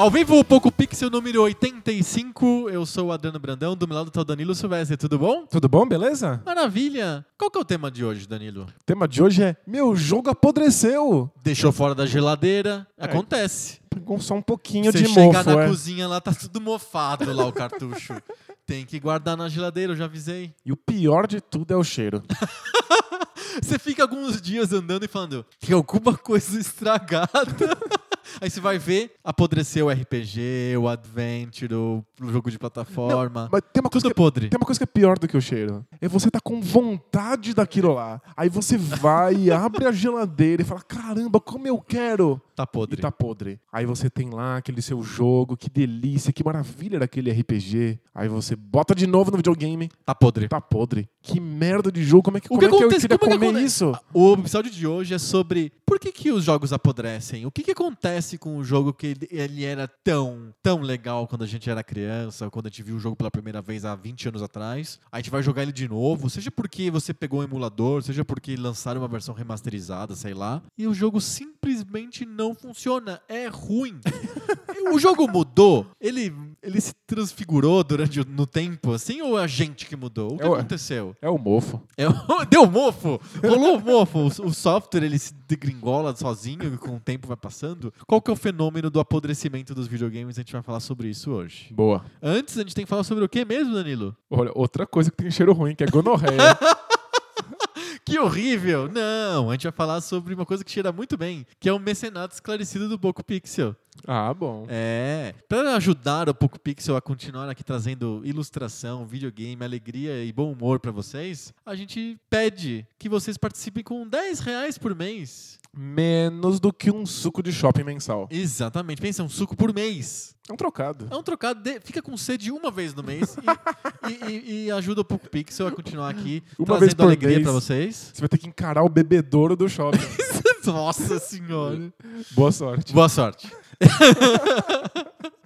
Ao vivo, o Poco Pixel número 85. Eu sou o Adriano Brandão, do meu lado tá o Danilo Silvestre. Tudo bom? Tudo bom, beleza? Maravilha! Qual que é o tema de hoje, Danilo? O tema de hoje é Meu jogo apodreceu. Deixou fora da geladeira. É. Acontece. Pegou só um pouquinho Você de chega mofo, na é. cozinha lá, tá tudo mofado lá o cartucho. Tem que guardar na geladeira, eu já avisei. E o pior de tudo é o cheiro. Você fica alguns dias andando e falando, tem alguma coisa estragada. Aí você vai ver, apodreceu o RPG, o Adventure, o jogo de plataforma. Mas tem uma, coisa Tudo que, podre. tem uma coisa que é pior do que o cheiro. É você tá com vontade daquilo lá. Aí você vai, abre a geladeira e fala: caramba, como eu quero. Tá E podre. tá podre. Aí você tem lá aquele seu jogo, que delícia, que maravilha daquele RPG. Aí você bota de novo no videogame, Tá podre. tá podre. Que merda de jogo, como é que, O como que é que eu acontece- queria como é que comer isso? O episódio de hoje é sobre por que, que os jogos apodrecem. O que, que acontece com o jogo que ele, era tão, tão legal quando a gente era criança, quando a gente viu o jogo pela primeira vez há 20 anos atrás. A gente vai jogar ele de novo, seja porque você pegou um emulador, seja porque lançaram uma versão remasterizada, sei lá. E o jogo simplesmente não funciona. É ruim. o jogo mudou? Ele, ele se transfigurou durante o, no tempo, assim, ou é a gente que mudou? O que É o- aconteceu? É o mofo. É, o- deu mofo! Rolou mofo! O, o software ele se degringola sozinho com o tempo vai passando. Qual que é o fenômeno do apodrecimento dos videogames? A gente vai falar sobre isso hoje. Boa. Antes, a gente tem que falar sobre o que mesmo, Danilo? Olha, outra coisa que tem cheiro ruim, que é gonorreia. Que horrível! Não, a gente vai falar sobre uma coisa que cheira muito bem, que é o mecenato esclarecido do Poco Pixel. ah, bom. É, para ajudar o Poco Pixel a continuar aqui trazendo ilustração, videogame, alegria e bom humor para vocês, a gente pede que vocês participem com 10 reais por mês. Menos do que um suco de shopping mensal. Exatamente. Pensa, um suco por mês. É um trocado. É um trocado. De... Fica com sede uma vez no mês e, e- e- e ajuda o Poco Pixel a continuar aqui Uma trazendo vez por alegria mês. pra vocês. Você vai ter que encarar o bebedouro do shopping. Nossa senhora. Boa sorte. Boa sorte.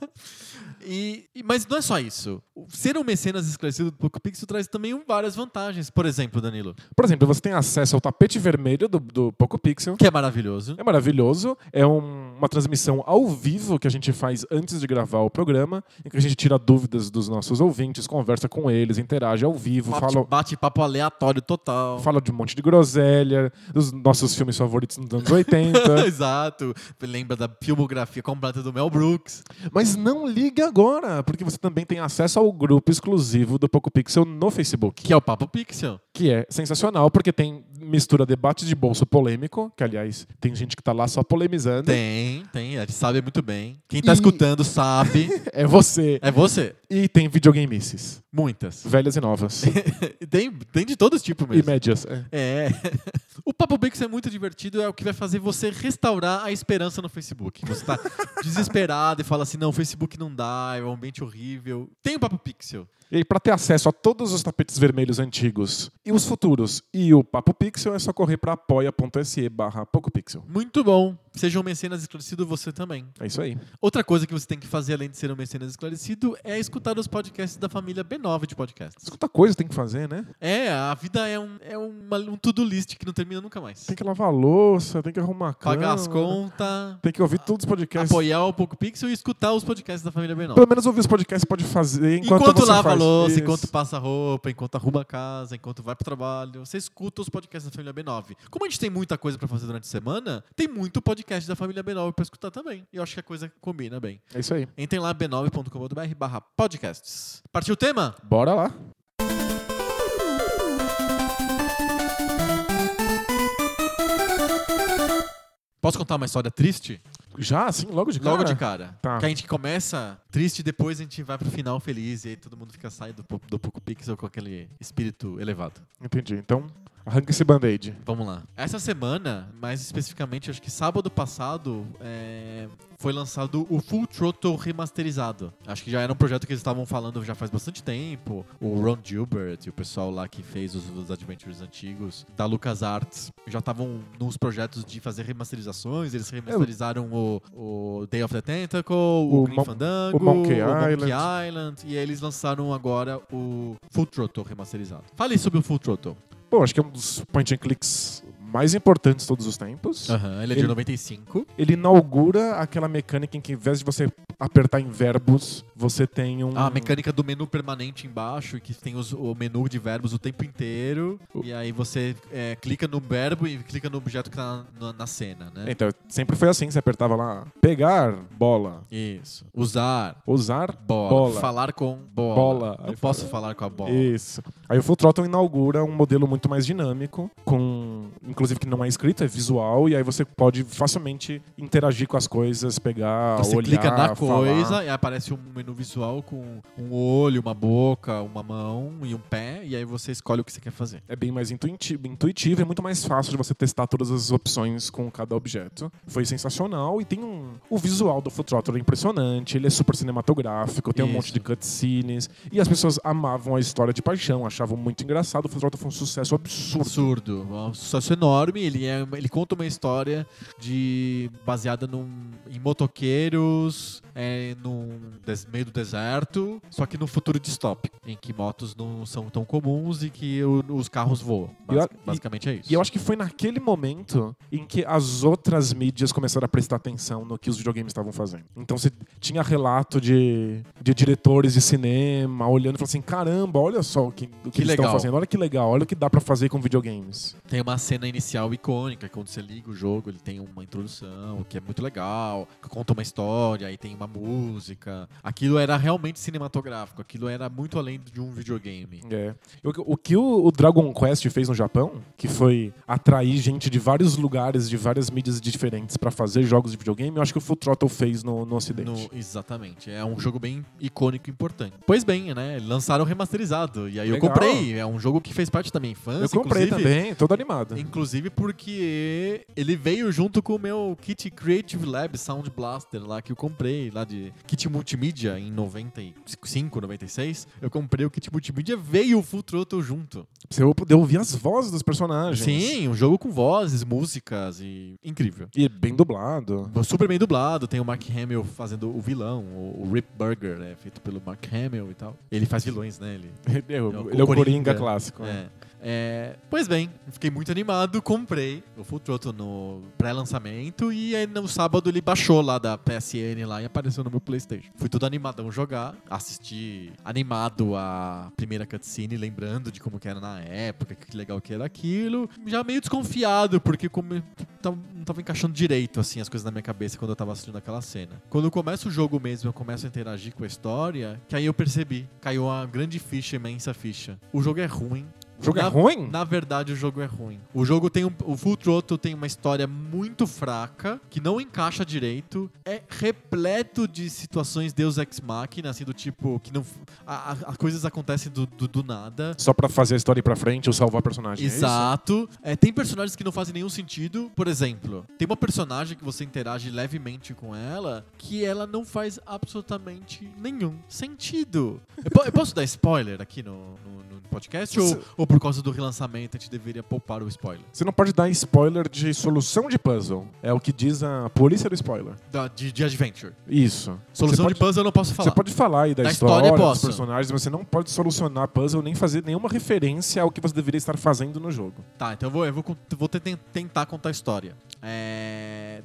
E, mas não é só isso. Ser um mecenas esclarecido do Poco Pixel traz também várias vantagens. Por exemplo, Danilo, Por exemplo, você tem acesso ao tapete vermelho do, do Poco Pixel. que é maravilhoso. É maravilhoso. É um- uma transmissão ao vivo que a gente faz antes de gravar o programa, em que a gente tira dúvidas dos nossos ouvintes, conversa com eles, interage ao vivo, Bate- fala, Bate-papo aleatório total. fala de um monte de groselha, dos nossos filmes favoritos nos anos 80. Exato. Lembra da filmografia completa do Mel Brooks. Mas não ligue agora, porque você também tem acesso ao grupo exclusivo do Poco Pixel no Facebook, Que é o Papo Pixel. que é sensacional, porque tem mistura debate de bolso polêmico, que aliás, tem gente que tá lá só polemizando. Tem, tem. A gente sabe muito bem. Quem tá E- escutando sabe. É você. É você. E tem videogamices, Muitas. velhas e novas. tem, tem de todos os tipos e mesmo. médias. é. É. O Papo Pixel é muito divertido, é o que vai fazer você restaurar a esperança no Facebook. Você tá desesperado e fala assim: não, o Facebook não dá, é um ambiente horrível. Tem o Papo Pixel. E aí, para ter acesso a todos os tapetes vermelhos antigos e os futuros e o Papo Pixel, é só correr para apoia.se barra PocoPixel. Muito bom. Seja um mecenas esclarecido você também. É isso aí. Outra coisa que você tem que fazer, além de ser um mecenas esclarecido, é escutar os podcasts da família B9 de podcasts. Escuta coisa tem que fazer, né? É, a vida é um, é uma- um to-do list que não termina nunca mais. Tem que lavar a louça, tem que arrumar a cama. Pagar as contas, Tem que ouvir todos os podcasts. apoiar o Poco Pixel e escutar os podcasts da família B9. Pelo menos ouvir os podcasts pode fazer enquanto, Enquanto, você lava a faz. Louça, Isso. enquanto passa roupa, enquanto arruma a casa, enquanto vai pro trabalho, você escuta os podcasts da família B9. Como a gente tem muita coisa pra fazer durante a semana, tem muito podcast da família B9 pra escutar também. E eu acho que a coisa combina bem. É isso aí. Entrem lá b9.com.br barra podcasts. Partiu o tema? Bora lá. Posso contar uma história triste? Já, assim, logo de cara? Logo de cara. Tá. Que a gente começa triste e depois a gente vai pro final feliz e aí todo mundo fica saindo do, do Poco Pixel com aquele espírito elevado. Entendi. Então, Arranca esse band-aid. Vamos lá. Essa semana, mais especificamente, acho que sábado passado, é, foi lançado o Full Throttle remasterizado. Acho que já era um projeto que eles estavam falando já faz bastante tempo. O Ron Gilbert e o pessoal lá que fez os, os Adventures antigos da LucasArts já estavam nos projetos de fazer remasterizações. Eles remasterizaram o, o Day of the Tentacle, o, O Grim Mon- Fandango, o Monkey Monkey Island. Island, e eles lançaram agora o Full Throttle remasterizado. Fale sobre o Full Throttle. Bom, acho que é um dos point and clicks mais importantes de todos os tempos. Aham, ele é de Ele- 95. Ele inaugura aquela mecânica em que, ao invés de você apertar em verbos, você tem um. A mecânica do menu permanente embaixo, que tem os- o menu de verbos o tempo inteiro. E aí você é, clica no verbo e clica no objeto que tá na, na cena, né? Então, sempre foi assim: você apertava lá, pegar bola, Isso. Usar usar bola. Bola. Falar com bola. Bola. Não Aí posso fala- falar com a bola. Isso. Aí o Full Throttle inaugura um modelo muito mais dinâmico, com inclusive que não é escrito, é visual, e aí você pode facilmente interagir com as coisas, pegar, Você olhar, clica na falar. coisa e aparece um menu visual com um olho, uma boca, uma mão e um pé, e aí você escolhe o que você quer fazer. É bem mais intuitivo, intuitivo e é muito mais fácil de você testar todas as opções com cada objeto. Foi sensacional e tem um. O visual do Full Throttle é impressionante, ele é super cinematográfico, tem um Isso. monte de cutscenes. E as pessoas amavam a história de paixão, achavam muito engraçado. O Full Throttle foi um sucesso absurdo. Absurdo. Um sucesso enorme. Ele, é, ele conta uma história de baseada num, em motoqueiros é, no meio do deserto, só que no futuro distópico, em que motos não são tão comuns e que o- os carros voam. Eu- Basic- e- basicamente é isso. E eu acho que foi naquele momento em que as outras mídias começaram a prestar atenção no que os videogames estavam fazendo. Então você tinha relato de, de diretores de cinema olhando e falando assim: caramba, olha só o que, o que, Que eles estão legal. fazendo, olha que legal, olha o que dá pra fazer com videogames. Tem uma cena inicial icônica, quando você liga o jogo, ele tem uma introdução, que é muito legal, que conta uma história, aí tem uma música. Aquilo era realmente cinematográfico, aquilo era muito além de um videogame. É. O, o que o, o Dragon Quest fez no Japão, que foi atrair gente de vários lugares, de várias mídias diferentes pra fazer jogos de videogame, eu acho que o Full Throttle fez no, no Ocidente. No- exatamente. É um jogo bem icônico e importante. Pois bem, né? Lançaram remasterizado. E aí eu Legal. comprei. É um jogo que fez parte da minha infância. Eu comprei também, todo animado. Inclusive porque ele veio junto com o meu kit Creative Lab Sound Blaster lá que eu comprei, lá de kit multimídia em 95, 96. Eu comprei o kit multimídia, veio o Full Throttle junto. Você poder ouvir as vozes dos personagens. Sim, um jogo com vozes, músicas e incrível. E bem dublado. Super bem dublado, tem o Mark Hamill fazendo o vilão, o Rip Burger, é feito pelo Mark Hamill e tal. Ele faz vilões, né? Ele, Ele é o, É o ele é o Coringa. Coringa clássico. É. É, pois bem, fiquei muito animado, comprei o Full Throttle no pré-lançamento e aí no sábado ele baixou lá da PSN lá e apareceu no meu Playstation. Fui todo animadão jogar, assisti animado a primeira cutscene, lembrando de como era na época, que legal que era aquilo. Já meio desconfiado, porque como não tava encaixando direito assim as coisas na minha cabeça quando eu tava assistindo aquela cena. Quando começa o jogo mesmo, eu começo a interagir com a história, que aí eu percebi, caiu uma grande ficha, imensa ficha. O jogo é ruim, O jogo na, é ruim? Na verdade, o jogo é ruim. O jogo tem um, o Full Throttle tem uma história muito fraca, que não encaixa direito, é repleto de situações Deus Ex Machina, assim, do tipo, que não. a- a- As coisas acontecem do, do, do nada. Só pra fazer a história ir pra frente ou salvar personagem. é? Exato. É, tem personagens que não fazem nenhum sentido. Por exemplo, tem uma personagem que você interage levemente com ela que ela não faz absolutamente nenhum sentido. Eu, po- eu posso dar spoiler aqui no podcast? Ou, Você- ou por causa do relançamento a gente deveria poupar o spoiler? Você não pode dar spoiler de solução de puzzle. É o que diz a polícia do spoiler. Da- de, de Adventure. Isso. Solução Você de puzzle eu não posso falar. Você pode falar aí da, Da história, história, dos personagens, mas você não pode solucionar puzzle nem fazer nenhuma referência ao que você deveria estar fazendo no jogo. Tá, então eu vou, eu vou, vou te- tentar contar a história. É,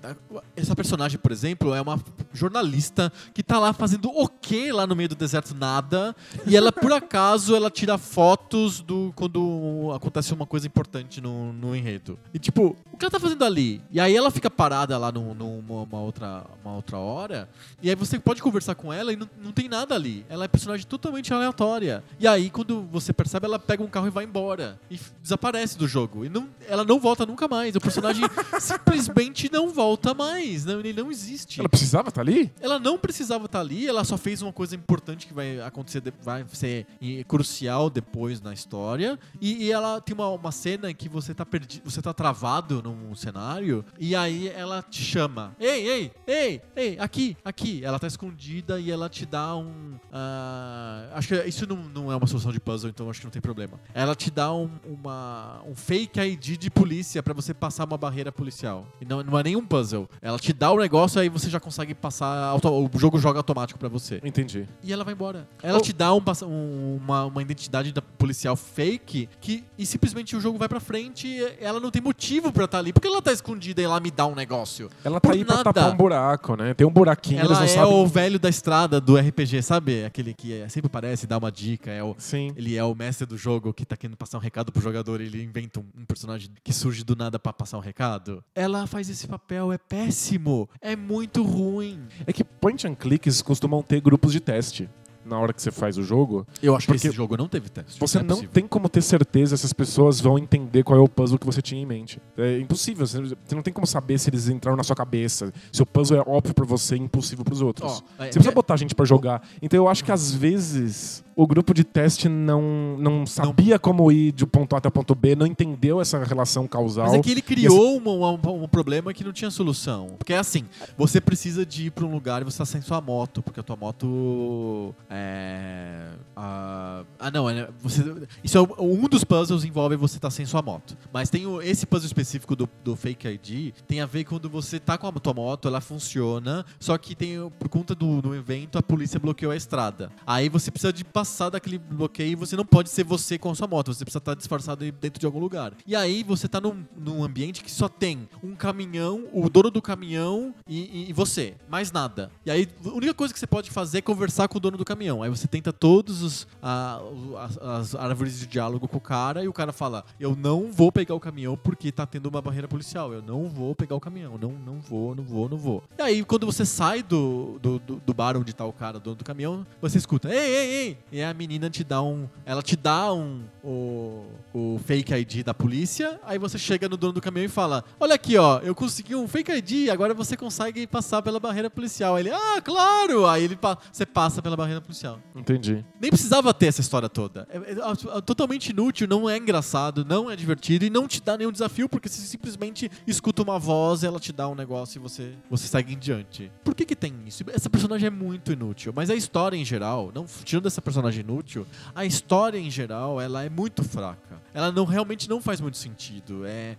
Essa personagem, por exemplo, é uma jornalista que tá lá fazendo o quê lá no meio do deserto? Nada. E ela, por acaso, ela tira fotos do quando acontece uma coisa importante no, no enredo. E tipo, o que ela tá fazendo ali? E aí ela fica parada lá num- numa uma outra, uma outra hora. E aí você pode conversar com ela e não, não tem nada ali. Ela é personagem totalmente aleatória. E aí, quando você percebe, ela pega um carro e vai embora. E desaparece do jogo. E não, ela não volta nunca mais. O personagem simplesmente não volta mais. Não, ele não existe. Ela precisava estar ali? Ela não precisava estar ali, ela só fez uma coisa importante que vai acontecer, vai ser eh, crucial depois depois na história. E, e ela tem uma, uma cena em que você tá perdido, você tá travado num cenário, e aí ela te chama. Ei, ei, ei, ei, aqui, aqui. Ela tá escondida e ela te dá um. ah, acho que isso não, não é uma solução de puzzle, então acho que não tem problema. Ela te dá um, uma, um fake ID de polícia pra você passar uma barreira policial. E não, não é nenhum puzzle. Ela te dá o negócio, aí você já consegue passar. o jogo joga automático pra você. Entendi. E ela vai embora. Ela Oh. te dá um um- uma, uma identidade da policial fake que, e simplesmente o jogo vai pra frente e ela não tem motivo pra estar ali. Por que ela tá escondida e ela me dá um negócio? Ela tá Por aí pra tapar um buraco, né? Tem um buraquinho, eles Ela não é sabem. o velho da estrada do RPG, sabe? Aquele que é- sempre aparece, dá uma dica. É o, Sim. ele é o mestre do jogo que tá querendo passar um recado pro jogador ele inventa um, um personagem que surge do nada pra passar um recado. Ela faz esse papel, é péssimo. É muito ruim. É que point and clicks costumam ter grupos de teste na hora que você faz o jogo. Eu acho que esse jogo não teve teste. Você é não tem como ter certeza se as pessoas vão entender qual é o puzzle que você tinha em mente. É impossível. Você não tem como saber se eles entraram na sua cabeça. Se o puzzle é óbvio pra você e impossível pros outros. Ó, é- Você precisa é- botar gente pra jogar. Então eu acho que às vezes o grupo de teste não, não sabia como ir de ponto A até o ponto B, não entendeu essa relação causal. Mas é que ele criou uma- um, um problema que não tinha solução. Porque é assim, você precisa de ir pra um lugar e você tá sem sua moto, porque a tua moto é. a- ah, não, é, você, isso é um dos puzzles envolve você estar sem sua moto. Mas tem o- esse puzzle específico do, do Fake ID, tem a ver quando você tá com a tua moto, ela funciona, só que tem, por conta do, do evento, a polícia bloqueou a estrada. Aí você precisa de passar daquele bloqueio você não pode ser você com a sua moto, você precisa estar disfarçado dentro de algum lugar. E aí você tá num, num ambiente que só tem um caminhão, o dono do caminhão e, e- e você, mais nada. E aí a única coisa que você pode fazer é conversar com o dono do caminhão. Aí você tenta todos os a- as, as árvores de diálogo com o cara e o cara fala: "Eu não vou pegar o caminhão porque tá tendo uma barreira policial. Eu não vou pegar o caminhão. Não, não vou, não vou, não vou". E aí quando você sai do, do, do, do bar onde tá o cara, dono do caminhão, você escuta: "Ei, ei, ei". E a menina te dá um, ela te dá um o, o fake ID da polícia. Aí você chega no dono do caminhão e fala: "Olha aqui, ó, eu consegui um fake ID, agora você consegue passar pela barreira policial". Aí ele: "Ah, claro". Aí ele você passa pela barreira policial. Entendi. Nem precisava ter essa história toda. É, é- é totalmente inútil, não é engraçado, não é divertido e não te dá nenhum desafio, porque você simplesmente escuta uma voz, ela te dá um negócio e você, você segue em diante. Por que que tem isso? Essa personagem é muito inútil, mas a história em geral, não tirando essa personagem inútil, a história em geral, ela é muito fraca. Ela não realmente não faz muito sentido. É,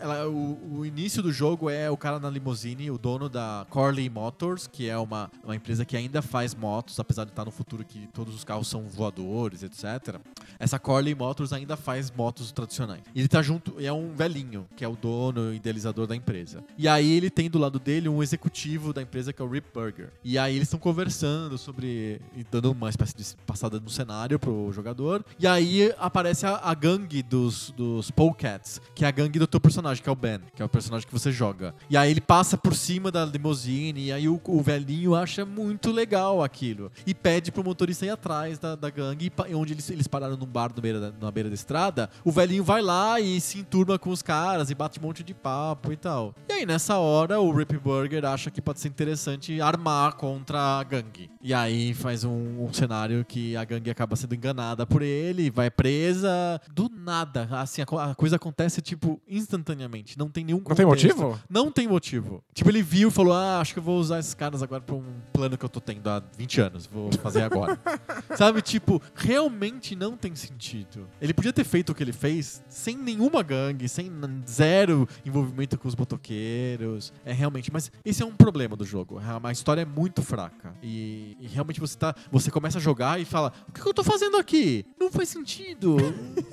ela- o, o início do jogo é o cara na limusine, o dono da Corley Motors, que é uma, uma empresa que ainda faz motos, apesar de estar no futuro que todos os carros são voadores, etc. Essa Corley Motors ainda faz motos tradicionais. Ele tá junto, é um velhinho, que é o dono e idealizador da empresa. E aí ele tem do lado dele um executivo da empresa que é o Rip Burger. E aí eles estão conversando sobre. dando uma espécie de passada no cenário pro jogador. E aí aparece a, a gangue dos, dos Polecats, que é a gangue do teu personagem, que é o Ben, que é o personagem que você joga. E aí ele passa por cima da limousine, e aí o, o velhinho acha muito legal aquilo. E pede pro motorista ir atrás da, da gangue, e onde eles, eles pararam num bar no beira da, na beira da estrada. O velhinho vai lá e se enturma com os caras e bate um monte de papo e tal. E aí nessa hora o Rip Burger acha que pode ser interessante armar contra a gangue. E aí faz um, um cenário que a gangue acaba sendo enganada por ele, vai presa. Do nada, assim, a, a coisa acontece tipo instantaneamente. Não tem nenhum Não tem contexto. motivo? Não tem motivo. Tipo, ele viu e falou: Ah, acho que eu vou usar esses caras agora pra um plano que eu tô tendo há 20 anos. Vou fazer agora. Sabe, tipo, realmente não tem sentido. Ele podia ter feito o que ele fez sem nenhuma gangue, sem zero envolvimento com os motoqueiros. É realmente. Mas esse é um problema do jogo. A história é muito fraca. E, e realmente você tá. Você começa a jogar e fala: O que, que eu tô fazendo aqui? Não faz sentido.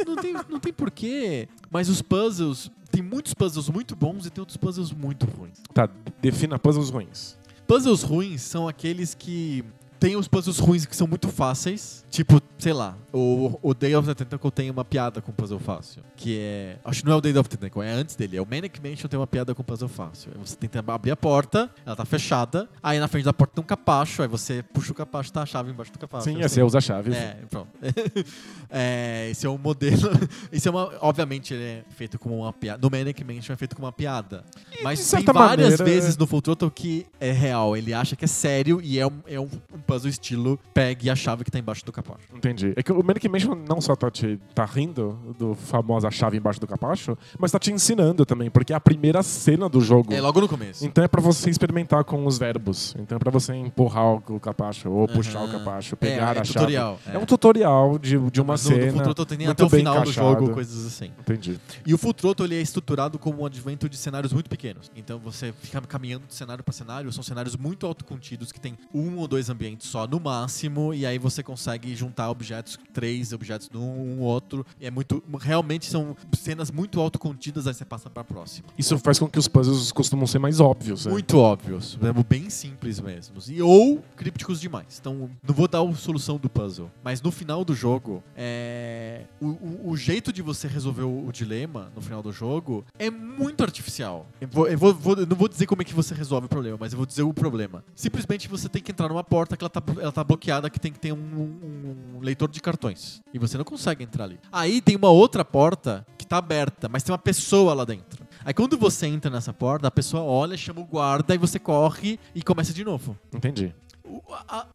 não, tem, não tem porquê. Mas os puzzles. Tem muitos puzzles muito bons e tem outros puzzles muito ruins. Tá, defina puzzles ruins. Puzzles ruins são aqueles que. Tem os puzzles ruins que são muito fáceis. Tipo, sei lá, o, o Day of the Tentacle tem uma piada com puzzle fácil. Que é. Acho que não é o Day of the Tentacle, é antes dele. É o Manic Mansion tem uma piada com puzzle fácil. Aí você tenta abrir a porta, ela tá fechada. Aí na frente da porta tem um capacho. Aí você puxa o capacho, tá a chave embaixo do capacho. Sim, assim, você- usa a chave. é, pronto. É, esse é um modelo. Esse é uma. Obviamente, ele é feito como uma piada. No Manic Mansion é feito como uma piada. Mas de tem várias maneira, vezes no Full Throttle que é real. Ele acha que é sério e é um, é um, um puzzle puzzle estilo pegue a chave que tá embaixo do capacho. Entendi. É que o Manic Mansion não só tá, te, tá rindo do famosa chave embaixo do capacho, mas tá te ensinando também, porque é a primeira cena do jogo. É logo no começo. Então é pra você experimentar com os verbos. Então é pra você empurrar o capacho, ou puxar o capacho, É, pegar é a chave. tutorial, É. é. um tutorial de, de uma no- cena. No Full Throttle tem até o final do encaixado. jogo, coisas assim. Entendi. E o Full Throttle ele é estruturado como um advento de cenários muito pequenos. Então você fica caminhando de cenário para cenário, são cenários muito autocontidos que tem um ou dois ambientes só no máximo, e aí você consegue juntar objetos, três objetos num um outro. E é muito. Realmente são cenas muito autocontidas, aí você passa pra próxima. Isso faz com que os puzzles costumam ser mais óbvios. né? Muito óbvios, é bem simples mesmo. E, ou crípticos demais. Então, não vou dar a solução do puzzle. Mas no final do jogo, é... o, o- o jeito de você resolver o, o dilema no final do jogo é muito artificial. Eu, vou- eu vou- vou- eu não vou dizer como é que você resolve o problema, mas eu vou dizer o problema. Simplesmente você tem que entrar numa porta ela tá, ela tá bloqueada, que tem que ter um, um- um leitor de cartões. E você não consegue entrar ali. Aí tem uma outra porta que tá aberta, mas tem uma pessoa lá dentro. Aí quando você entra nessa porta, a pessoa olha, chama o guarda e você corre e começa de novo. Entendi.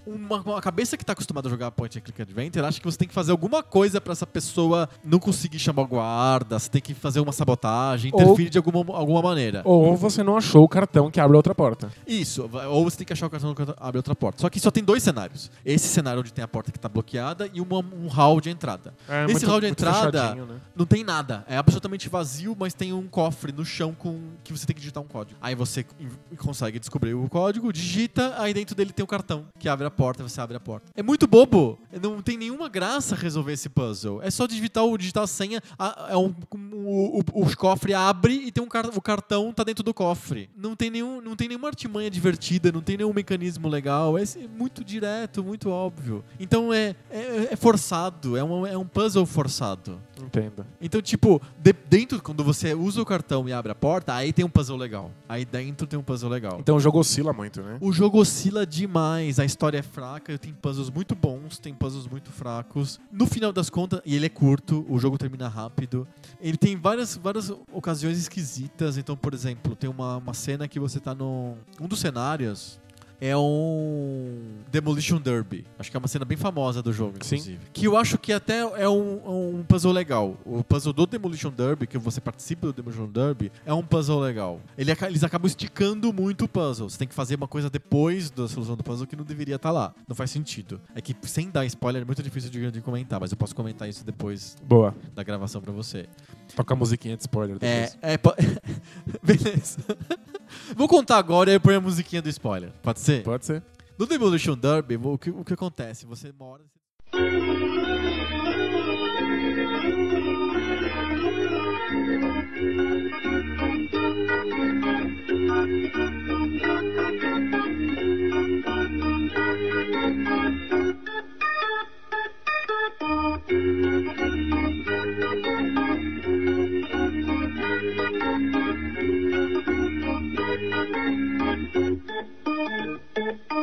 Uma, uma cabeça que tá acostumada a jogar Point and Click Adventure acha que você tem que fazer alguma coisa pra essa pessoa não conseguir chamar o guarda, você tem que fazer uma sabotagem, Ou- interferir de alguma, alguma maneira. Ou você não achou o cartão que abre outra porta. Isso, ou você tem que achar o cartão que abre outra porta. Só que só tem dois cenários. Esse cenário onde tem a porta que tá bloqueada e uma- um hall de entrada. É Esse muito- hall de entrada né? não tem nada. É absolutamente vazio, mas tem um cofre no chão com que você tem que digitar um código. Aí você consegue descobrir o código, digita, aí dentro dele tem o cartão que abre a porta, você abre a porta. É muito bobo. Não tem nenhuma graça resolver esse puzzle. É só digitar, o- digitar a senha, a- é um, o, o, o cofre abre e tem um car- o cartão tá dentro do cofre. Não tem, nenhum, não tem nenhuma artimanha divertida, não tem nenhum mecanismo legal. É é muito direto, muito óbvio. Então é, é, é forçado, é um, é um puzzle forçado. Entendo. Então, tipo, de- dentro, quando você usa o cartão e abre a porta, aí tem um puzzle legal. Aí dentro tem um puzzle legal. Então o jogo oscila muito, né? O jogo oscila demais, a história é fraca, tem puzzles muito bons, tem puzzles muito fracos. No final das contas, e ele é curto, o jogo termina rápido. Ele tem várias, várias ocasiões esquisitas. Então, por exemplo, tem uma, uma cena que você tá no. Um dos cenários é um Demolition Derby. Acho que é uma cena bem famosa do jogo, Sim. inclusive. Que eu acho que até é um, um puzzle legal. O puzzle do Demolition Derby, que você participa do Demolition Derby, é um puzzle legal. Ele eles acabam esticando muito o puzzle. Você tem que fazer uma coisa depois da solução do puzzle que não deveria estar lá. Não faz sentido. É que sem dar spoiler é muito difícil de, de comentar, mas eu posso comentar isso depois Boa. da gravação pra você. Toca a musiquinha de spoiler É, depois. é. po- Beleza. Vou contar agora e aí põe a musiquinha do spoiler. Pode ser? Pode ser. No Demolition Derby, o que, o que acontece? Você mora. É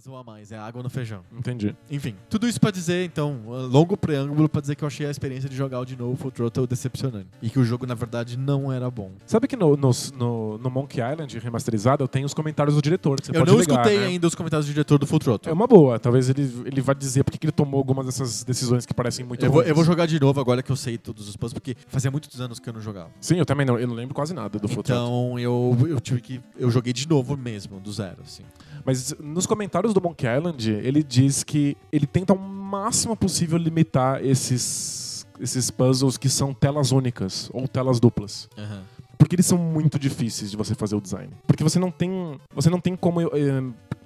puzzle a mais, é água no feijão. Entendi. Enfim, tudo isso pra dizer, então, um longo preâmbulo pra dizer que eu achei a experiência de jogar o de novo Full Throttle decepcionante. E que o jogo, na verdade, não era bom. Sabe que no, no, no, no Monkey Island remasterizado eu tenho os comentários do diretor. Que você eu pode não ligar, escutei né? ainda os comentários do diretor do Full É Throttle. uma boa. Talvez ele, ele vá dizer porque que ele tomou algumas dessas decisões que parecem muito Eu vou, eu vou jogar de novo agora que eu sei todos os puzzles, porque fazia muitos anos que eu não jogava. Sim, eu também não. Eu não lembro quase nada do Full Throttle. Então eu, eu tive que. Eu joguei de novo mesmo, do zero, assim. Mas nos comentários do Monkey Island, ele diz que ele tenta ao máximo possível limitar esses, esses puzzles que são telas únicas ou telas duplas. Aham. Porque eles são muito difíceis de você fazer o design. Porque você não tem, você não tem como eh,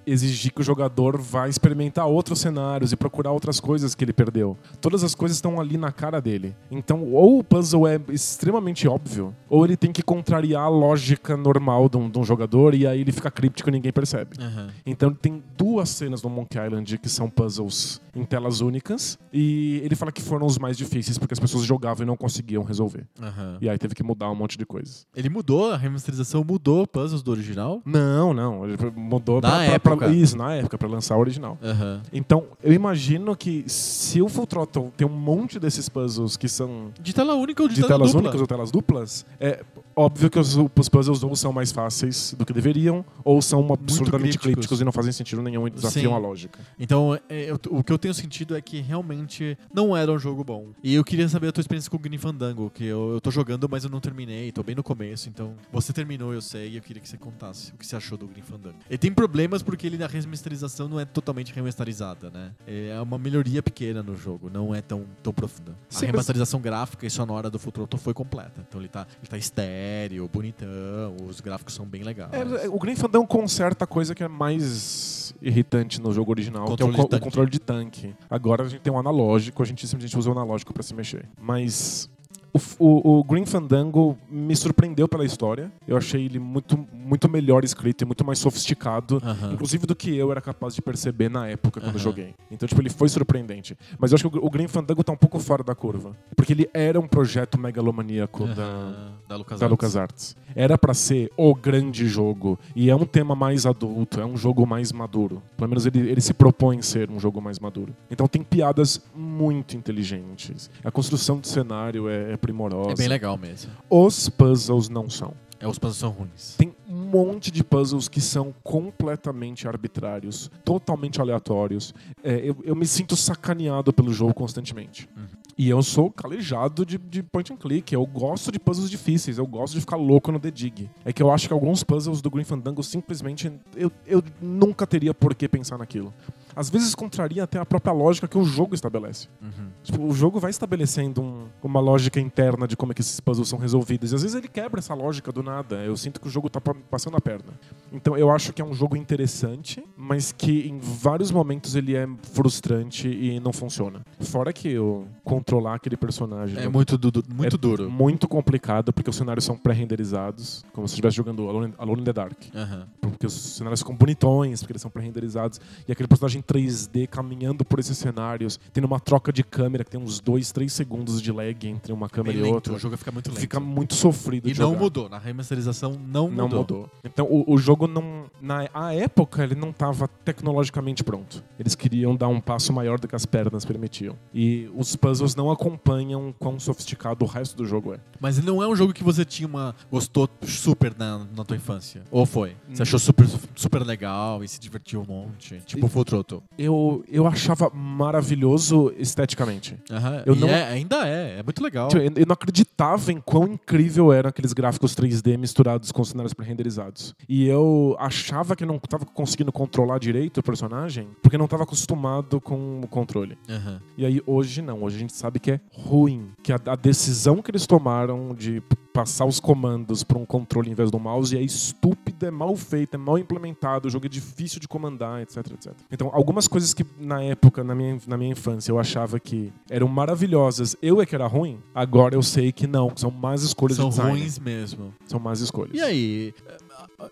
exigir que o jogador vá experimentar outros cenários e procurar outras coisas que ele perdeu. Todas as coisas estão ali na cara dele. Então, ou o puzzle é extremamente óbvio, ou ele tem que contrariar a lógica normal de um, de um jogador e aí ele fica críptico e ninguém percebe. Aham. Então tem duas cenas no Monkey Island que são puzzles em telas únicas e ele fala que foram os mais difíceis porque as pessoas jogavam e não conseguiam resolver. Aham. E aí teve que mudar um monte de coisas. Ele mudou, a remasterização mudou puzzles do original? Não, não, ele mudou Da pra, pra- época. pra. Isso, na época, pra lançar o original. Aham. Então, eu imagino que se o Full Throttle tem um monte desses puzzles que são De tela única ou de, de tela telas dupla? únicas ou telas duplas, é óbvio que os, os puzzles ou são mais fáceis do que deveriam, ou são absurdamente crípticos. críticos. e não fazem sentido nenhum e desafiam Sim. a lógica. Então, é, eu- o que eu tenho sentido é que realmente não era um jogo bom. E eu queria saber a tua experiência com o Grim Fandango, que eu, eu tô jogando, mas eu não terminei, tô bem no começo, então você terminou, eu sei, e eu queria que você contasse o que você achou do Grim Fandango. Ele tem problemas porque ele na remasterização não é totalmente remasterizada, né? É uma melhoria pequena no jogo, não é tão, tão profunda. Sim, a mas- remasterização gráfica e sonora do Futroto foi completa. Então ele tá, ele tá estéreo, bonitão, os gráficos são bem legais. É, o Grim Fandango conserta a coisa que é mais irritante no jogo original, Controle que é o, co- o controle de tanque. Agora a gente tem um analógico, a gente simplesmente usa o analógico pra se mexer. Mas o, o, o Grim Fandango me surpreendeu pela história. Eu achei ele muito, muito melhor escrito e muito mais sofisticado. Aham. Inclusive do que eu era capaz de perceber na época quando Aham. joguei. Então, tipo, ele foi surpreendente. Mas eu acho que o, o Grim Fandango tá um pouco fora da curva. Porque ele era um projeto megalomaníaco da, Aham. da LucasArts. da LucasArts. Era pra ser o grande jogo. E é um tema mais adulto, é um jogo mais maduro. Pelo menos ele, ele se propõe ser um jogo mais maduro. Então tem piadas muito inteligentes. A construção de cenário é, é primorosa. É bem legal mesmo. Os puzzles não são. É, os puzzles são ruins. Tem um monte de puzzles que são completamente arbitrários, totalmente aleatórios. É, eu, eu me sinto sacaneado pelo jogo constantemente. Uhum. E eu sou calejado de, de point and click. Eu gosto de puzzles difíceis. Eu gosto de ficar louco no The Dig. É que eu acho que alguns puzzles do Green Fandango simplesmente eu, eu nunca teria por que pensar naquilo. Às vezes contraria até a própria lógica que o jogo estabelece. Uhum. Tipo, o jogo vai estabelecendo um- uma lógica interna de como é que esses puzzles são resolvidos. E às vezes ele quebra essa lógica do nada. Eu sinto que o jogo tá pa- passando a perna. Então eu acho que é um jogo interessante, mas que em vários momentos ele é frustrante e não funciona. Fora que eu controlar aquele personagem É não- muito, du- du- muito é duro. Muito complicado, porque os cenários são pré-renderizados, como se estivesse jogando Alone, Alone in the Dark. Aham. Porque os cenários ficam bonitões, porque eles são pré-renderizados. E aquele personagem 3D caminhando por esses cenários, tendo uma troca de câmera que tem uns 2, 3 segundos de lag entre uma câmera Bem e lento, outra. O jogo fica muito lento. Fica muito sofrido e de não jogar. mudou. Na remasterização não, Não mudou. mudou. Então o, o jogo não. Na a época ele não estava tecnologicamente pronto. Eles queriam dar um passo maior do que as pernas permitiam. E os puzzles não acompanham quão sofisticado o resto do jogo é. Mas ele não é um jogo que você tinha uma. gostou super na, na tua infância. Ou foi? Você achou super, super legal e se divertiu um monte. Tipo o Full Throttle. Eu, eu achava maravilhoso esteticamente. Aham. Eu E não- é- ainda é. É muito legal. Tipo, Eu eu não acreditava em quão incrível eram aqueles gráficos 3D misturados com cenários pré-renderizados. E eu achava que não estava conseguindo controlar direito o personagem porque não estava acostumado com o controle. Aham. E aí hoje não, hoje a gente sabe que é ruim, que a, a decisão que eles tomaram de passar os comandos para um controle em vez do mouse é estúpida, é mal feita, é mal implementado, o jogo é difícil de comandar, etc, etc. Então, algumas coisas que na época, na minha, na minha infância, eu achava que eram maravilhosas, eu é que era ruim, agora eu sei que não, que são más escolhas São de design. ruins mesmo. São más escolhas. E aí,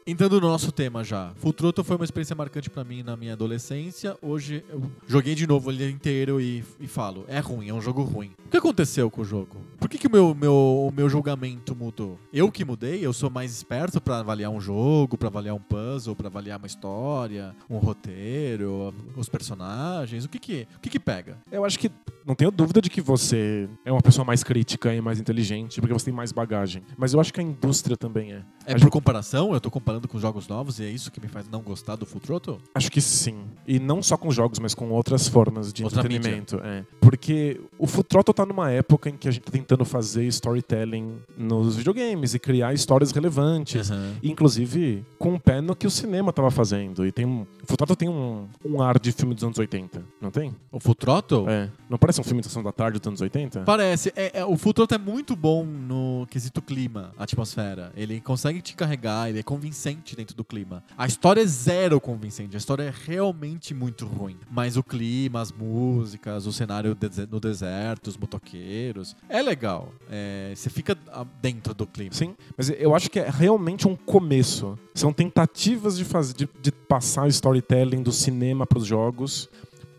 entrando no nosso tema já, Full Throttle foi uma experiência marcante pra mim na minha adolescência. Hoje eu joguei de novo ele inteiro e, e falo, é ruim, é um jogo ruim. O que aconteceu com o jogo? Por que, que o, meu, meu, o meu julgamento mudou? Eu que mudei? Eu sou mais esperto pra avaliar um jogo, pra avaliar um puzzle, pra avaliar uma história, um roteiro, os personagens? O que que, o que, que pega? Eu acho que não tenho dúvida de que você é uma pessoa mais crítica e mais inteligente, porque você tem mais bagagem. Mas eu acho que a indústria também é. É A por comparação? Eu tô comparando com jogos novos e é isso que me faz não gostar do Full Throttle? Acho que sim. E não só com jogos, mas com outras formas de Outra entretenimento. É. Porque o Full Throttle tá numa época em que a gente tá tentando fazer storytelling nos videogames e criar histórias relevantes. Aham. Inclusive com o pé no que o cinema tava fazendo. E tem um. O Full Throttle tem um, um ar de filme dos anos 80, não tem? O Full Throttle? É. Não parece um filme de sessão da tarde dos anos 80? Parece. É, é, o Full Throttle é muito bom no quesito clima, atmosfera. Ele consegue te carregar, ele é convincente dentro do clima. A história é zero convincente, a história é realmente muito ruim. Mas o clima, as músicas, o cenário no deserto, os motoqueiros, é legal. É, você fica ah, dentro do clima. Sim, mas eu acho que é realmente um começo. São tentativas de fazer, de, de passar o storytelling do cinema para os jogos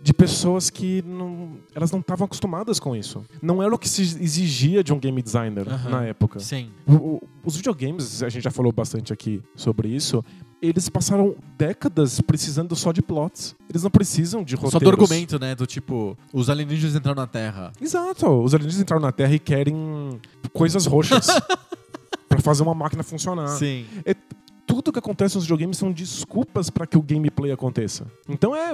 de pessoas que não, elas não estavam acostumadas com isso. Não era o que se exigia de um game designer Aham. na época. Sim. O- o- os videogames, a gente já falou bastante aqui sobre isso, eles passaram décadas precisando só de plots. Eles não precisam de roteiros. Só do argumento, né? Do tipo, os alienígenas entraram na Terra. Exato. Os alienígenas entraram na Terra e querem coisas roxas pra fazer uma máquina funcionar. Sim. Tudo que acontece nos videogames são desculpas para que o gameplay aconteça. Então é,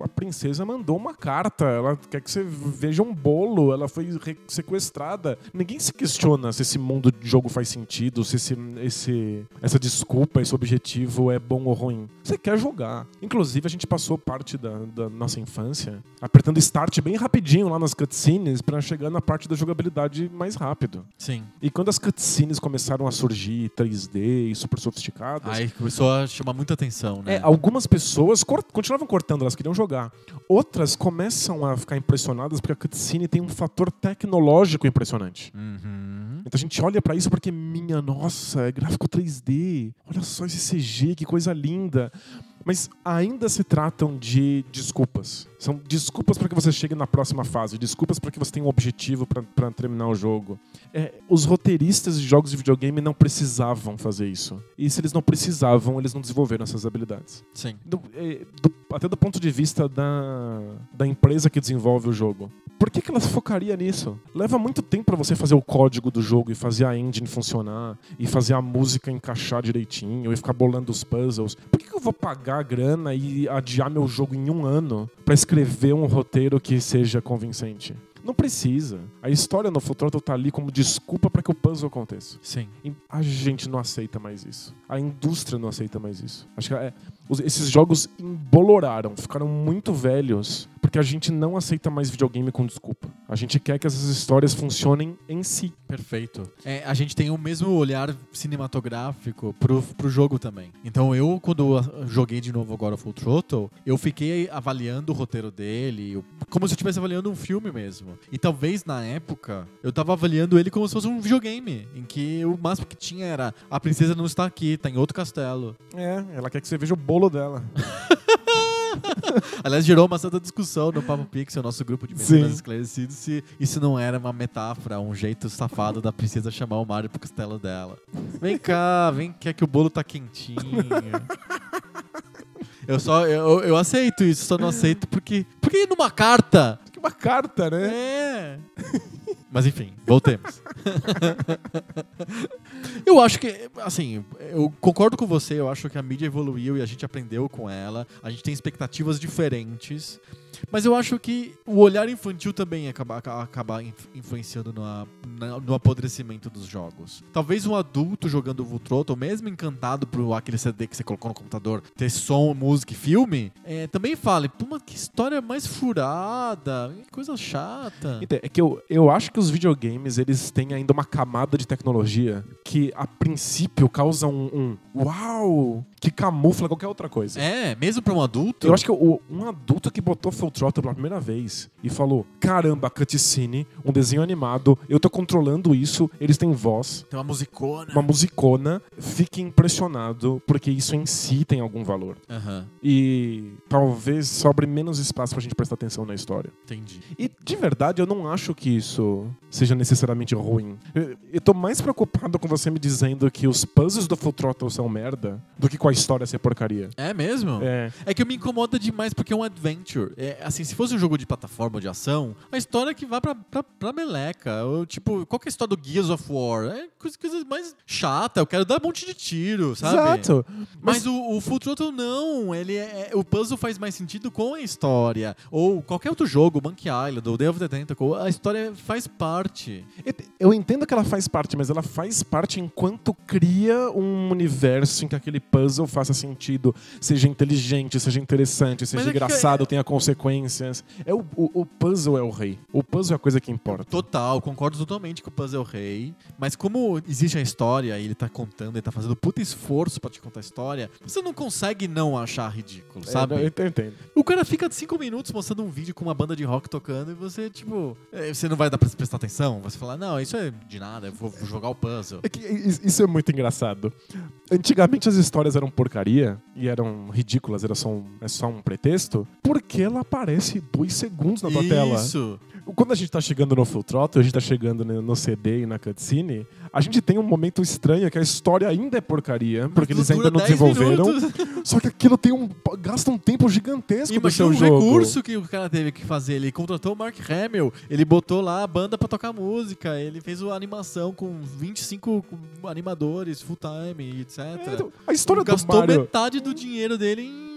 a princesa mandou uma carta, ela quer que você veja um bolo, ela foi sequestrada. Ninguém se questiona se esse mundo de jogo faz sentido, se esse, esse- essa desculpa, esse objetivo é bom ou ruim. Você quer jogar. Inclusive, a gente passou parte da, da nossa infância apertando start bem rapidinho lá nas cutscenes para chegar na parte da jogabilidade mais rápido. Sim. E quando as cutscenes começaram a surgir 3D e super sofisticadas, Aí começou a chamar muita atenção, né? é, algumas pessoas cor- continuavam cortando, elas queriam jogar. Outras começam a ficar impressionadas porque a cutscene tem um fator tecnológico impressionante. Uhum. Então a gente olha pra isso porque, minha nossa, é gráfico 3D. Olha só esse CG, que coisa linda. Mas ainda se tratam de desculpas. São desculpas para que você chegue na próxima fase, desculpas para que você tenha um objetivo para terminar o jogo. É, os roteiristas de jogos de videogame não precisavam fazer isso. E se eles não precisavam, eles não desenvolveram essas habilidades. Sim. Do- é, do- até do ponto de vista da, da empresa que desenvolve o jogo. Por que, que ela focaria nisso? Leva muito tempo para você fazer o código do jogo e fazer a engine funcionar, e fazer a música encaixar direitinho, e ficar bolando os puzzles. Por que, que eu vou pagar a grana e adiar meu jogo em um ano para escrever um roteiro que seja convincente? Não precisa. A história no Futuro tá ali como desculpa para que o puzzle aconteça. Sim. E A gente não aceita mais isso. A indústria não aceita mais isso. Acho que é, os- esses jogos emboloraram, ficaram muito velhos, porque a gente não aceita mais videogame com desculpa. A gente quer que essas histórias funcionem em si. Perfeito. É, a gente tem o mesmo olhar cinematográfico pro, pro jogo também. Então eu, quando joguei de novo agora o Full Throttle, eu fiquei avaliando o roteiro dele, eu- como se eu estivesse avaliando um filme mesmo. E talvez na época eu tava avaliando ele como se fosse um videogame, em que o máximo que tinha era a princesa não está aqui, tá em outro castelo. É, ela quer que você veja o bolo dela. Aliás, gerou uma certa discussão no Papo Pixel, nosso grupo de meninas esclarecidos, se isso não era uma metáfora, um jeito safado da princesa chamar o Mario pro castelo dela. Vem cá, vem cá que o bolo tá quentinho. Eu só, eu, eu aceito isso, só não aceito porque, porque numa carta, uma carta, né? é... Mas enfim, voltemos. eu acho que, assim, eu concordo com você, eu acho que a mídia evoluiu e a gente aprendeu com ela, a gente tem expectativas diferentes, mas eu acho que o olhar infantil também acaba, acaba inf- influenciando na- no apodrecimento dos jogos. Talvez um adulto jogando Throttle, mesmo encantado por aquele CD que você colocou no computador, ter som, música e filme, é, também fale, pô, mas que história mais furada, que coisa chata. Então, É que eu, eu acho que os videogames eles têm ainda uma camada de tecnologia que a princípio causa um, um uau que camufla qualquer outra coisa. É, mesmo pra um adulto. Eu acho que o- um adulto que botou Throttle pela primeira vez e falou: caramba, cutscene, um desenho animado, eu tô controlando isso, eles têm voz, tem uma musicona. uma musicona, fique impressionado, porque isso em si tem algum valor. Aham, E talvez sobre menos espaço pra gente prestar atenção na história. entendi. E de verdade, eu não acho que isso seja necessariamente ruim. Eu, eu tô mais preocupado com você me dizendo que os puzzles do Full Throttle são merda do que com a história ser porcaria. É mesmo? É. É que me incomoda demais porque é um adventure. É, assim, se fosse um jogo de plataforma de ação, a história é que vai pra, pra, pra meleca. Ou, tipo, qual que é a história do Gears of War? É coisa, coisa mais chata, eu quero dar um monte de tiro, sabe? Exato. Mas, o, o Full Throttle não, ele é, é- o puzzle faz mais sentido com a história. Ou qualquer outro jogo, Monkey Island, ou Day of the Tentacle, a história faz parte. Eu entendo que ela faz parte, mas ela faz parte enquanto cria um universo em que aquele puzzle faça sentido, seja inteligente, seja interessante, seja é que- engraçado, tenha consequências. É o, o, o puzzle é o rei. O puzzle é a coisa que importa. Total, concordo totalmente que o puzzle é o rei. Mas como existe a história e ele tá contando, ele tá fazendo puta esforço pra te contar a história, você não consegue não achar ridículo, sabe? É, eu entendo. O cara fica cinco minutos mostrando um vídeo com uma banda de rock tocando e você, tipo, é, você não vai dar pra prestar atenção? Você fala, não, isso é de nada, eu vou jogar o puzzle. É que is- isso é muito engraçado. Antigamente as histórias eram porcaria e eram ridículas, era só um, é só um pretexto, porque ela aparece dois segundos na tua tela. Isso. Quando a gente tá chegando no Full Throttle, a gente tá chegando no CD e na cutscene, a gente tem um momento estranho que a história ainda é porcaria, porque eles ainda não 10 desenvolveram. minutos. Só que aquilo tem um. gasta um tempo gigantesco do Imagina seu o jogo. recurso que o cara teve que fazer. Ele contratou o Mark Hamill, ele botou lá a banda pra tocar música, ele fez a animação com 25 animadores full time, etc. É, então, a história do Gastou Mario. metade do dinheiro dele em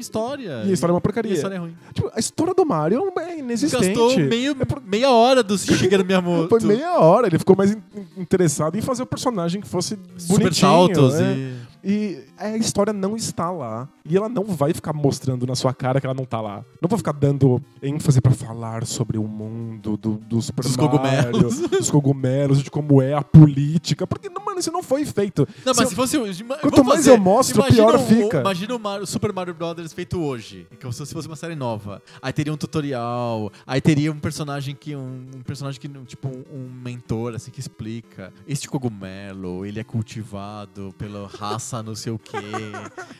história. E a história é uma E porcaria. a história é ruim. Tipo, a história do Mario é inexistente. Gastou meio, meia hora do Shigeru Miyamoto. Foi meia hora, ele ficou mais in- interessado em fazer o personagem que fosse Super bonitinho. saltos é. e... E a história não está lá. E ela não vai ficar mostrando na sua cara que ela não tá lá. Não vou ficar dando ênfase pra falar sobre o mundo do, do Super Dos Mario, cogumelos. dos cogumelos, de como é a política. Porque, mano, isso não foi feito. Não, mas Se se fosse. Quanto mais fazer- eu mostro, pior o- fica. Imagina o, Mario- Super Mario Brothers feito hoje. Que se fosse uma série nova. Aí teria um tutorial. Aí teria um personagem que. Um, um personagem que. Tipo, um, um mentor, assim, que explica. Este cogumelo, ele é cultivado pela raça não sei o quê.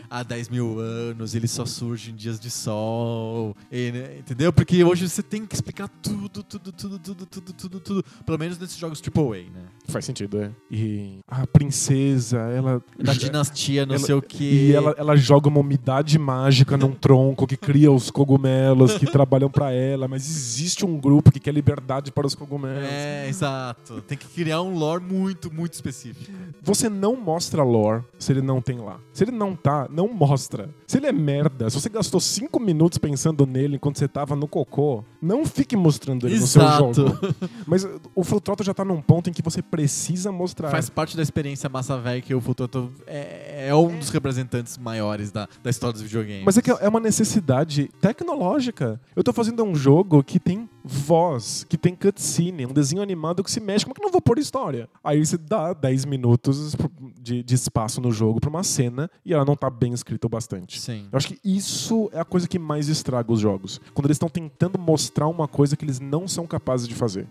Há 10 mil anos, ele só surge em dias de sol. e, né, entendeu? Porque hoje você tem que explicar tudo, tudo, tudo, tudo, tudo, tudo, tudo. Pelo menos nesses jogos AAA, né? Faz sentido, é. E a princesa, ela. Da dinastia, não ela- sei o quê. E ela, ela joga uma umidade mágica num tronco que cria os cogumelos que trabalham pra ela, mas existe um grupo que quer liberdade para os cogumelos. É, exato. Tem que criar um lore muito, muito específico. Você não mostra lore se ele não tem lá. Se ele não tá, não mostra. Se ele é merda, se você gastou cinco minutos pensando nele enquanto você tava no cocô, não fique mostrando ele no seu Exato. jogo. Mas o Full Throttle já tá num ponto em que você precisa mostrar. Faz parte da experiência massa velha que o Futuro é, é um dos representantes maiores da, da história dos videogames. Mas é que é uma necessidade tecnológica. Eu tô fazendo um jogo que tem voz, que tem cutscene, um desenho animado que se mexe. Como é que eu não vou pôr história? Aí você dá 10 minutos de, de espaço no jogo pra uma cena e ela não tá bem escrita o bastante. Sim. Eu acho que isso é a coisa que mais estraga os jogos. Quando eles estão tentando mostrar uma coisa que eles não são capazes de fazer.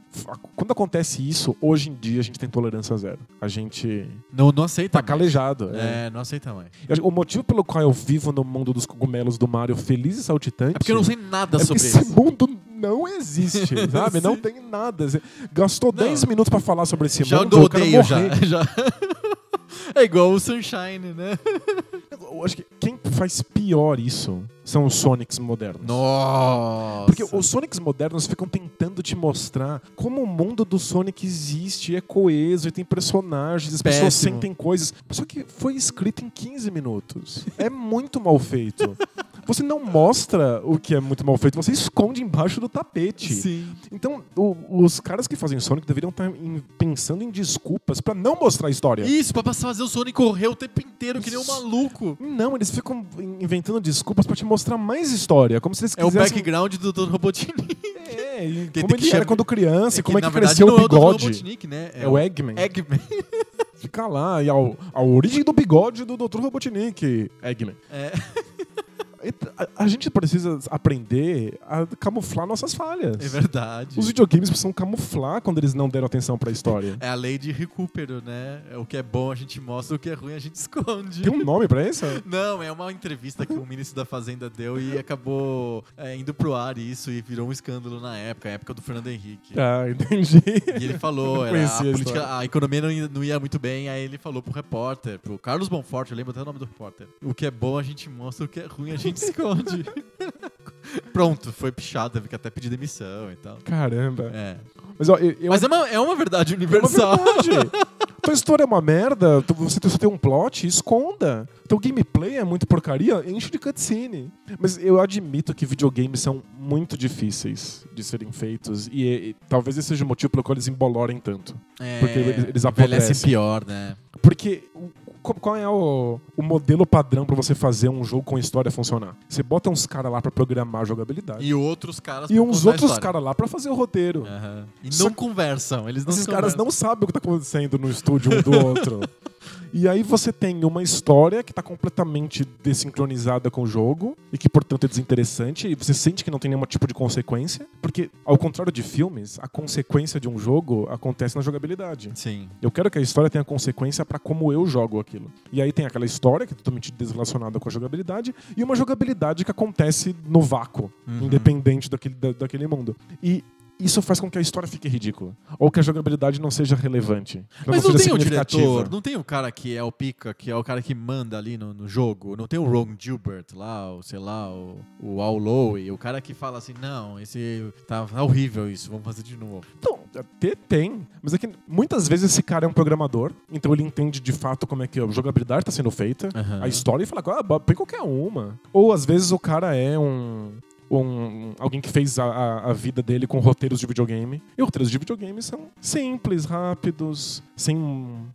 Quando acontece isso, hoje em dia a gente tem tolerância zero. A gente Não, não aceita. tá mais. calejado. é. É, não aceita mais. O motivo pelo qual eu vivo no mundo dos cogumelos do Mario feliz e saltitante. É porque eu não sei nada é sobre esse isso. mundo não existe, sabe? Não tem nada. Gastou Não. 10 minutos pra falar sobre esse Já mundo. eu odeio, já. já. É igual o Sunshine, né? Eu acho que quem faz pior isso são os Sonics modernos. Nossa. Porque os Sonics modernos ficam tentando te mostrar como o mundo do Sonic existe, é coeso, e tem personagens, as pessoas Péssimo. sentem coisas. Só que foi escrito em 15 minutos. É muito mal feito. Você não mostra o que é muito mal feito, você esconde embaixo do tapete. Sim. Então, o- os caras que fazem Sonic deveriam estar em- pensando em desculpas pra não mostrar a história. Isso, pra fazer o Sonic correr o tempo inteiro, que nem um maluco. Não, eles ficam inventando desculpas pra te mostrar mais história, como se eles É o quisessem... background do Dr. Robotnik. É, Que- como que ele era chama- quando criança, e como é que cresceu não o é o bigode. Robotnik, né? É o Eggman. Eggman. Fica lá, e a, a origem do bigode do Dr. Robotnik. Eggman. É. A, a gente precisa aprender a camuflar nossas falhas. É verdade. Os videogames precisam camuflar quando eles não deram atenção pra história. É a lei de recupero, né? O que é bom a gente mostra, o que é ruim a gente esconde. Tem um nome pra isso? Não, é uma entrevista que o ministro da Fazenda deu e acabou é, indo pro ar isso e virou um escândalo na época, a época do Fernando Henrique. Ah, entendi. E ele falou, era, a, a política, história. a economia não ia, não ia muito bem, aí ele falou pro repórter, pro Carlos Bonforte, eu lembro até o nome do repórter. O que é bom a gente mostra, o que é ruim a gente esconde. Pronto, foi pichado, teve que até pedir demissão e tal. Caramba. É. Mas, ó, eu, eu Mas é uma, é uma verdade É uma universal. verdade. Tua história é uma merda, tu- você só tem um plot, esconda. Teu gameplay é muito porcaria, enche de cutscene. Mas eu admito que videogames são muito difíceis de serem feitos e, e talvez esse seja o motivo pelo qual eles embolorem tanto. É, Porque eles- apodrecem. pior, né? Porque o- qual é o, o modelo padrão pra você fazer um jogo com história funcionar? Você bota uns caras lá pra programar a jogabilidade E outros caras e pra uns outros caras lá pra fazer o roteiro. Aham. E Só não que conversam, eles não Esses se caras conversam. não sabem o que tá acontecendo no estúdio um do outro. E aí você tem uma história que tá completamente desincronizada com o jogo e que, portanto, é desinteressante e você sente que não tem nenhum tipo de consequência, porque ao contrário de filmes, a consequência de um jogo acontece na jogabilidade. Sim. Eu quero que a história tenha consequência pra como eu jogo aquilo. E aí tem aquela história que é totalmente desrelacionada com a jogabilidade e uma jogabilidade que acontece no vácuo, Uhum. independente daquele, da- daquele mundo. E isso faz com que a história fique ridícula. Ou que a jogabilidade não seja relevante. Mas não seja tem o diretor, não tem o cara que é o pica, que é o cara que manda ali no, no jogo, não tem o Ron Gilbert lá, o, sei lá, o, o Al Lowe, o cara que fala assim, não, esse tá, tá horrível isso, vamos fazer de novo. Então, até tem. Mas é que muitas vezes esse cara é um programador, então ele entende de fato como é que a jogabilidade está sendo feita, Aham. a história e fala, ah, põe qualquer uma. Ou às vezes o cara é um. Um- alguém que fez a, a- vida dele com roteiros de videogame. E roteiros de videogame são simples, rápidos, sem,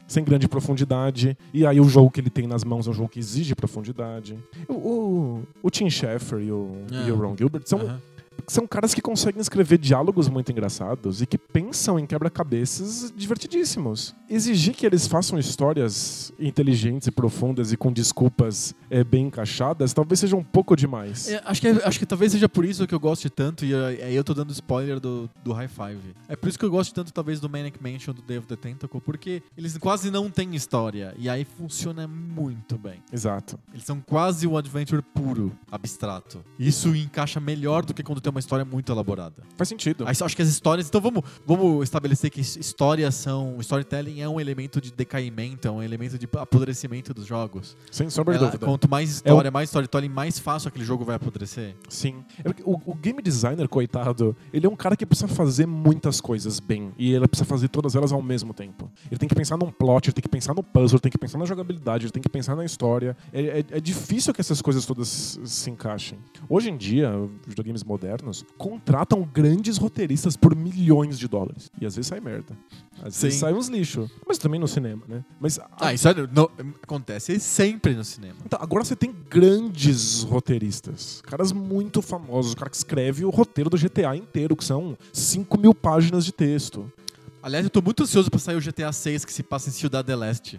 sem grande profundidade. E aí o jogo que ele tem nas mãos é um jogo que exige profundidade. O, o, o Tim Schafer e o, e o Ah. Ron Gilbert são, Aham. São caras que conseguem escrever diálogos muito engraçados e que pensam em quebra-cabeças divertidíssimos. Exigir que eles façam histórias inteligentes e profundas e com desculpas é, bem encaixadas talvez seja um pouco demais. É, acho, que, é- acho que talvez seja por isso que eu gosto tanto, e aí aí eu tô dando spoiler do, do High Five. É por isso que eu gosto tanto, talvez, do Manic Mansion, do of the Tentacle, porque eles quase não têm história, e aí funciona muito bem. Exato. Eles são quase o adventure puro, abstrato. Isso encaixa melhor do que quando tem uma história muito elaborada. Faz sentido. Aí, acho que as histórias. Então vamos, vamos estabelecer que his- histórias são. Storytelling é um elemento de decaimento, é um elemento de apodrecimento dos jogos. Sem sombra de Ela- dúvida. quanto mais história, mais storytelling, mais fácil aquele jogo vai apodrecer. Sim. É O, o game designer, coitado, ele é um cara que precisa fazer muitas coisas bem. E ele precisa fazer todas elas ao mesmo tempo. Ele tem que pensar num plot, ele tem que pensar no puzzle, ele tem que pensar na jogabilidade, ele tem que pensar na história. É, é- é difícil que essas coisas todas se encaixem. Hoje em dia, os videogames modernos contratam grandes roteiristas por milhões de dólares. E às vezes sai merda. Às vezes Sim. sai uns lixo. Mas também no cinema, né? Mas Ah, isso é- não- acontece sempre no cinema. então, agora você tem grandes roteiristas, caras muito famosos, o cara que escreve o roteiro do GTA inteiro, que são 5 mil páginas de texto. Aliás, eu tô muito ansioso pra sair o GTA 6 que se passa em Ciudad del Este.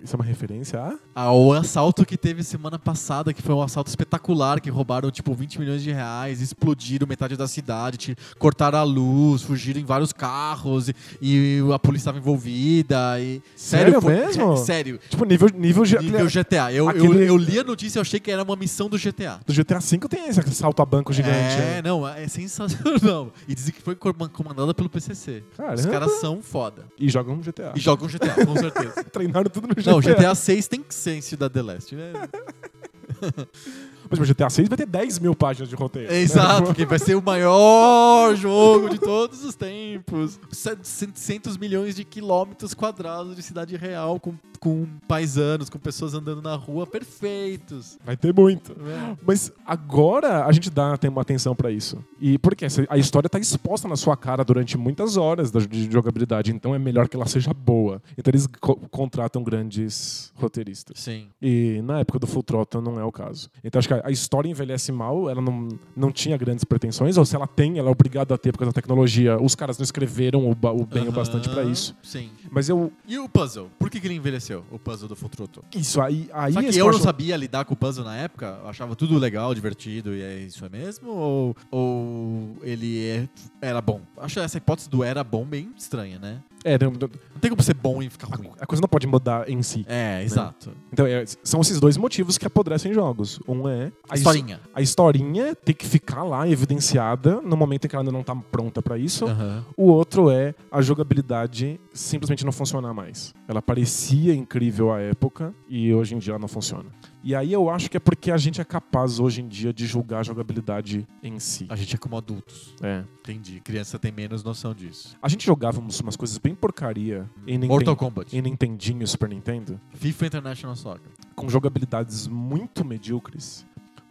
Isso é uma referência a? Ao assalto que teve semana passada, que foi um assalto espetacular, que roubaram tipo 20 milhões de reais, explodiram metade da cidade, cortaram a luz, fugiram em vários carros e, e a polícia estava envolvida. E, Sério foi- mesmo? Sério. Tipo, nível, nível, Nível GTA. Eu, eu, aquele- eu li a notícia e achei que era uma missão do GTA. Do GTA V tem esse assalto a banco gigante. É, né? não, é sensacional. E dizem que foi comand- comandada pelo PCC. Os Caramba. Caras são foda. E jogam GTA. E jogam GTA, com certeza. Treinaram tudo no GTA. Não, GTA 6 tem que ser em Ciudad del Este. É, Mas o GTA 6 vai ter 10 mil páginas de roteiro. É né? exato, que vai ser o maior jogo de todos os tempos. 700 milhões de quilômetros quadrados de cidade real, com, com paisanos, com pessoas andando na rua, perfeitos. Vai ter muito. né? Mas agora a gente dá tem uma atenção pra isso. E porque a história tá exposta na sua cara durante muitas horas de jogabilidade, então é melhor que ela seja boa. Então eles co- contratam grandes roteiristas. Sim. E na época do Full Throttle não é o caso. Então acho que a, história envelhece mal, ela não, não tinha grandes pretensões, ou se ela tem, ela é obrigada a ter por causa da tecnologia. Os caras não escreveram o, o bem o bastante Aham, isso. Sim. Mas eu. E o puzzle? Por que, que ele envelheceu, o puzzle do Futruto? Isso, aí. aí Só que eu não sabia lidar com o puzzle na época, eu achava tudo legal, divertido, e é isso é mesmo? Ou, ou ele é- era bom? Acho essa hipótese do era bom bem estranha, né? É, não- Não tem como ser bom e ficar ruim. a coisa não pode mudar em si. É, exato. Então, é, são esses dois motivos que apodrecem jogos. Um é A historinha. A historinha tem que ficar lá evidenciada no momento em que ela ainda não tá pronta pra isso. Aham. O outro é a jogabilidade simplesmente não funcionar mais. Ela parecia incrível à época e hoje em dia ela não funciona. E aí eu acho que é porque a gente é capaz hoje em dia de julgar a jogabilidade em si. A gente é como adultos. É. Entendi. Criança tem menos noção disso. A gente jogava umas coisas bem porcaria em, Mortal Kombat. em Nintendinho e Super Nintendo. FIFA International Soccer. com jogabilidades muito medíocres,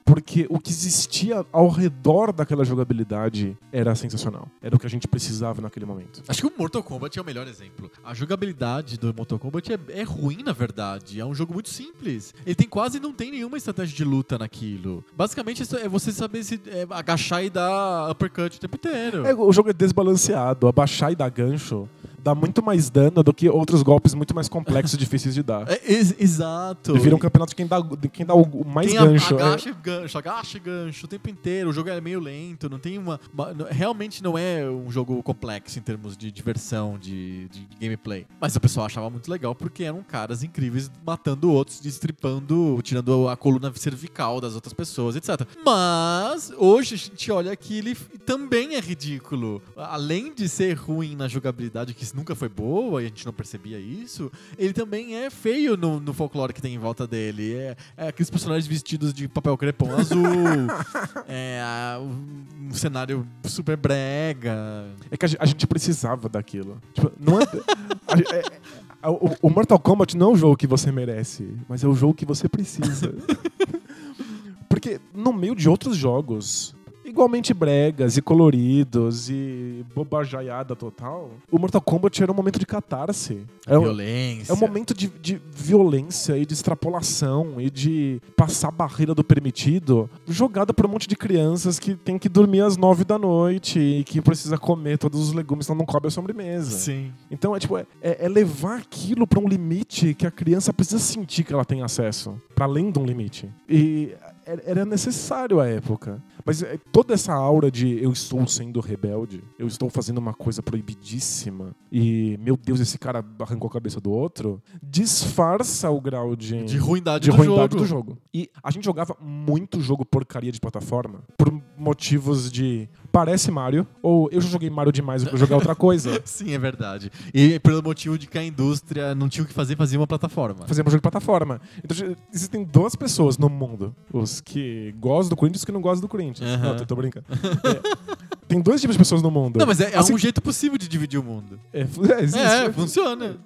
porque o que existia ao redor daquela jogabilidade era sensacional. Era o que a gente precisava naquele momento. Acho que o Mortal Kombat é o melhor exemplo. A jogabilidade do Mortal Kombat é, é ruim, na verdade. É um jogo muito simples. Ele tem quase não tem nenhuma estratégia de luta naquilo. Basicamente é você saber se é, agachar e dar uppercut o tempo inteiro. É, o jogo é desbalanceado, abaixar e dar gancho dá muito mais dano do que outros golpes muito mais complexos e difíceis de dar. É, ex- exato. Vira um campeonato de quem dá, de quem dá o mais Quem gancho. é. agacha e gancho, agacha e gancho o tempo inteiro. O jogo é meio lento, não tem uma. realmente não é um jogo complexo em termos de diversão, de, de gameplay. Mas o pessoal achava muito legal porque eram caras incríveis matando outros, destripando, tirando a coluna cervical das outras pessoas, etc. Mas hoje a gente olha que ele também é ridículo. Além de ser ruim na jogabilidade, que nunca foi boa e a gente não percebia isso, ele também é feio no, no folclore que tem em volta dele. É, é aqueles personagens vestidos de papel crepom azul. é um, um cenário super brega. É que a, a gente precisava daquilo. Tipo, não é, a é- é- o, o Mortal Kombat não é o jogo que você merece, mas é o jogo que você precisa. Porque no meio de outros jogos, igualmente bregas e coloridos e bobajaiada total, o Mortal Kombat era um momento de catarse. É um, violência. é um momento de, de violência e de extrapolação e de passar a barreira do permitido jogada por um monte de crianças que tem que dormir às nove da noite e que precisa comer todos os legumes, senão não cobre a sobremesa. Sim. Então é tipo, é, é levar aquilo pra um limite que a criança precisa sentir que ela tem acesso, Pra além de um limite. E era necessário à época. Mas é, toda essa aura de eu estou sendo rebelde, eu estou fazendo uma coisa proibidíssima e, meu Deus, esse cara arrancou a cabeça do outro, disfarça o grau de, De ruindade, de do, ruindade jogo. do jogo. E a gente jogava muito jogo porcaria de plataforma por motivos de parece Mario ou eu já joguei Mario demais pra jogar outra coisa. Sim, é verdade. E pelo motivo de que a indústria não tinha o que fazer, fazia uma plataforma. Fazemos jogo de plataforma. Então existem duas pessoas no mundo: os que gostam do Corinthians e os que não gostam do Corinthians. Não, tô, tô brincando. É, tem dois tipos de pessoas no mundo. Não, mas é, é Assim- um jeito possível de dividir o mundo. É, é, existe. É, funciona.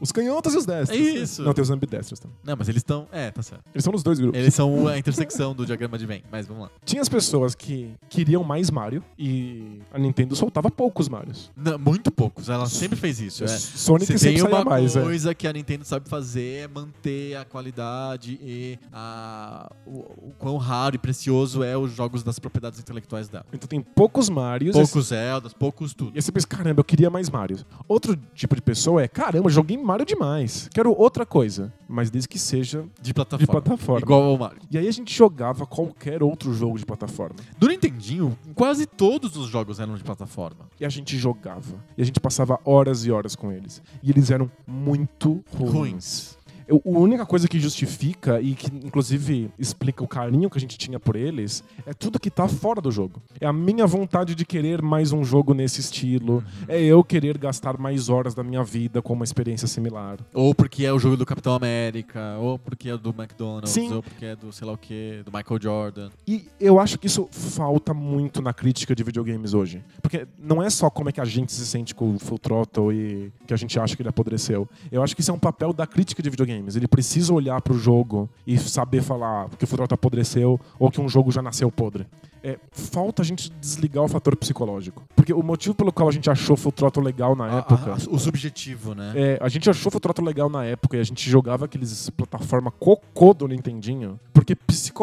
Os canhotos e os destros. É isso. Não, tem os ambidestros também. Não, mas eles estão. É, tá certo. Eles são nos dois grupos. Eles são a intersecção do diagrama de Venn, mas vamos lá. Tinha as pessoas que queriam mais Mario e a Nintendo soltava poucos Marios. Não, muito poucos, ela sempre fez isso. É. Sonic Se sempre tem uma mais. é. coisa que a Nintendo sabe fazer é manter a qualidade e a, o, o quão raro e precioso é os jogos das propriedades intelectuais dela. Então tem poucos Marios. Poucos Zeldas, poucos tudo. E aí você pensa, caramba, eu queria mais Marios. Outro tipo de pessoa é, caramba, joguei Mario demais. Quero outra coisa. Mas desde que seja De plataforma. de plataforma. Igual ao Mario. E aí a gente jogava qualquer outro jogo de plataforma. Do Nintendinho, quase todos os jogos eram de plataforma. E a gente jogava. E a gente passava horas e horas com eles. E eles eram muito ruins. Ruins. Eu- a única coisa que justifica e que, inclusive, explica o carinho que a gente tinha por eles é tudo que tá fora do jogo. É a minha vontade de querer mais um jogo nesse estilo. É eu querer gastar mais horas da minha vida com uma experiência similar. Ou porque é o jogo do Capitão América, ou porque é do McDonald's, Sim. ou porque é do sei lá o que, do Michael Jordan. E eu acho que isso falta muito na crítica de videogames hoje. Porque não é só como é que a gente se sente com o Full Throttle e que a gente acha que ele apodreceu. Eu acho que isso é um papel da crítica de videogames. Ele precisa olhar pro jogo e saber falar que o Full Throttle apodreceu ou que um jogo já nasceu podre. É, falta a gente desligar o fator psicológico. Porque o motivo pelo qual a gente achou Full Throttle legal na A- época... a- o subjetivo, né? É, a gente achou Full Throttle legal na época e a gente jogava aqueles plataforma cocô do Nintendinho, porque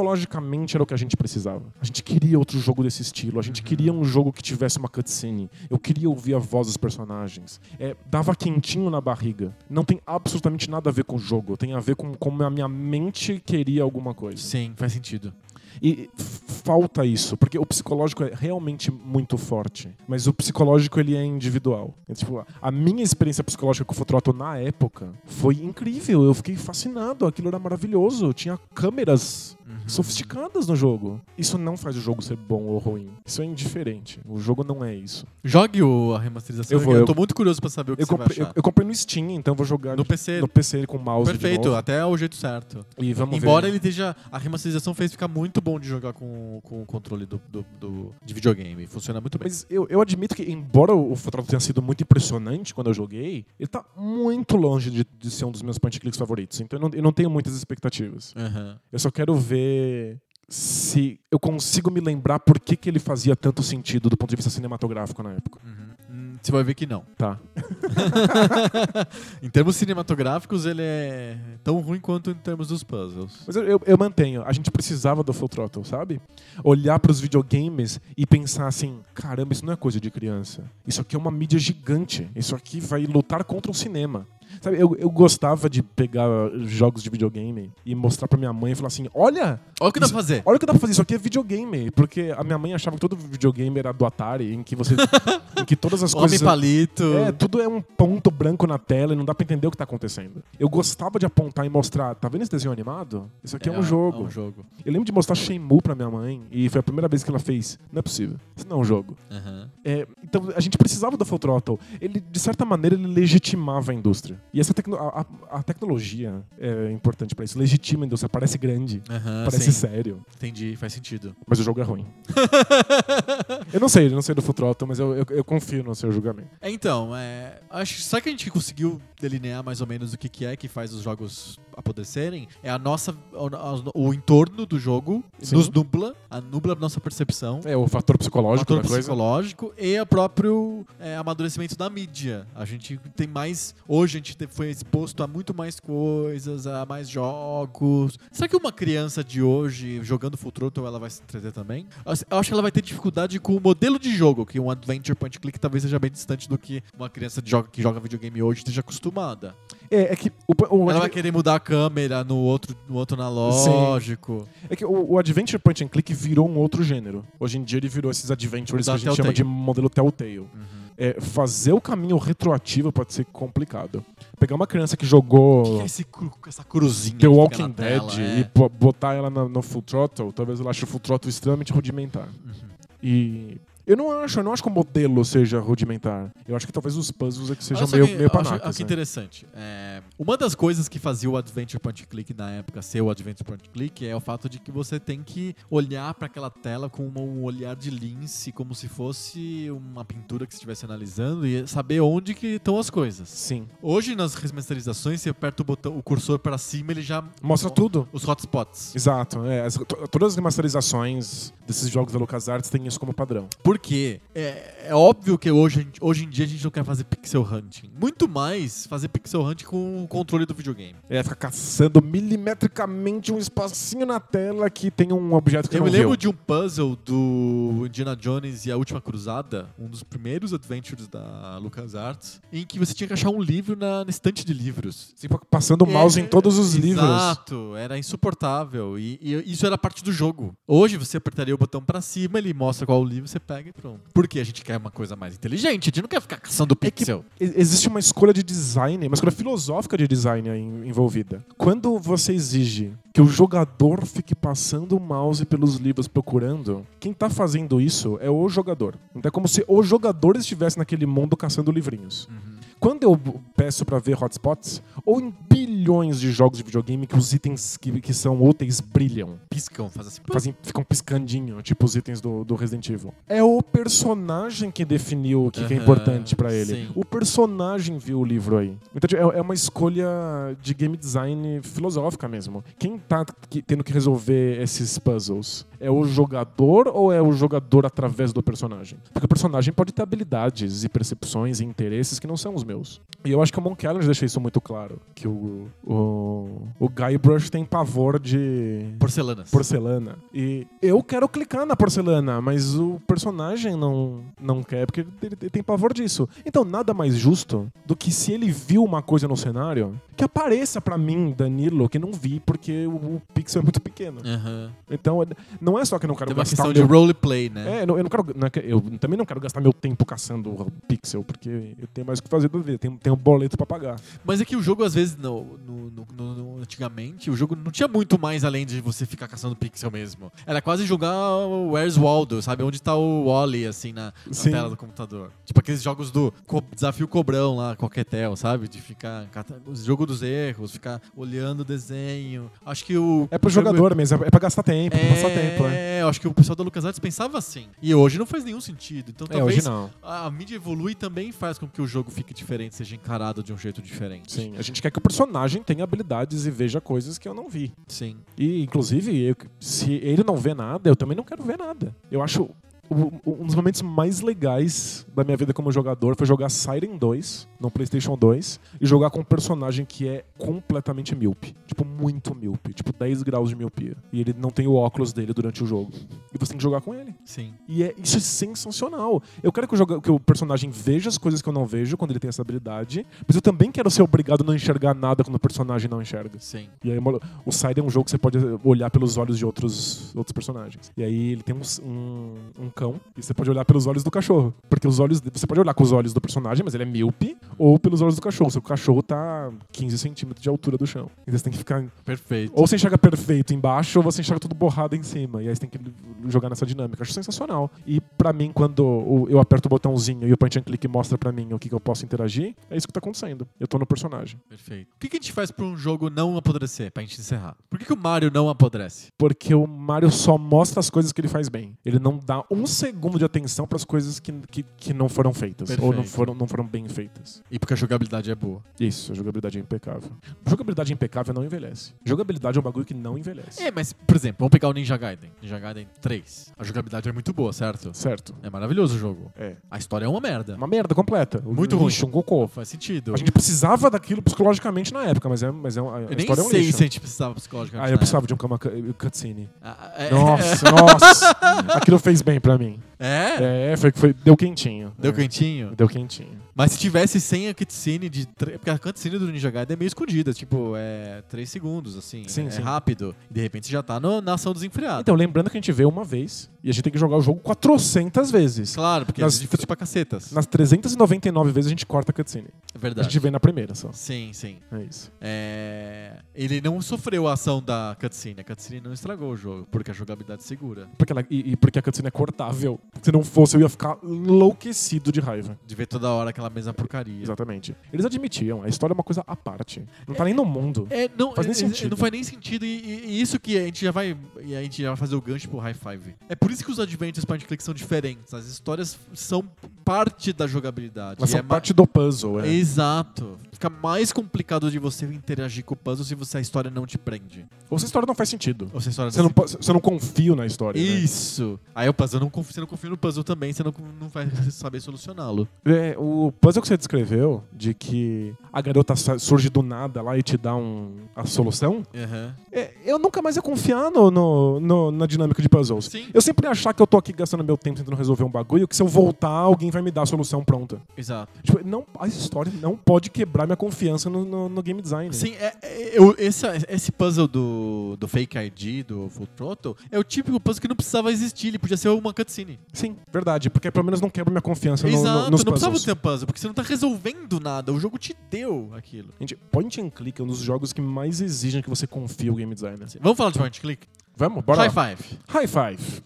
psicologicamente era o que a gente precisava. A gente queria outro jogo desse estilo, a gente queria um jogo que tivesse uma cutscene, eu queria ouvir a voz dos personagens. É, dava quentinho na barriga. Não tem absolutamente nada a ver com o jogo, tem a ver com como a minha mente queria alguma coisa. Sim, faz sentido. E falta isso, porque o psicológico é realmente muito forte, mas o psicológico ele é individual. É, tipo, a minha experiência psicológica com o Fotorato na época foi incrível, eu fiquei fascinado, aquilo era maravilhoso, tinha câmeras sofisticadas no jogo. Isso não faz o jogo ser bom ou ruim. Isso é indiferente. O jogo não é isso. Jogue o, a remasterização. Eu vou, eu eu- tô muito curioso pra saber o que Eu você vai comprei, eu, achar. eu comprei no Steam, então eu vou jogar No PC. no PC com mouse Perfeito, até o jeito certo. E vamos Embora ver. ele esteja. A remasterização fez ficar muito bom de jogar com, com o controle do, do- do- de videogame. Funciona muito bem. Mas eu, eu admito que, embora o Fotorato tenha sido muito impressionante quando eu joguei, ele tá muito longe de, de ser um dos meus point clicks favoritos. Então eu não, eu não tenho muitas expectativas. Aham. Eu só quero ver se eu consigo me lembrar por que, que ele fazia tanto sentido do ponto de vista cinematográfico na época. Uhum. Você vai ver que não. Tá. em termos cinematográficos, ele é tão ruim quanto em termos dos puzzles. Mas eu, eu, eu mantenho. A gente precisava do Full Throttle, sabe? Olhar pros videogames e pensar assim: caramba, isso não é coisa de criança. Isso aqui é uma mídia gigante. Isso aqui vai lutar contra o cinema. Sabe, eu, eu gostava de pegar jogos de videogame e mostrar pra minha mãe e falar assim: olha, Olha o que dá pra fazer. olha o que dá pra fazer, isso aqui é videogame. Porque a minha mãe achava que todo videogame era do Atari, em que você. em que todas as Homem coisas. palito. É, tudo é um ponto branco na tela e não dá pra entender o que tá acontecendo. Eu gostava de apontar e mostrar, tá vendo esse desenho animado? Isso aqui é, um jogo. É um jogo. Eu lembro de mostrar Shenmue pra minha mãe e foi a primeira vez que ela fez. Não é possível. Isso não é um jogo. Aham. É, então a gente precisava do Full Throttle. Ele, de certa maneira, ele legitimava a indústria. E essa tecno a, a- tecnologia é importante pra isso. Legitima a indústria. Parece grande. Parece sim. sério. Entendi, faz sentido. Mas o jogo é ruim. eu não sei, eu não sei do Full Throttle, mas eu, eu, eu confio no seu julgamento. É, então, é, acho, será que a gente conseguiu delinear mais ou menos o que, que é que faz os jogos apodrecerem? É a nossa, o, o entorno do jogo Sim. nos nubla, a nubla a nossa percepção. É o fator psicológico fator da coisa. psicológico e o próprio é, amadurecimento da mídia. A gente tem mais. Hoje a gente te- foi exposto a muito mais coisas, a mais jogos. Será que uma criança de hoje jogando Full Throttle ela vai se entreter também? Eu acho que ela vai ter dificuldade com o modelo de jogo, que um adventure point click talvez seja bem distante do que uma criança de joga, que joga videogame hoje esteja acostumada. É, é que o, o, Ela vai querer mudar a câmera no outro, no outro analógico. é que o, o Adventure Point and Click virou um outro gênero. Hoje em dia ele virou esses adventures Da que a gente chama de modelo Telltale. É, fazer o caminho retroativo pode ser complicado. Pegar uma criança que jogou que é esse cru- essa cruzinha? The Walking Dead tela? É. e bo- botar ela na- no Full Throttle, talvez ela ache o Full Throttle extremamente rudimentar. Uhum. E eu não acho, eu não acho que o modelo seja rudimentar. Eu acho que talvez os puzzles é que sejam meio, que- meio panacas. olha que interessante. É, uma das coisas que fazia o Adventure Point Click na época ser o Adventure Point Click é o fato de que você tem que olhar para aquela tela com um olhar de lince, como se fosse uma pintura que você estivesse analisando e saber onde que estão as coisas. Sim. Hoje nas remasterizações, você aperta o botão, o cursor para cima, ele já Mostra tudo. os hotspots. Exato. é, as- to- todas as remasterizações desses jogos da LucasArts têm isso como padrão. Por quê? É, é óbvio que hoje, hoje em dia a gente não quer fazer pixel hunting. Muito mais fazer pixel hunting com o controle do videogame. É ficar caçando milimetricamente um espacinho na tela que tem um objeto que Eu não me lembro viu. de um puzzle do Indiana Jones e a Última Cruzada, um dos primeiros adventures da LucasArts, em que você tinha que achar um livro na, na estante de livros. Assim, passando o mouse É, em todos os livros. Exato, era insuportável. E, e isso era parte do jogo. Hoje você apertaria o botão pra cima, ele mostra qual livro, você pega e pronto. Porque a gente quer uma coisa mais inteligente, a gente não quer ficar caçando É pixel. e- existe uma escolha de design, uma escolha filosófica de design envolvida. Quando você exige que o jogador fique passando o mouse pelos livros procurando, quem tá fazendo isso é o jogador. Então é como se o jogador estivesse naquele mundo caçando livrinhos. Quando eu peço pra ver hotspots, ou em bilhões de jogos de videogame que os itens que, que são úteis brilham, Piscam, faz assim. fazem, ficam piscandinho, tipo os itens do, do Resident Evil. É o personagem que definiu o que, que é importante pra ele. sim. O personagem viu o livro aí. Então tipo, é, é uma escolha de game design filosófica mesmo. Quem tá que- tendo que resolver esses puzzles? É o jogador ou é o jogador através do personagem? Porque o personagem pode ter habilidades e percepções e interesses que não são os meus. E eu acho que o Monkey Island deixa isso muito claro. Que o, o, o Guybrush tem pavor de Porcelanas. porcelana. E eu quero clicar na porcelana, mas o personagem não, não quer, porque ele, ele tem pavor disso. Então, nada mais justo do que se ele viu uma coisa no cenário, que apareça pra mim, Danilo, que não vi, porque o, o pixel é muito pequeno. Aham. Então, não é só que eu não quero Tem uma gastar questão o de roleplay, né? É, eu não, eu não quero, não é eu também não quero gastar meu tempo caçando o pixel, porque eu tenho mais o que fazer da tenho, tenho um boleto pra pagar. Mas é que o jogo, às vezes, no, no- no- no- no- antigamente, o jogo não tinha muito mais além de você ficar caçando pixel mesmo. Era quase jogar o Where's Waldo, sabe? Onde tá o Wally, assim, na, na tela do computador. Tipo aqueles jogos do co- desafio cobrão lá, Coquetel, sabe? De ficar. O jogo dos erros, ficar olhando o desenho. Acho que o. É pro jogador mesmo, é pra gastar tempo, pra passar tempo, né? É, eu acho que o pessoal da LucasArts pensava assim. E hoje não faz nenhum sentido. Então É, talvez hoje não. a mídia evolui e também faz com que o jogo fique diferente, seja encarado de um jeito diferente. Sim, a gente quer que o personagem tenha habilidades e veja coisas que eu não vi. Sim. E, inclusive, eu- se ele não vê nada, eu também não quero ver nada. Eu acho. Um dos momentos mais legais da minha vida como jogador foi jogar Siren 2 no PlayStation 2 e jogar com um personagem que é completamente míope. Tipo, muito míope. Tipo, 10 graus de miopia. E ele não tem o óculos dele durante o jogo. E você tem que jogar com ele. Sim. E é, isso é sensacional. Eu quero que o, joga, que o personagem veja as coisas que eu não vejo quando ele tem essa habilidade, mas eu também quero ser obrigado a não enxergar nada quando o personagem não enxerga. Sim. E aí o Siren é um jogo que você pode olhar pelos olhos de outros, outros personagens. E aí ele tem um, um, um cão e você pode olhar pelos olhos do cachorro. Porque os olhos. Você pode olhar com os olhos do personagem, mas ele é míope, ou pelos olhos do cachorro. Seu cachorro tá 15 centímetros de altura do chão. Então você tem que ficar. Perfeito. Ou você enxerga perfeito embaixo, ou você enxerga tudo borrado em cima. E aí você tem que jogar nessa dinâmica. Acho sensacional. E para mim, quando eu aperto o botãozinho e o point and click mostra para mim o que, que eu posso interagir, é isso que tá acontecendo. Eu tô no personagem. Perfeito. O que, que a gente faz pra um jogo não apodrecer, pra gente encerrar? Por que, que o Mario não apodrece? Porque o Mario só mostra as coisas que ele faz bem. Ele não dá um segundo de atenção para as coisas que, que, que, não foram feitas. Perfeito. Ou não foram, não foram bem feitas. E porque a jogabilidade é boa. Isso, a jogabilidade é impecável. Jogabilidade impecável não envelhece. Jogabilidade é um bagulho que não envelhece. É, mas, por exemplo, vamos pegar o Ninja Gaiden. Ninja Gaiden 3. A jogabilidade é muito boa, certo? Certo. É maravilhoso o jogo. É. A história é uma merda. Uma merda completa. Muito um ruim. lixo, um cocô. Faz sentido. A gente precisava daquilo psicologicamente na época, mas é, mas é, a Eu nem história é um sei lixo. se a gente precisava psicologicamente. Ah, eu precisava de um cutscene. época. Ah, é- Nossa, nossa. Aquilo fez bem pra mim. É? É, foi, foi, deu quentinho. Deu É, quentinho? Deu quentinho. Mas se tivesse sem a cutscene de. Porque a cutscene do Ninja Gaiden é meio escondida, tipo, é 3 segundos, assim. Sim, é sim. rápido. E de repente você já tá no- na ação desenfreada. Então, lembrando que a gente vê uma vez e a gente tem que jogar o jogo 400 vezes. Claro, porque Nas- é difícil pra cacetas. Nas 399 vezes a gente corta a cutscene. É A verdade. gente vê na primeira só. Sim, sim. É isso. É, Ele não sofreu a ação da cutscene. A cutscene não estragou o jogo, porque a jogabilidade segura. Porque ela- e, e porque a cutscene é cortável. Se não fosse, eu ia ficar enlouquecido de raiva. De ver toda hora aquela mesma porcaria. Exatamente. Eles admitiam, a história é uma coisa à parte. Não tá nem no mundo. É, não Faz nem é- é- sentido. Não faz nem sentido. E, e- isso que a gente já vai. E a gente já vai fazer o gancho pro high five. É por isso que os adventures point click são diferentes. As histórias são parte da jogabilidade. Mas são é parte do puzzle, é. Exato. Fica mais complicado de você interagir com o puzzle se você, a história não te prende. Ou se a história não faz sentido. Ou se a história Você não, você não confia na história. né? Isso. Aí o puzzle, não confia, você não confia no puzzle também, você não, não vai saber solucioná-lo. É, o puzzle que você descreveu, de que a garota surge do nada lá e te dá um, a solução, Aham. é, eu nunca mais ia confiar no, no- no- na dinâmica de puzzles. Sim. Eu sempre ia achar que eu tô aqui gastando meu tempo tentando resolver um bagulho, que se eu voltar, alguém vai me dar a solução pronta. Exato. Tipo, não, a história não pode quebrar minha confiança no, no- no game design. Sim, é, é- eu- esse, esse puzzle do, do Fake ID, do Full Throttle, é o típico puzzle que não precisava existir, ele podia ser uma cutscene. Sim, verdade. Porque pelo menos não quebra minha confiança no, no, Exato, nos não precisava ter puzzle, porque você não tá resolvendo nada, o jogo te deu aquilo. Gente, point and click é um dos jogos que mais exigem que você confie o game designer. Vamos falar de point and click? Vamos, bora High lá. five. High five.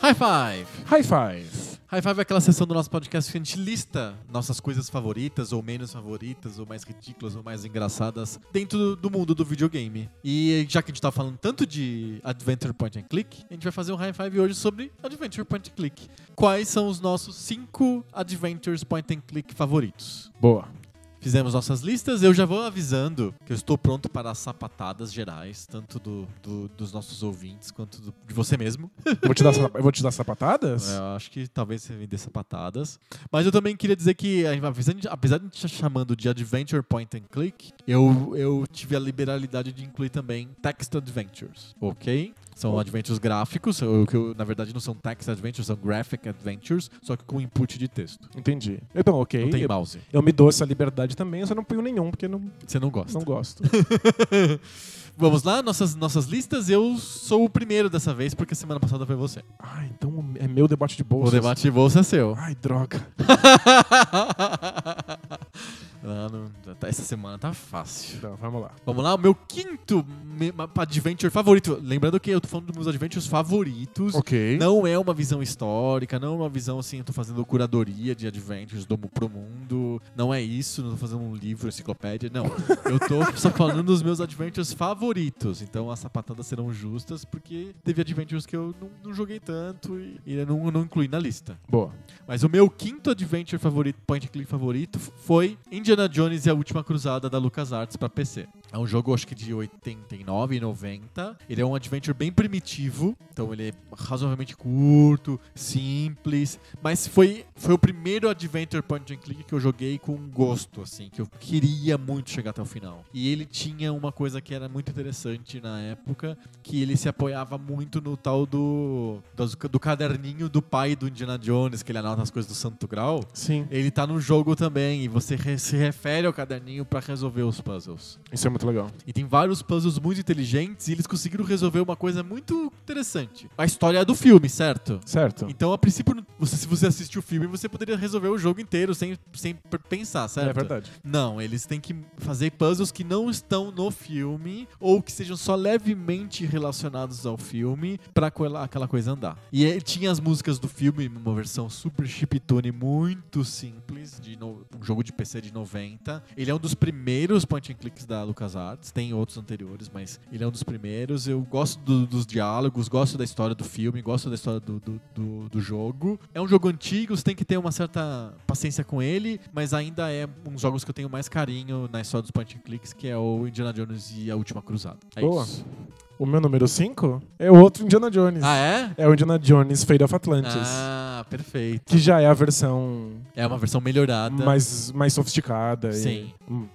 High five. High five. High Five é aquela sessão do nosso podcast que a gente lista nossas coisas favoritas, ou menos favoritas, ou mais ridículas, ou mais engraçadas dentro do mundo do videogame. E já que a gente tá falando tanto de Adventure Point and Click, a gente vai fazer um High Five hoje sobre Adventure Point and Click. Quais são os nossos cinco Adventures Point and Click favoritos? Boa. Fizemos nossas listas, eu já vou avisando que eu estou pronto para as sapatadas gerais, tanto do, do- dos nossos ouvintes quanto do- de você mesmo. Eu vou te dar, eu vou te dar sapatadas? É, Eu acho que talvez você me dê sapatadas. Mas eu também queria dizer que, apesar de, apesar de a gente estar chamando de Adventure Point and Click, eu, eu tive a liberalidade de incluir também Text Adventures, ok? São adventures gráficos, que na verdade não são text adventures, são graphic adventures, só que com input de texto. Entendi. Então, ok. Não tem eu, mouse. eu me dou essa liberdade também, eu só não ponho nenhum, porque não, Você não gosta. não gosto. Vamos lá, nossas, nossas listas. Eu sou o primeiro dessa vez, porque semana passada foi você. ah, então é meu debate de bolsa. O debate de bolsa é seu. Ai, droga. Ah, não- essa semana tá fácil. Então, vamos lá. Vamos lá, o meu quinto adventure favorito. Lembrando que eu tô falando dos meus adventures favoritos. Ok. Não é uma visão histórica, não é uma visão assim, eu tô fazendo curadoria de adventures do, pro mundo. Não é isso, não tô fazendo um livro, enciclopédia. Não. Eu tô só falando dos meus adventures favoritos. Favoritos. Então as sapatadas serão justas, porque teve Adventures que eu não, não joguei tanto e, e não, não incluí na lista. Boa. Mas o meu quinto Adventure favorito, point and click favorito, foi Indiana Jones e a Última Cruzada da LucasArts pra PC. É um jogo, acho que de 89 e 90. Ele é um adventure bem primitivo, então ele é razoavelmente curto, simples, mas foi, foi o primeiro adventure point and click que eu joguei com gosto, assim, que eu queria muito chegar até o final. E ele tinha uma coisa que era muito interessante na época, que ele se apoiava muito no tal do, do, do caderninho do pai do Indiana Jones, que ele anota as coisas do Santo Grau. Sim. Ele tá no jogo também, e você re- se refere ao caderninho pra resolver os puzzles. Isso é muito legal. E tem vários puzzles muito inteligentes e eles conseguiram resolver uma coisa muito interessante. A história é do filme, certo? Certo. Então, a princípio, você, se você assistiu o filme, você poderia resolver o jogo inteiro sem, sem pensar, certo? É verdade. Não, eles têm que fazer puzzles que não estão no filme ou que sejam só levemente relacionados ao filme coela- aquela coisa andar. E tinha as músicas do filme, uma versão super chiptune muito simples, de no- um jogo de PC de 90. Ele é um dos primeiros point and clicks da LucasArts, tem outros anteriores, mas ele é um dos primeiros. Eu gosto do- dos diálogos, gosto da história do filme, gosto da história do, do, do- do jogo. É um jogo antigo, você tem que ter uma certa paciência com ele, mas ainda é um dos jogos que eu tenho mais carinho na história dos point and clicks, que é o Indiana Jones e a Última Cruzada. É Boa. isso. O meu número 5 é outro Indiana Jones. Ah, é? É o Indiana Jones Fate of Atlantis. Ah, perfeito. Que já é a versão É uma versão melhorada. mais, mais sofisticada Sim.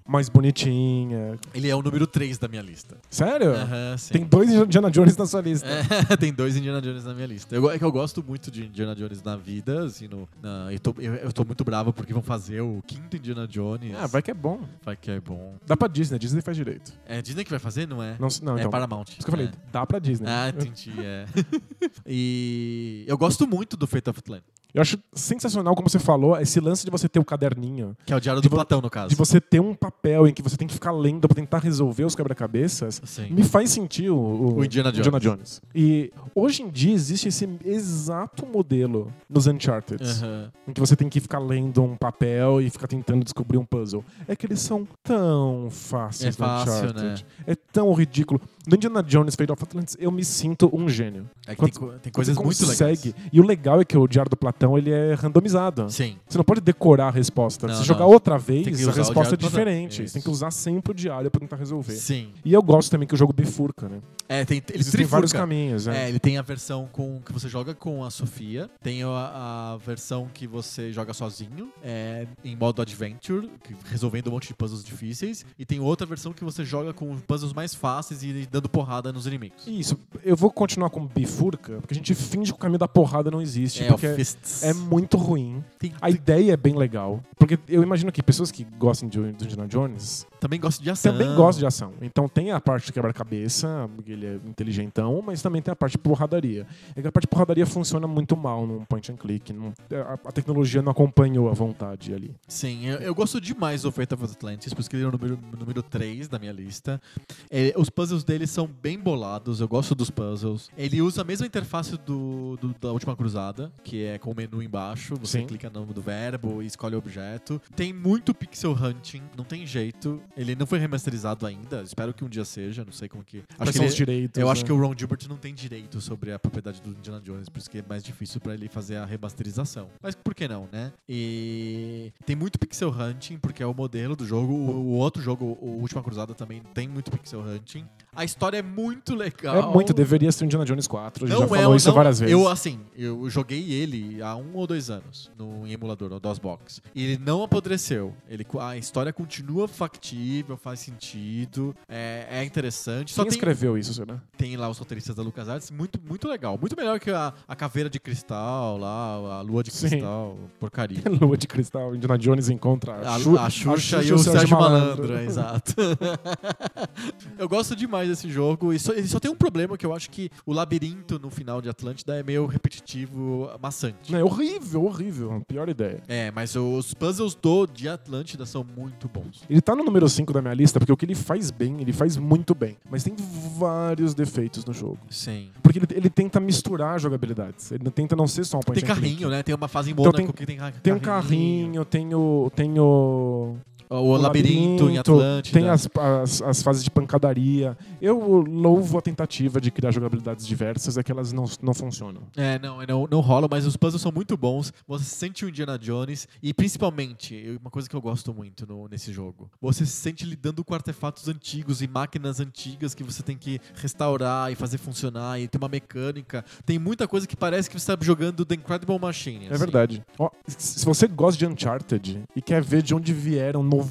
mais bonitinha. Ele é o número 3 da minha lista. Sério? Aham, sim. Tem dois Indiana Jones na sua lista. É, tem dois Indiana Jones na minha lista. Eu, é que eu gosto muito de Indiana Jones na vida, assim, no, na- eu, tô, eu, eu tô muito bravo porque vão fazer o quinto Indiana Jones. Ah, vai que é bom. Vai que é bom. Dá pra Disney, Disney faz direito. É Disney que vai fazer, não é? Não, não é então. Paramount. Falei, É. dá pra Disney. Ah, entendi, é. e eu gosto muito do Fate of Atlantis, Eu acho sensacional, como você falou, esse lance de você ter o caderninho, que é o Diário do Platão, no caso. de você ter um papel em que você tem que ficar lendo pra tentar resolver os quebra-cabeças, me faz sentir o, o- O Indiana Jones. Jones. E hoje em dia existe esse exato modelo nos Uncharted, Aham. em que você tem que ficar lendo um papel e ficar tentando descobrir um puzzle. É que eles são tão fáceis É fácil, no Uncharted. né? É tão ridículo. No Indiana Jones Fate of Atlantis, eu me sinto um gênio. É que Quando- tem, tem coisas você muito consegue. legais. E o legal é que o Diário do Platão ele é randomizado. Sim. Você não pode decorar a resposta. Não, Se não. jogar outra Tem vez, a resposta é diferente. Você tem que usar sempre o diário pra tentar resolver. Sim. E eu gosto também que o jogo bifurca, né? É, tem, ele Existem vários caminhos, né? É, ele tem a versão com que você joga com a Sofia, tem a, a versão que você joga sozinho, é, em modo adventure, resolvendo um monte de puzzles difíceis, e tem outra versão que você joga com puzzles mais fáceis e dando porrada nos inimigos. Isso, eu vou continuar com bifurca, porque a gente finge que o caminho da porrada não existe, É, porque Fists. é muito ruim. Tem- A ideia é bem legal, porque eu imagino que pessoas que gostam de do Indiana Jones também gosto de ação. também gostam de ação. Então tem a parte de quebra-cabeça, ele é inteligentão, mas também tem a parte de porradaria. É que a parte de porradaria funciona muito mal num point and click. não- a, a tecnologia não acompanhou a vontade ali. Sim, eu, eu gosto demais do Fate of Atlantis, por isso que ele é o número, número 3 da minha lista. É, os puzzles dele são bem bolados, eu gosto dos puzzles. Ele usa a mesma interface do, do- da Última Cruzada, que é com o menu embaixo, você Sim. clica no nome do verbo e escolhe o objeto. Tem muito pixel hunting, não tem jeito. Ele não foi remasterizado ainda, espero que um dia seja, não sei como que... Quais que são ele- os direitos? eu acho né? que o Ron Gilbert não tem direito sobre a propriedade do Indiana Jones, por isso que é mais difícil pra ele fazer a remasterização. Mas por que não, né? E tem muito pixel hunting, porque é o modelo do jogo. O, o outro jogo, o Última Cruzada, também tem muito pixel hunting. A história é muito legal. É muito, deveria ser um Indiana Jones 4. A gente Não já é, falou isso não- várias vezes. Eu, assim, eu joguei ele há um ou dois anos no em emulador, no DOSBox. E ele não apodreceu. Ele, a história continua factível, faz sentido, é, é interessante. Só Quem tem, escreveu isso, será? tem lá os roteiristas da LucasArts, muito, muito legal. Muito melhor que a, a caveira de cristal lá, a lua de Sim. cristal, porcaria. Lua de Cristal, Indiana Jones encontra A, Xu- a Xuxa e o Sérgio Malandro, é, exato. eu gosto demais desse jogo. E só, ele só tem um problema que eu acho que o labirinto no final de Atlântida é meio repetitivo, maçante. É horrível, horrível. Pior ideia. É, mas os puzzles do de Atlântida são muito bons. Ele tá no número 5 da minha lista porque o que ele faz bem, ele faz muito bem. Mas tem vários defeitos no jogo. Sim. Porque ele, ele tenta misturar jogabilidades. Ele tenta não ser só um point Tem carrinho, né? Tem uma fase em Então Mônaco tem- que tem ca- Tem um carrinho, tem o. Tem o. O, labirinto, em Atlântida. Tem as, as, as fases de pancadaria. Eu louvo a tentativa de criar jogabilidades diversas, é que elas não, não funcionam. É, não, não, não rola, mas os puzzles são muito bons. Você se sente o Indiana Jones e principalmente, uma coisa que eu gosto muito no, nesse jogo, você se sente lidando com artefatos antigos e máquinas antigas que você tem que restaurar e fazer funcionar e tem uma mecânica. Tem muita coisa que parece que você está jogando The Incredible Machine. É verdade. Ó, se você gosta de Uncharted e quer ver de onde vieram 90%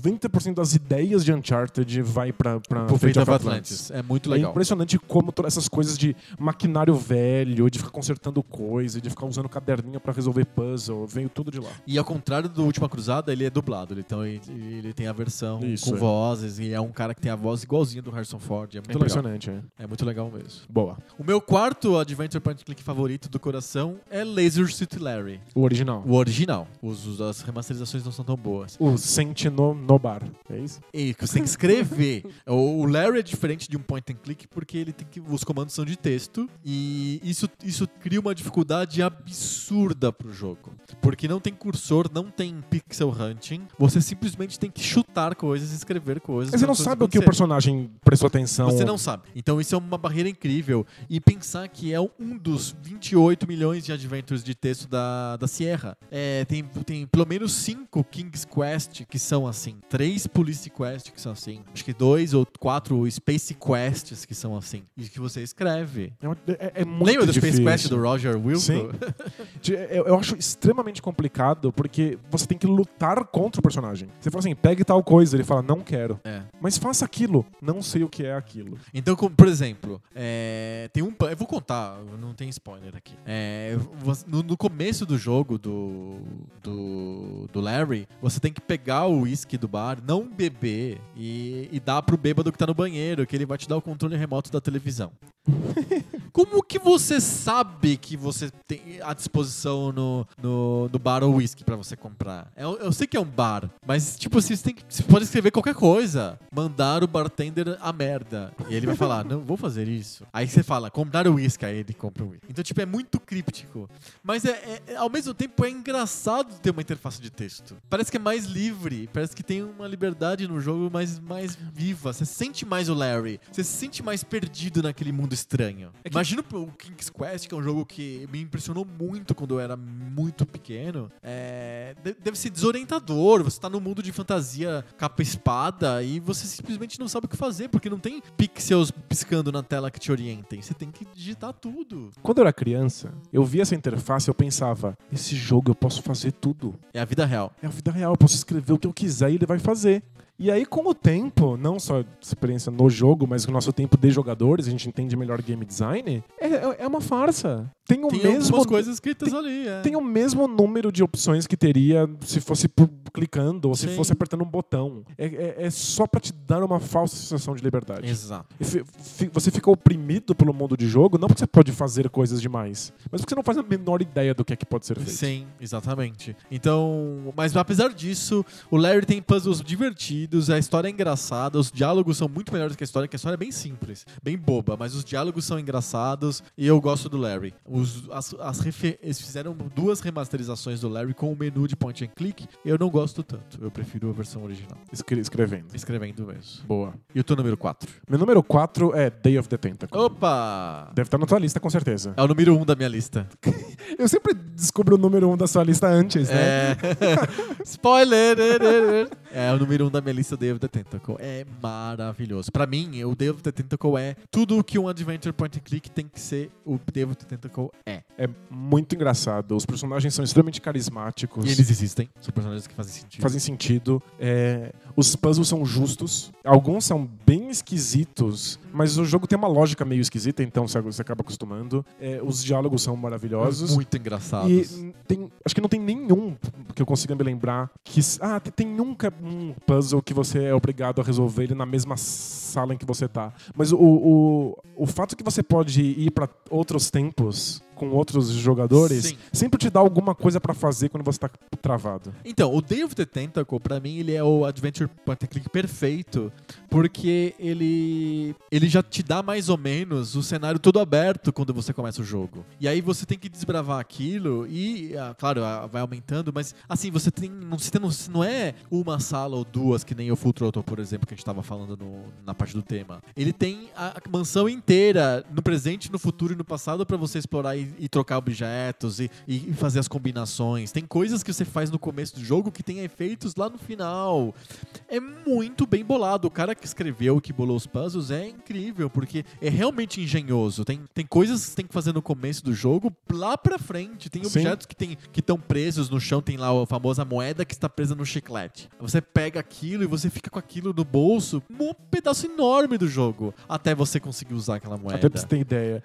das ideias de Uncharted, vai pra, pra Pro Fate of Atlantis. Atlantis. É muito É legal. impressionante como todas essas coisas de maquinário velho, de ficar consertando coisa, de ficar usando caderninho pra resolver puzzle, veio tudo de lá. E ao contrário do Última Cruzada, ele é dublado. Então ele, ele tem a versão Isso, com é. vozes e é um cara que tem a voz igualzinha do Harrison Ford. É É muito legal. impressionante, é. É muito legal mesmo. Boa. O meu quarto Adventure Point Click favorito do coração é Laser City Larry. O original. O original. Os, as remasterizações não são tão boas. O Sente no, bar. É isso? E que você tem que escrever. o, Larry é diferente de um point and click porque ele tem que os comandos são de texto e isso, isso cria uma dificuldade absurda pro jogo. Porque não tem cursor, não tem pixel hunting. Você simplesmente tem que chutar coisas e escrever coisas. Mas você pra não sabe o que o personagem prestou atenção. Você não sabe. Então isso é uma barreira incrível. E pensar que é um dos 28 milhões de adventures de texto da, da Sierra. É, tem, tem pelo menos cinco King's Quest que são assim. Três Police Quest que são assim. Acho que dois ou quatro Space Quests que são assim. E que você escreve. É, é- é muito Lembra do Space. Quest do Roger Wilco? Sim. Eu, eu acho extremamente complicado porque você tem que lutar contra o personagem. Você fala assim, pegue tal coisa. Ele fala, não quero. É. Mas faça aquilo. Não sei o que é aquilo. Então, como, por exemplo, é, tem um. Eu vou contar, não tem spoiler aqui. É, no, no começo do jogo do, do, do Larry, você tem que pegar o uísque do bar, não beber e, e dar pro bêbado que tá no banheiro, que ele vai te dar o controle remoto da televisão. Como que você sabe que você tem à disposição no, no, no bar o whisky pra você comprar? Eu, eu sei que é um bar, mas tipo você, tem que, você pode escrever qualquer coisa. Mandar o bartender a merda. E ele vai falar, não vou fazer isso. Aí você fala, comprar o whisky, aí ele compra o whisky. Então, tipo, é muito críptico. Mas é, é- é- ao mesmo tempo é engraçado ter uma interface de texto. Parece que é mais livre, parece que tem uma liberdade no jogo mais, mais viva. Você sente mais o Larry, você se sente mais perdido naquele mundo estranho. Imagina o King's Quest, que é um jogo que me impressionou muito quando eu era muito pequeno. É, de- deve ser desorientador. Você tá num mundo de fantasia capa e espada e você simplesmente não sabe o que fazer, porque não tem pixels piscando na tela que te orientem. Você tem que digitar tudo. Quando eu era criança, eu via essa interface e eu pensava, esse jogo eu posso fazer tudo. É a vida real. É a vida real, eu posso escrever o que eu quiser ele vai fazer. E aí, com o tempo, não só experiência no jogo, mas com o nosso tempo de jogadores, a gente entende melhor game design, é, é- é uma farsa. Tem o Tem mesmo. coisas escritas ali. É. Tem o mesmo número de opções que teria se fosse clicando ou se Sim. fosse apertando um botão. É, é- é só pra te dar uma falsa sensação de liberdade. Exato. Você fica oprimido pelo mundo de jogo, não porque você pode fazer coisas demais, mas porque você não faz a menor ideia do que é que pode ser feito. Sim, exatamente. Então, mas apesar disso, o Larry tem puzzles divertidos, a história é engraçada, os diálogos são muito melhores que a história, que a história é bem simples, bem boba, mas os diálogos são engraçados e eu gosto do Larry. Os, as, as eles fizeram duas remasterizações do Larry com o menu de point and click, eu não gosto tanto, eu prefiro a versão original. Escre- escrevendo. Escrevendo mesmo. Boa. E o teu número 4? Meu número 4 é Day of the Tentacle. Opa! Deve estar na tua lista, com certeza. É o número 1 um da minha lista. Eu sempre descubro o número 1 um da sua lista antes, né? É. Spoiler! É o número 1 um da minha lista, Day of the Tentacle. É maravilhoso. Pra mim, o Day of the Tentacle é tudo o que um Adventure Point and Click tem que ser. O Day of the Tentacle é. É muito engraçado. Os personagens são extremamente carismáticos. E eles existem. São personagens que fazem sentido. fazem sentido. É, os puzzles são justos. Alguns são bem esquisitos, mas o jogo tem uma lógica meio esquisita, então você acaba acostumando. É, os diálogos são maravilhosos. Muito engraçados. E tem, acho que não tem nenhum que eu consiga me lembrar que. Ah, tem- um, ca- um puzzle que você é obrigado a resolver ele na mesma sala em que você tá. Mas o, o- o fato que você pode ir pra outros tempos com outros jogadores Sim. sempre te dá alguma coisa pra fazer quando você tá travado. Então, o Day of the Tentacle, pra mim, ele é o Adventure Point Click perfeito, porque ele ele já te dá mais ou menos o cenário todo aberto quando você começa o jogo. E aí você tem que desbravar aquilo e, ah, claro, ah, vai aumentando, mas assim, você tem não, você tem- não, é uma sala ou duas que nem o Full Throttle, por exemplo, que a gente tava falando no- na parte do tema. Ele tem a a mansão inteira no presente, no futuro e no passado pra você explorar e, e trocar objetos e, e- fazer as combinações. Tem coisas que você faz no começo do jogo que tem efeitos lá no final. É muito bem bolado. O cara que escreveu, que bolou os puzzles, é incrível, porque é realmente engenhoso. Tem, tem coisas que você tem que fazer no começo do jogo lá pra frente. Tem Sim. objetos que tem- que estão presos no chão, tem lá a famosa moeda que está presa no chiclete. Você pega aquilo e você fica com aquilo no bolso, um pedaço enorme do jogo, até você conseguir usar aquela moeda. Até pra você ter ideia.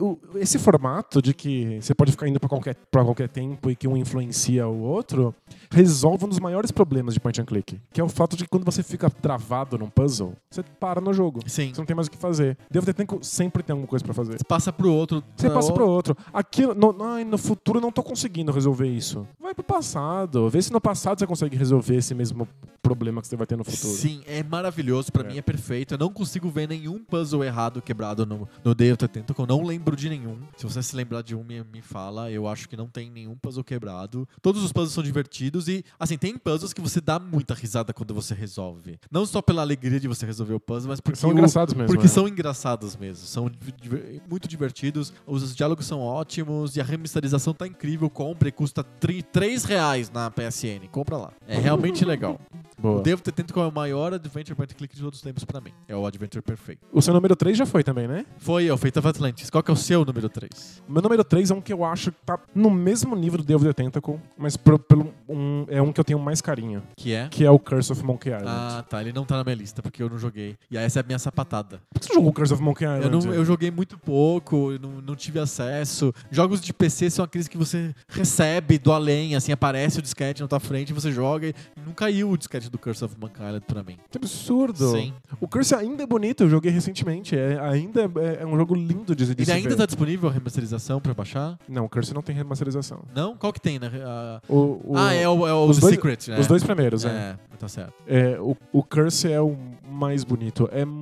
O- esse formato de que você pode ficar indo pra qualquer, pra qualquer tempo e que um influencia o outro, resolve um dos maiores problemas de point and click, que é o fato de que quando você fica travado num puzzle, você para no jogo. Sim. Você não tem mais o que fazer. Devo ter tempo, sempre tem alguma coisa pra fazer. Você passa pro outro. Você passa pro outro. Aquilo, no, ai, no futuro eu não tô conseguindo resolver isso. Vai pro passado. Vê se no passado você consegue resolver esse mesmo problema que você vai ter no futuro. Sim, é maravilhoso. Pra É. mim é perfeito. Eu não consigo ver nenhum puzzle errado quebrado no, no the Tentacle. Eu não lembro de nenhum. Se você se lembrar de um, me, me fala. Eu acho que não tem nenhum puzzle quebrado. Todos os puzzles são divertidos e, assim, tem puzzles que você dá muita risada quando você resolve. Não só pela alegria de você resolver o puzzle, mas porque São o- engraçados mesmo. Porque é. são engraçados mesmo, são muito divertidos, os diálogos são ótimos e a remasterização tá incrível. Compre, custa tri- 3 reais na PSN. Compra lá. É realmente legal. Boa. O Devo ter tento qual é o maior Adventure Point Click de todos os tempos pra mim. É o Adventure Perfeito. O seu número 3 já foi também, né? Foi o Fate of Atlantis. Qual que é o seu número 3? Meu número 3 é um que eu acho que tá no mesmo nível do of the Tentacle, mas pro- pelo, um, é um que eu tenho mais carinho, Que é? que é o Curse of Monkey Island. Ah, tá. Ele não tá na minha lista porque eu não joguei. E essa é a minha sapatada. Por que você jogou Curse of Monkey Eu, Island? não- eu joguei muito pouco, eu não, não tive acesso. Jogos de PC são aqueles que você recebe do além, assim, aparece o disquete na tua frente, você joga e não caiu o disquete do Curse of Monkey Island pra mim. Que absurdo. Sim. O Curse ainda é bonito, eu joguei recentemente. É, ainda é, é um jogo lindo de, de Ele se ainda tá disponível a remasterização pra baixar? Não, o Curse não tem remasterização. Não? Qual que tem, né? A- O, o- Ah, é o, é o os The dois- Secret, né? Os dois primeiros, é. É, tá certo. É, o, o Curse é o mais bonito. É muito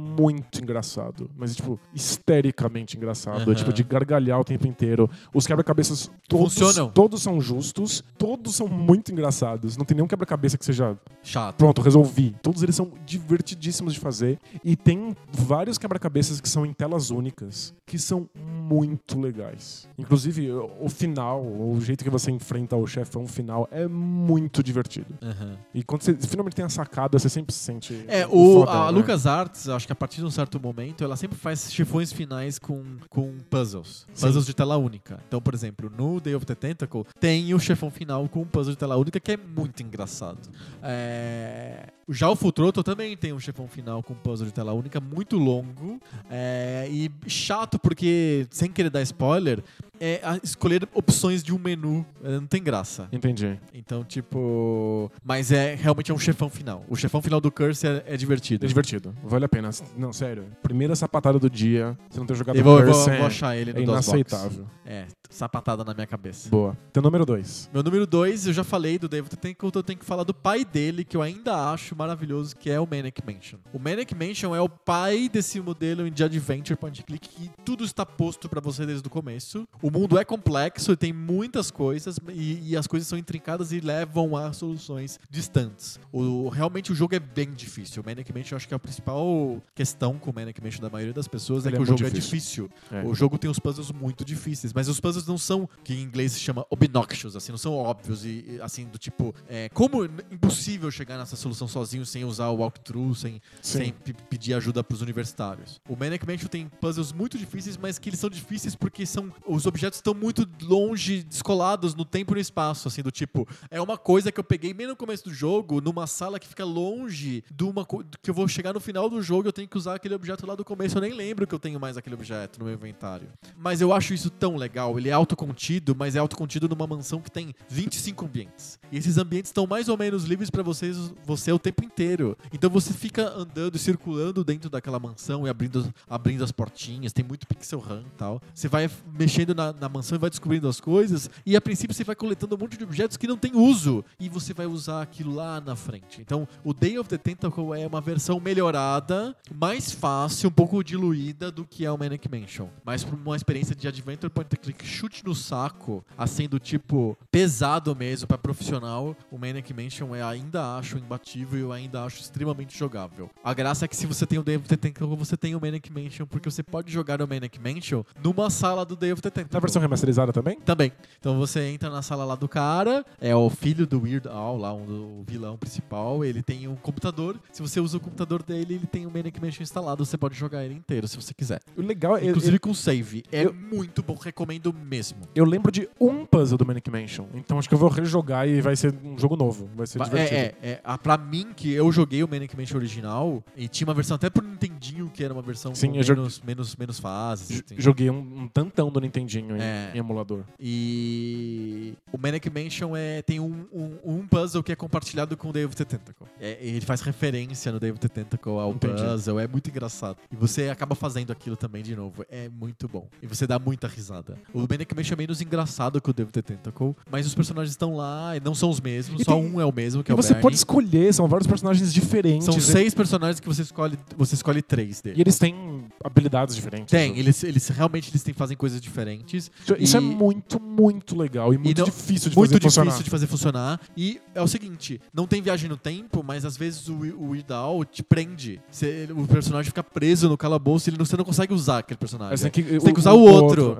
engraçado. Mas, tipo, histericamente engraçado. Aham. É, tipo, de gargalhar o tempo inteiro. Os quebra-cabeças todos, Funcionam. todos são justos. Todos são muito engraçados. Não tem nenhum quebra-cabeça que seja Chato. pronto, resolvi. Todos eles são divertidíssimos de fazer. E tem vários quebra-cabeças que são em telas únicas, que são muito legais. Inclusive, o final, o jeito que você enfrenta o chefão final é muito divertido. Aham. E quando você finalmente tem a sacada, você sempre se sente. É, o, foda, a né? LucasArts, acho que a partir de um certo momento, ela sempre faz chefões finais com, com puzzles. Sim. Puzzles de tela única. Então, por exemplo, no Day of the Tentacle, tem o chefão final com um puzzle de tela única que é muito engraçado. É, Já o Full Throttle também tem um chefão final com um puzzle de tela única muito longo é, e chato porque, sem querer dar spoiler, é escolher opções de um menu é, não tem graça. Entendi. Então, tipo. Mas é realmente é um chefão final. O chefão final do Curse é, é divertido. É divertido. Vale a pena. Não, sério. Primeira sapatada do dia, você não ter jogado Eu vou, vou- Curse eu vou é, achar ele no é inaceitável. É, sapatada na minha cabeça. Boa. Teu número 2. Meu número 2, eu já falei do David Tenko, eu tenho que falar do pai dele, que eu ainda acho maravilhoso, que é o Manic Mansion. O Manic Mansion é o pai desse modelo de adventure point click que tudo está posto pra você desde o começo. O mundo é complexo, tem muitas coisas e, e as coisas são intrincadas e levam a soluções distantes. O, realmente o jogo é bem difícil. O Manic Mansion eu acho que é a principal questão com o Manic Mansion da maioria das pessoas Ele é é que o muito jogo é difícil. difícil. É. O jogo tem os puzzles muito difíceis, mas os puzzles não são, que em inglês se chama obnoxious, assim, não são óbvios e, e, assim, do tipo, é, como n- impossível chegar nessa solução sozinho sem usar o walkthrough, sem, Sim. sem pe- pedir ajuda pros universitários. O Manic Mansion tem puzzles muito difíceis, mas que eles são difíceis porque são, os objetos estão muito longe, descolados no tempo e no espaço, assim, do tipo, é uma coisa que eu peguei bem no começo do jogo, numa sala que fica longe de uma que eu vou chegar no final do jogo, eu tenho que usar aquele objeto lá do começo, eu nem lembro que eu tenho mais aquele objeto no meu inventário. Mas eu acho isso tão legal, ele é autocontido, mas é autocontido numa mansão que tem 25 ambientes. E esses ambientes estão mais ou menos livres pra vocês, você o tempo inteiro. Então você fica andando e circulando dentro daquela mansão e abrindo, abrindo as portinhas, tem muito pixel RAM e tal. Você vai mexendo na, na mansão e vai descobrindo as coisas, e a princípio você vai coletando um monte de objetos que não tem uso, e você vai usar aquilo lá na frente. Então, o Day of the Tentacle é uma versão melhorada, mais fácil, um pouco diluída do que é o Manic Mansion. Mas por uma experiência de Adventure Point and Click chute no saco, assim, do tipo pesado mesmo pra profissional, o Manic Mansion eu ainda acho imbatível e eu ainda acho extremamente jogável. A graça é que se você tem o Day of the Tentacle, você tem o Manic Mansion, porque você pode jogar o Manic Mansion numa sala do Day of the Tentacle. Na versão remasterizada também? Também. Então você entra na sala lá do cara, é o filho do Weird Al, lá um o vilão principal, ele tem um computador. Se você usa o computador dele, ele tem o Manic Mansion instalado, você pode jogar ele inteiro se você quiser. O legal é. Inclusive eu, com save. É eu- muito bom, recomendo mesmo. eu lembro de um puzzle do Manic Mansion. Então acho que eu vou rejogar e vai ser um jogo novo. Vai ser Ba- divertido. É, é, é. A, pra mim, que eu joguei o Manic Mansion original, e tinha uma versão até pro Nintendinho, que era uma versão Sim, eu joguei- menos, menos, menos fases. Assim. Joguei um, um tantão do Nintendinho em, É. em emulador. E o Manic Mansion é, tem um, um, um puzzle que é compartilhado com o of the Tentacle. É, ele faz referência no of the Tentacle ao Entendi. puzzle, é muito engraçado. E você acaba fazendo aquilo também de novo, é muito bom. E você dá muita risada. O Manic Mansion é menos engraçado que o of the Tentacle, mas os personagens estão lá e não são os mesmos, E só tem- um é o mesmo, que E é o você Bernie. pode escolher, são vários personagens diferentes. São e- seis personagens que você escolhe, você escolhe três E deles. eles têm habilidades diferentes. Tem, eles, eles realmente eles têm, fazem coisas diferentes. Isso, isso é e- muito, muito legal e muito não- difícil de muito fazer difícil funcionar. de fazer funcionar. E é o seguinte, não tem viagem no tempo, mas às vezes o, o te prende. Você- o personagem fica preso no calabouço e você não consegue usar aquele personagem. Mas tem que, Você tem que usar o outro.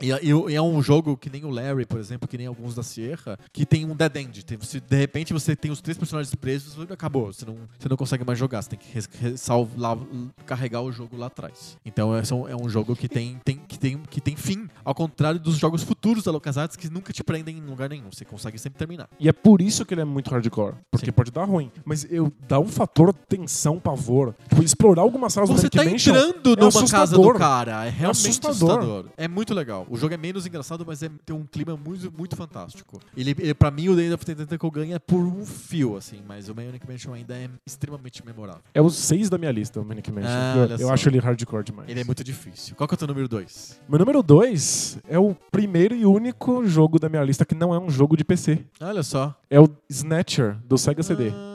E, e- e é um jogo que nem o Larry, por exemplo, que nem alguns da Sierra, que tem um dead end. Tem- você- de repente você tem os três personagens presos e acabou. Você não, você não consegue mais jogar. Você tem que carregar o jogo lá atrás. Então é, são- é um jogo que tem, tem, que, tem, que tem fim. Ao contrário dos jogos futuros da LucasArts que nunca te prendem em lugar nenhum. Você consegue sempre terminar. E é por isso que ele é muito hardcore. Porque Sim. pode dar ruim. Mas eu dá um fator tensão, pavor. Tipo, explorar algumas salas Você do tá Manic Mansion entrando é numa casa do assustador. cara. É realmente assustador. assustador. É muito legal. O jogo é menos engraçado, mas é, tem um clima muito, muito fantástico. Ele, ele, pra mim, o Day of the Tentacle ganha por um fio, assim, mas o Manic Mansion ainda é extremamente memorável. É os seis da minha lista, o Manic Mansion. Ah, eu eu acho ele hardcore demais. Ele é muito difícil. Qual que é o teu número 2? Meu número dois é o primeiro e único jogo da minha lista que não é um jogo de PC. Olha só. É o Snatcher, do Sega CD. Ah,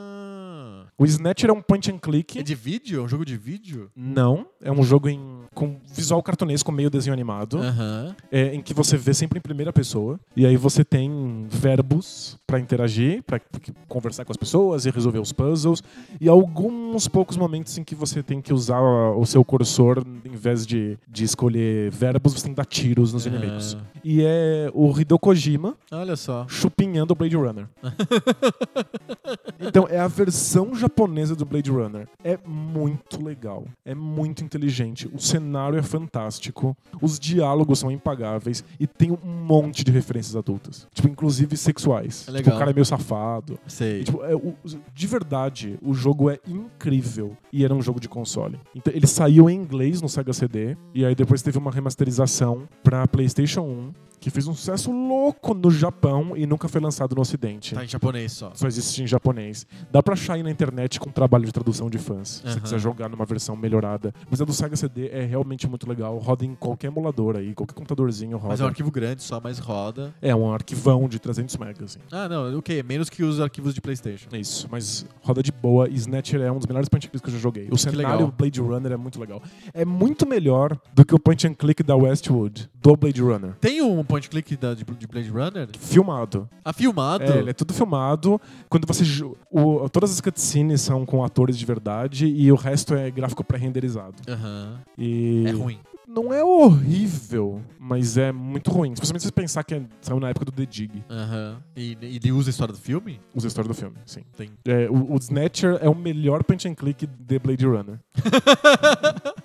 O Snatcher é um point and click. é de vídeo? É um jogo de vídeo? Não, é um jogo em, com visual cartunesco, meio desenho animado, Aham. é, em que você vê sempre em primeira pessoa. E aí você tem verbos pra interagir, pra conversar com as pessoas e resolver os puzzles. E alguns poucos momentos em que você tem que usar o seu cursor, em vez de, de escolher verbos, você tem que dar tiros nos inimigos. E é o Hideo Kojima Olha só. chupinhando o Blade Runner. então, é a versão japonesa do Blade Runner. É muito legal. É muito inteligente. O cenário é fantástico. Os diálogos são impagáveis. E tem um monte de referências adultas. Tipo, inclusive sexuais. É Tipo, o cara é meio safado. Sei. E, tipo, é, o- de verdade, o jogo é incrível. E era um jogo de console. Então, ele saiu em inglês no Sega CD. E aí depois teve uma remasterização pra PlayStation 1. Que fez um sucesso louco no Japão e nunca foi lançado no Ocidente. Tá em japonês só. Só existe em japonês. Dá pra achar aí na internet com trabalho de tradução de fãs. Se você quiser jogar numa versão melhorada. Mas a do Sega CD é realmente muito legal. Roda em qualquer emulador aí, qualquer computadorzinho roda. Mas é um arquivo grande só, mas roda. É um arquivão de 300 megas, assim. Ah, não, o quê? Menos que os arquivos de PlayStation. É isso, mas roda de boa. E Snatcher é um dos melhores point and clicks que eu já joguei. O cenário legal. Blade Runner é muito legal. É muito melhor do que o point and click da Westwood, do Blade Runner. Tem um point click da, de, de Blade Runner? Filmado. Ah, filmado? É, ele é tudo filmado. Quando você. o- todas as cutscenes são com atores de verdade e o resto é gráfico pré-renderizado. Aham. E É ruim. Não é horrível, mas é muito ruim. Especialmente se você pensar que é- saiu na época do The Dig, Aham. E, e ele usa a história do filme? usa a história do filme, sim. Tem. É, o, o Snatcher é o melhor punch and click de Blade Runner.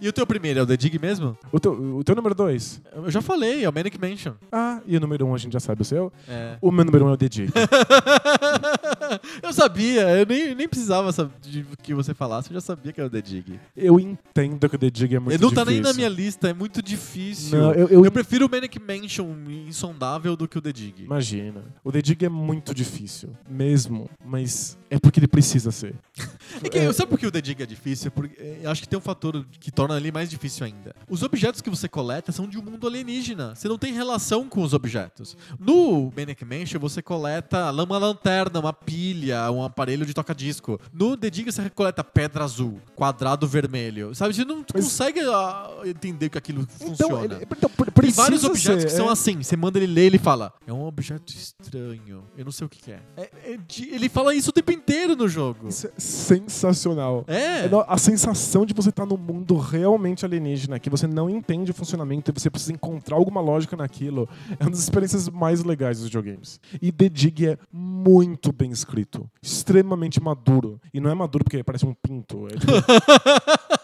E o teu primeiro é o The Dig mesmo? O teu, o teu número 2? Eu já falei, é o Manic Mansion. Ah, e o número 1 um, a gente já sabe o seu? É. O meu número 1 um é o The Dig. eu sabia, eu nem, nem precisava de que você falasse, eu já sabia que era o The Dig. eu entendo que o The Dig é muito Ele não difícil. tá nem na minha lista, é muito difícil. Não, eu- eu- prefiro o Manic Mansion insondável do que o The Dig. Imagina. O The Dig é muito difícil, mesmo, mas é porque ele precisa ser. É que, Sabe por que o The Dig é difícil? Porque eu acho que tem um fator que torna ele mais difícil ainda. Os objetos que você coleta são de um mundo alienígena. Você não tem relação com os objetos. No Manic Mansion, você coleta uma lanterna, uma pilha, um aparelho de toca-disco. No The Dig, você coleta pedra azul, quadrado vermelho. Sabe? Você não Mas- consegue ah, entender que aquilo Então, funciona. ele, então Tem vários objetos ser, que são é. assim. Você manda ele ler, ele fala: É um objeto estranho. Eu não sei o que, que é. É- é de- ele fala isso o tempo inteiro no jogo. Isso é sensacional. É. É no- a sensação de você estar num mundo realmente alienígena, que você não entende o funcionamento e você precisa encontrar alguma lógica naquilo, é uma das experiências mais legais dos videogames. E The Dig é muito bem escrito, extremamente maduro. E não é maduro porque parece um pinto. É tipo,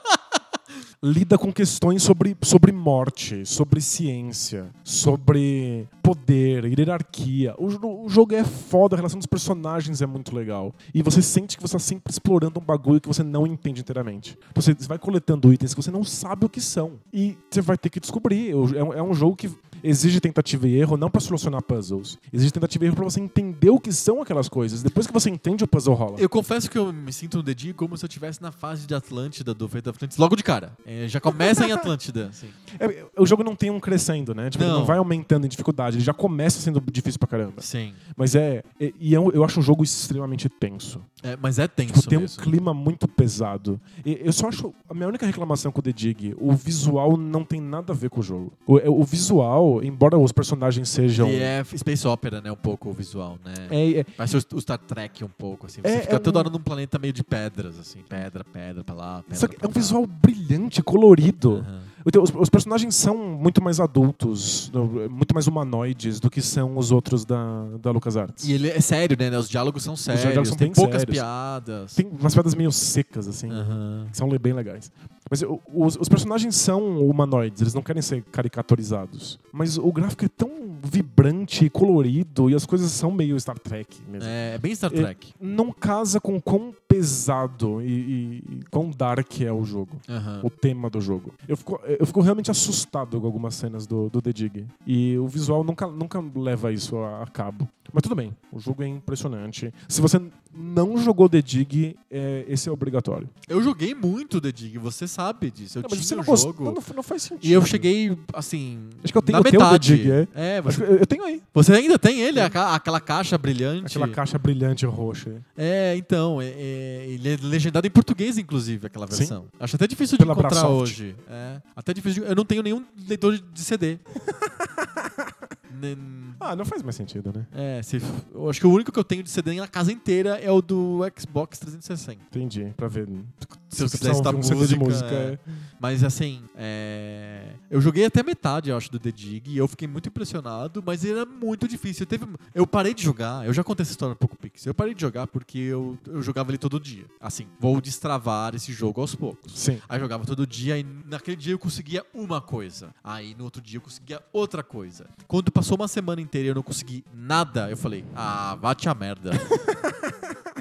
lida com questões sobre, sobre morte, sobre ciência, sobre poder, hierarquia. O, o jogo é foda, a relação dos personagens é muito legal. E você sente que você está sempre explorando um bagulho que você não entende inteiramente. Você vai coletando itens que você não sabe o que são. E você vai ter que descobrir. É um, é um jogo que exige tentativa e erro não para solucionar puzzles. Exige tentativa e erro para você entender o que são aquelas coisas. Depois que você entende, o puzzle rola. Eu confesso que eu me sinto no Dig como se eu estivesse na fase de Atlântida do Fate of Atlantis logo de cara. É, já começa em Atlântida. assim. É, o jogo não tem um crescendo, né? Tipo, ele Não. não vai aumentando em dificuldade. Ele já começa sendo difícil pra caramba. Sim. Mas é. é- E é um- eu acho um jogo extremamente tenso. É, mas é tenso Tipo, tem um mesmo. clima muito pesado. E eu só acho. A minha única reclamação com o The Dig, o visual não tem nada a ver com o jogo. O, é- o visual, embora os personagens sejam. E é Space Opera, né? Um pouco o visual, né? É, é- Parece o, Star Trek um pouco, assim. Você É, fica é toda um- hora num planeta meio de pedras, assim. Pedra, pedra pra lá, pedra só que pra é um cá. visual brilhante, colorido. Aham. Então, Os, os personagens são muito mais adultos, muito mais humanoides do que são os outros da, da LucasArts. E ele é sério, né? Os diálogos são sérios, diálogos são tem poucas sérios. piadas. Tem umas piadas meio secas, assim. Aham. que são bem legais. Mas os, os personagens são humanoides, eles não querem ser caricaturizados. Mas o gráfico é tão vibrante e colorido e as coisas são meio Star Trek mesmo. É, é bem Star É- Trek. Não casa com quão pesado e, e- e quão dark é o jogo. Aham. O tema do jogo. Eu fico, eu fico realmente assustado com algumas cenas do, do The Dig. E o visual nunca, nunca leva isso a, a cabo. Mas tudo bem, o jogo é impressionante. Se você não jogou The Dig, é, esse é obrigatório. Eu joguei muito The Dig, você sabe disso. Eu Não, mas tinha você o não, gost- jogo. não, não, faz sentido. E eu cheguei, assim. Acho que eu tenho na o teu The metade. Dig, é? É, você, eu, eu tenho aí. você ainda tem ele? Aquela, aquela caixa brilhante. Aquela caixa brilhante roxa. É, então. É, é- ele é legendado em português, inclusive, aquela Sim. versão. Acho até difícil de Pela encontrar Brasoft. hoje. É. Até difícil de, Eu não tenho nenhum leitor de CD. Ah, não faz mais sentido, né? É, se, eu acho que o único que eu tenho de CD na casa inteira é o do Xbox 360. Entendi, pra ver. Se você precisar quiser estar ouvir um CD de música, música, é. Mas assim, é, eu joguei até metade, eu acho, do The Dig e eu fiquei muito impressionado, mas era muito difícil. Teve, eu parei de jogar, eu já contei essa história um pouco Pix. Eu parei de jogar porque eu, eu jogava ele todo dia. Assim, vou destravar esse jogo aos poucos. Sim. Aí eu jogava todo dia e naquele dia eu conseguia uma coisa. Aí no outro dia eu conseguia outra coisa. Quando passou uma semana inteira e eu não consegui nada, eu falei, ah, vá-te a merda.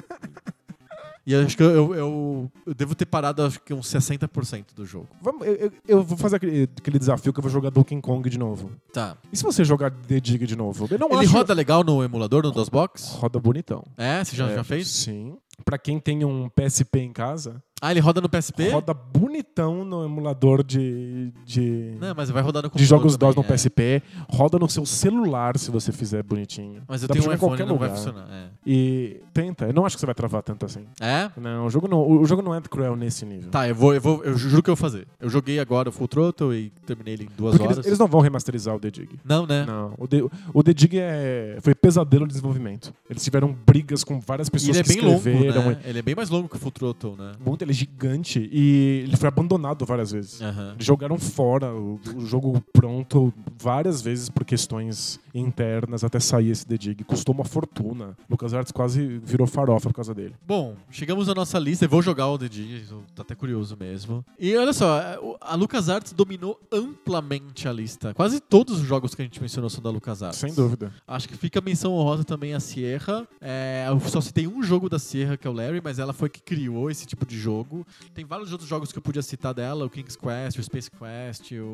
e eu acho que eu, eu, eu devo ter parado acho que uns 60% do jogo. Vamos, eu, eu- eu vou fazer aquele, aquele desafio que eu vou jogar Donkey Kong de novo. Tá. E se você jogar The Dig de novo? Eu não Ele acho... roda legal no emulador, no DOSBox? Roda bonitão. É, você já, É, já fez? Sim. Pra quem tem um PSP em casa, Ah, ele roda no PSP? roda bonitão no emulador de, de, Não, mas vai rodar no de jogos DOS no é. PSP. Roda no seu celular se você fizer bonitinho. Mas eu Dá tenho um iPhone, não vai lugar. funcionar. É? E tenta. Eu não acho que você vai travar tanto assim. É? Não, o jogo não, o jogo não é cruel nesse nível. Tá, eu vou, eu vou, eu juro que eu vou fazer. Eu joguei agora o Full Throttle e terminei ele em duas Porque horas. eles, eles não vão remasterizar o The Dig. Não, né? Não, o The, o The Dig é, foi pesadelo de desenvolvimento. Eeles tiveram brigas com várias E pessoas ele é bem longo, né? Ele é bem mais longo que o Full Throttle, né? Muito, ele é gigante e ele foi abandonado várias vezes. Eles jogaram fora o, o jogo pronto várias vezes por questões internas até sair esse The Dig. Custou uma fortuna. LucasArts quase virou farofa por causa dele. Bom, chegamos à nossa lista. Eu vou jogar o The Dig, tô até curioso mesmo. E olha só, a LucasArts dominou amplamente a lista. Quase todos os jogos que a gente mencionou são da LucasArts. Sem dúvida. Acho que fica a menção honrosa também a Sierra. É, eu só citei um jogo da Sierra, que é o Larry, mas ela foi que criou esse tipo de jogo. Tem vários outros jogos que eu podia citar dela, o King's Quest, o Space Quest, o,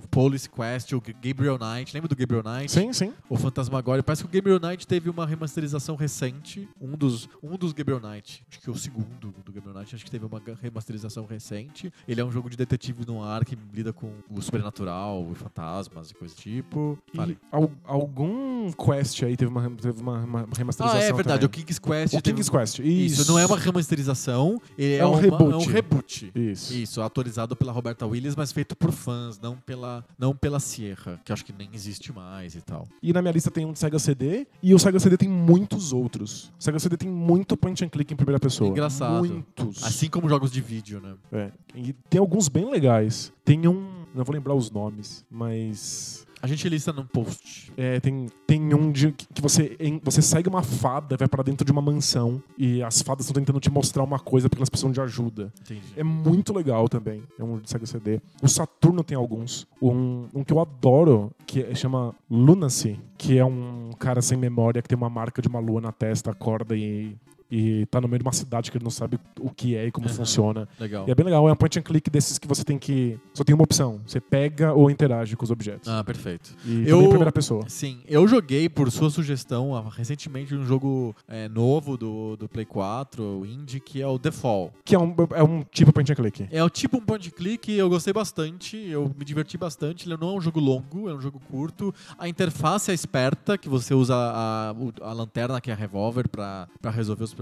o Police Quest, o Gabriel Knight. Lembra do Gabriel Knight? Sim, sim. O Fantasmagória. Parece que o Gabriel Knight teve uma remasterização recente. Um dos, um dos Gabriel Knight. Acho que o segundo do Gabriel Knight. Acho que teve uma remasterização recente. Ele é um jogo de detetive no ar que lida com o sobrenatural, e fantasmas e coisa do tipo. Fale. E al- algum Quest aí teve uma, teve uma, uma Ah, remasterização. é verdade. O também. King's Quest. O King's Quest. Isso. Isso, não é uma remasterização. É, É um uma- reboot. É um reboot. Isso. Isso, autorizado pela Roberta Williams, mas feito por fãs, não pela, não pela Sierra, que acho que nem existe mais e tal. E na minha lista tem um de Sega CD e o Sega CD tem muitos outros. O Sega CD tem muito point and click em primeira pessoa. Engraçado. Muitos. Assim como jogos de vídeo, né? É. E tem alguns bem legais. Tem um. Não vou lembrar os nomes, mas. A gente lista num post. É, tem, tem um de que você, em- você segue uma fada, vai pra dentro de uma mansão e as fadas estão tentando te mostrar uma coisa porque elas precisam de ajuda. Entendi. É muito legal também. É um de Sega CD. O Saturno tem alguns. Um, um que eu adoro, que é- chama Lunacy, que é um cara sem memória que tem uma marca de uma lua na testa, acorda e, e tá no meio de uma cidade que ele não sabe o que é e como Aham. funciona. Legal. E é bem legal, é um point and click desses que você tem que. Só tem uma opção. Você pega ou interage com os objetos. Ah, perfeito. E Eu- em primeira pessoa. Sim, eu joguei, por sua sugestão, ah, recentemente um jogo é, novo do, do Play 4, o Indie, que é o The Fall. Que é um, é um tipo point and click. É o tipo um point and click, eu gostei bastante, eu me diverti bastante. Ele não é um jogo longo, é um jogo curto. A interface é esperta, que você usa a, a lanterna, que é a revólver, pra resolver os problemas.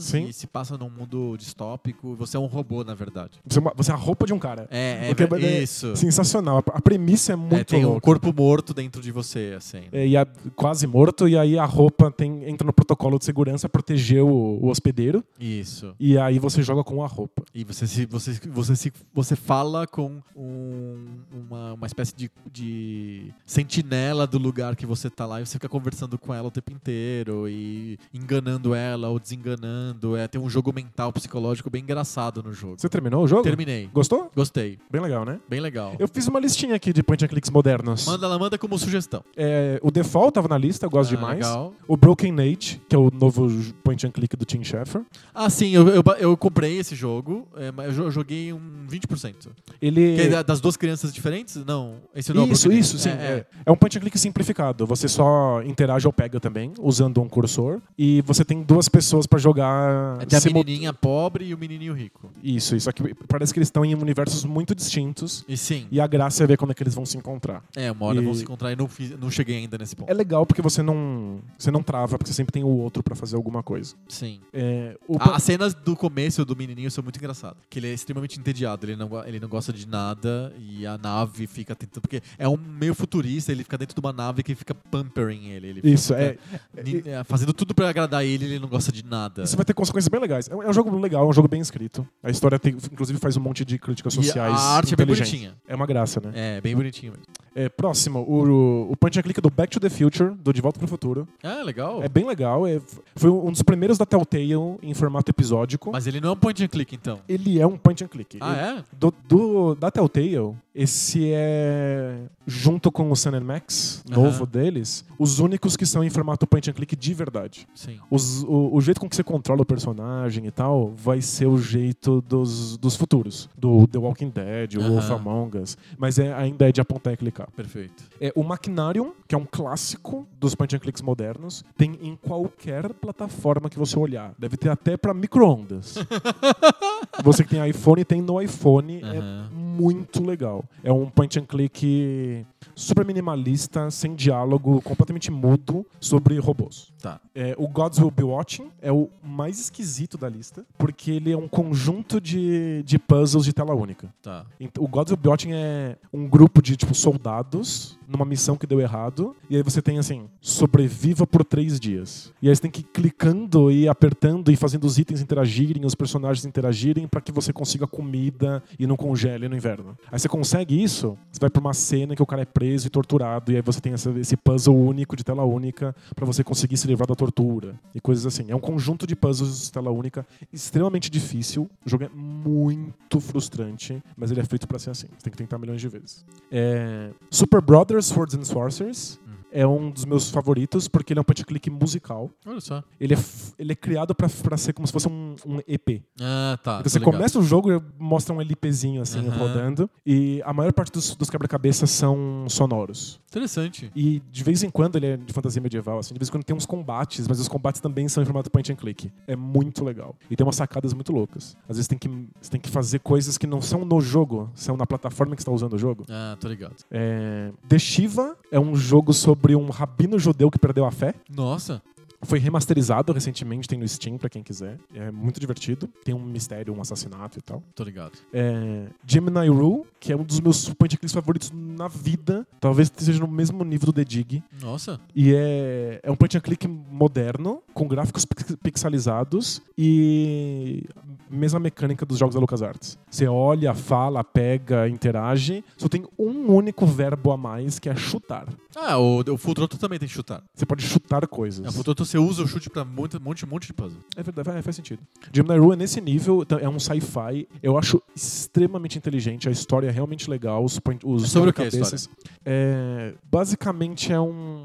Sim. E se passa num mundo distópico. Você é um robô, na verdade. Você é, uma- você é a roupa de um cara. É, é, é isso. Sensacional. A premissa é É, muito tem um louca. corpo morto dentro de você, assim. É, e a- quase morto, e aí a roupa tem, entra no protocolo de segurança, proteger o, o hospedeiro, Isso. e aí você joga com a roupa. E você se, você, você, se, você fala com um- uma, uma espécie de, de sentinela do lugar que você tá lá e você fica conversando com ela o tempo inteiro e enganando ela ou desenganando. É, tem um jogo mental, psicológico bem engraçado no jogo. Você terminou o jogo? Terminei. Gostou? Gostei. Bem legal, né? Bem legal. Eu fiz uma listinha aqui de point and clicks modernos. Manda, ela manda como sugestão. É, o Default tava na lista, eu gosto Ah, demais. Legal. O Broken Age, que é o novo point and click do Tim Schafer. Ah, sim, eu, eu, eu comprei esse jogo, é, mas eu jo- joguei um 20%. Ele. Que é da- das duas crianças diferentes? Não. Esse não é o Isso, Broken isso, sim. É, É, é. é um point and click simplificado. Você só interage ou pega também, usando um cursor. E você tem duas pessoas pra jogar. É, a menininha pobre e o menininho rico. Isso, isso aqui parece que eles estão em universos muito distintos. E sim, E a graça é ver quando é que eles vão se encontrar. é, uma hora E- vão se encontrar e não, fiz- não cheguei ainda nesse ponto. É legal porque você não, você não trava, porque você sempre tem o outro pra fazer alguma coisa. Sim. É, o As cenas do começo do menininho são muito engraçadas. Que ele é extremamente entediado, ele não, ele não gosta de nada e a nave fica tentando. Porque é um meio futurista, ele fica dentro de uma nave que fica pampering ele. ele Isso, fica, é. ni- é, Fazendo tudo pra agradar ele, ele não gosta de nada. Isso vai ter consequências bem legais. É um, é um jogo legal, é um jogo bem escrito. A história tem, inclusive faz um monte de críticas E sociais. a arte é bem bonitinha. É uma graça, né? É, bem bonitinho mesmo. É, próximo, o, o Punch and Click do Back to the Future, do De Volta pro Futuro. Ah, legal. É bem legal. é- foi um dos primeiros da Telltale em formato episódico. Mas ele não é um point and click, então. Ele é um point and click. Ah, Ele- é? do, do- da Telltale, esse é, junto com o Sun Max, novo Aham. deles, os únicos que são em formato point and click de verdade. Sim. Os- o, o jeito com que você controla o personagem e tal vai ser o jeito dos, dos futuros. Do The Walking Dead, o Aham. Wolf Among Us. Mas é, ainda é de apontar e clicar. Perfeito. É, o Machinarium, que é um clássico dos point and clicks modernos, tem em qualquer plataforma que você olhar. Deve ter até pra micro-ondas. você que tem iPhone, tem no iPhone. É Aham. muito legal. É um point and click super minimalista, sem diálogo, completamente mudo sobre robôs. Tá. É, o Gods Will Be Watching é o mais esquisito da lista, porque ele é um conjunto de, de puzzles de tela única. Tá. O Gods Will Be Watching é um grupo de tipo soldados numa missão que deu errado. E aí você tem assim, sobreviva por três dias. E aí você tem que ir clicando e apertando e fazendo os itens interagirem, os personagens interagirem para que você consiga comida e não congele no inverno. Aí você consegue isso, você vai pra uma cena que o cara é preso e torturado. E aí você tem essa- esse puzzle único de tela única para você conseguir se livrar da tortura e coisas assim. É um conjunto de puzzles de tela única extremamente difícil. O jogo é muito frustrante, mas ele é feito para ser assim. Você tem que tentar milhões de vezes. É... Super Brothers Swords and Sorcerers é um dos meus favoritos porque ele é um point and click musical. Olha só. Ele é, ele é criado pra pra ser como se fosse um, um EP. Ah, tá. Então você ligado. começa o jogo e mostra um LPzinho assim Aham. rodando e a maior parte dos, dos quebra-cabeças são sonoros. Interessante. E de vez em quando ele é de fantasia medieval, assim, de vez em quando tem uns combates, mas os combates também são em formato point and click. É muito legal. E tem umas sacadas muito loucas. Às vezes tem que, você tem que fazer coisas que não são no jogo, são na plataforma que você está usando o jogo. Ah, tô ligado. É... The Shiva é um jogo sobre um rabino judeu que perdeu a fé. Nossa. Foi remasterizado recentemente, tem no Steam pra quem quiser. É muito divertido. Tem um mistério, um assassinato e tal. Tô ligado. É, Gemini Rule, que é um dos meus point clicks favoritos na vida. Talvez seja no mesmo nível do The Dig. Nossa. E é, é um point and click moderno, com gráficos pix- pixelizados e mesma mecânica dos jogos da LucasArts. Você olha, fala, pega, interage. Só tem um único verbo a mais, que é chutar. Ah, o, o Full Throttle também tem que chutar. Você pode chutar coisas. É, o Full Throttle você usa o chute pra muito, monte, monte de puzzle. É verdade, faz- faz sentido. Gemini Rue é nesse nível, então, é um sci-fi. Eu acho extremamente inteligente, a história é realmente legal, os, os É sobre o que a. É, basicamente é um.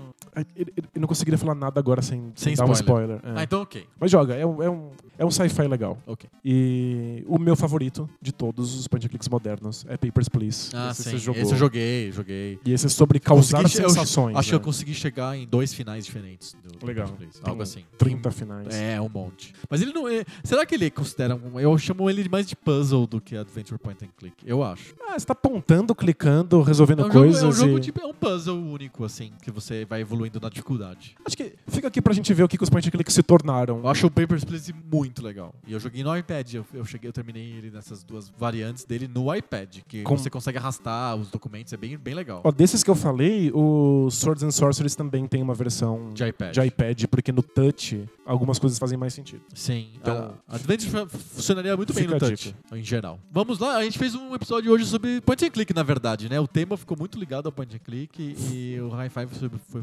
Eu, não conseguiria falar nada agora sem, Sem dar um spoiler. spoiler. é. Ah, então ok. Mas joga, é um, é um, é um sci-fi legal. Ok. E o meu favorito de todos os point and clicks modernos é Papers, Please. Ah, esse sim. Esse eu joguei, joguei. E esse é sobre causar Consegui- sensações. Acho que eu né? consegui chegar em dois finais diferentes. Do Legal. Please. Algo assim. 30 finais. É, um monte. Mas ele não. é- será que ele considera um. Eu chamo ele mais de puzzle do que Adventure Point and Click. Eu acho. Ah, você tá apontando, clicando, resolvendo É um, jogo, coisas. é um jogo e- de. É um puzzle único, assim, que você vai evoluindo na dificuldade. Acho que fica aqui pra gente ver o que, que os point and clicks se tornaram. Eu acho o Papers, Please muito legal. E eu joguei no iPad. Eu, eu cheguei, eu terminei ele nessas duas variantes dele no iPad. Que Com- você consegue arrastar os documentos, é bem, bem legal. Ó, desses que eu falei, o Swords and Sorceries também tem uma versão De iPad. de iPad, porque no touch algumas coisas fazem mais sentido. Sim. Então- a Adventure fu- funcionaria muito bem no a touch, em geral. Vamos lá, a gente fez um episódio hoje sobre point and click, na verdade, né? O tema ficou muito ligado ao point and click e o High Five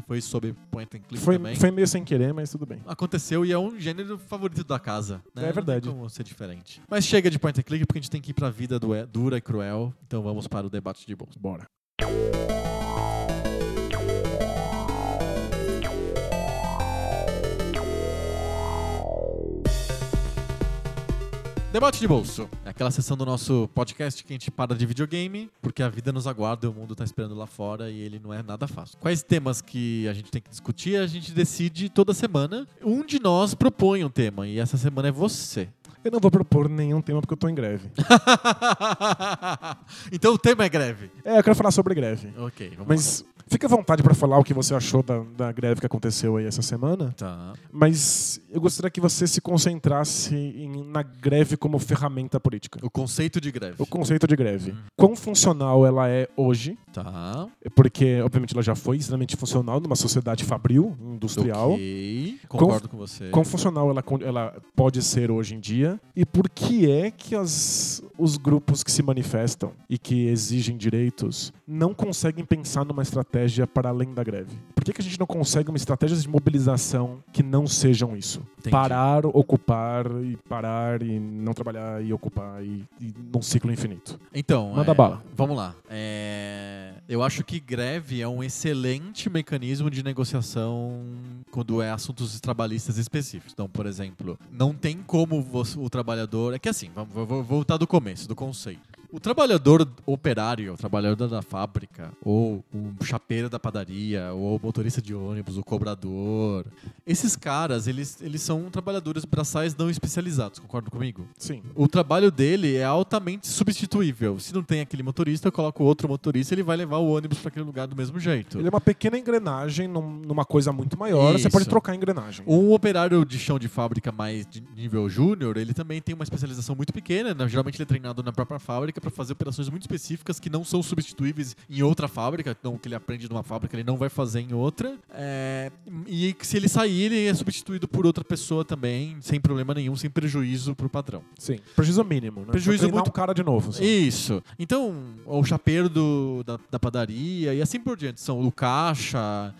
foi sobre point and click Foi, também. foi meio sem querer, mas tudo bem. Aconteceu e é um gênero favorito da casa. Né? É verdade. Não tem como ser diferente. Mas chega de point and click porque a gente tem que ir pra vida dura e cruel. Então vamos para o debate de bons. Bora. Debate de bolso. É aquela sessão do nosso podcast que a gente para de videogame, porque a vida nos aguarda, o mundo tá esperando lá fora e ele não é nada fácil. Quais temas que a gente tem que discutir, a gente decide toda semana. Um de nós propõe um tema e essa semana é você. Eu não vou propor nenhum tema porque eu tô em greve. então o tema é greve. É, eu quero falar sobre greve. Ok, vamos Mas fica à vontade pra falar o que você achou da, da greve que aconteceu aí essa semana. lá. Tá. Mas eu gostaria que você se concentrasse em- na greve como ferramenta política. O conceito de greve. O conceito de greve. Quão funcional ela é hoje, Tá. porque obviamente ela já foi extremamente funcional numa sociedade fabril, industrial. Ok. Concordo com você. Quão funcional ela, ela pode ser hoje em dia e por que é que as- os grupos que se manifestam e que exigem direitos não conseguem pensar numa estratégia para além da greve? Por que, que a gente não consegue uma estratégia de mobilização que não sejam isso? Entendi. Parar, ocupar e parar e não trabalhar e ocupar e, e num ciclo infinito. Então, Manda é, bala. Vamos lá. É, eu acho que greve é um excelente mecanismo de negociação quando é assuntos trabalhistas específicos. Então, por exemplo, não tem como o trabalhador. É que assim, vamos, voltar do começo, do conceito. O trabalhador operário, o trabalhador da fábrica, ou o chapeiro da padaria, ou o motorista de ônibus, o cobrador, esses caras, eles, eles são trabalhadores braçais não especializados, concorda comigo? Sim. O trabalho dele é altamente substituível. Se não tem aquele motorista, eu coloco outro motorista, ele vai levar o ônibus para aquele lugar do mesmo jeito. Ele é uma pequena engrenagem num- numa coisa muito maior. Você Isso. pode trocar a engrenagem. Um operário de chão de fábrica mais de nível júnior, ele também tem uma especialização muito pequena. né? Geralmente ele é treinado na própria fábrica, fábrica para fazer operações muito específicas que não são substituíveis em outra fábrica, então o que ele aprende numa fábrica ele não vai fazer em outra. É, e que se ele sair, ele é substituído por outra pessoa também, sem problema nenhum, sem prejuízo pro padrão. Sim. Prejuízo mínimo, né? Prejuízo muito- um cara de novo. só. Isso. Então, o chapeiro do- da, da padaria e assim por diante. São o caixa.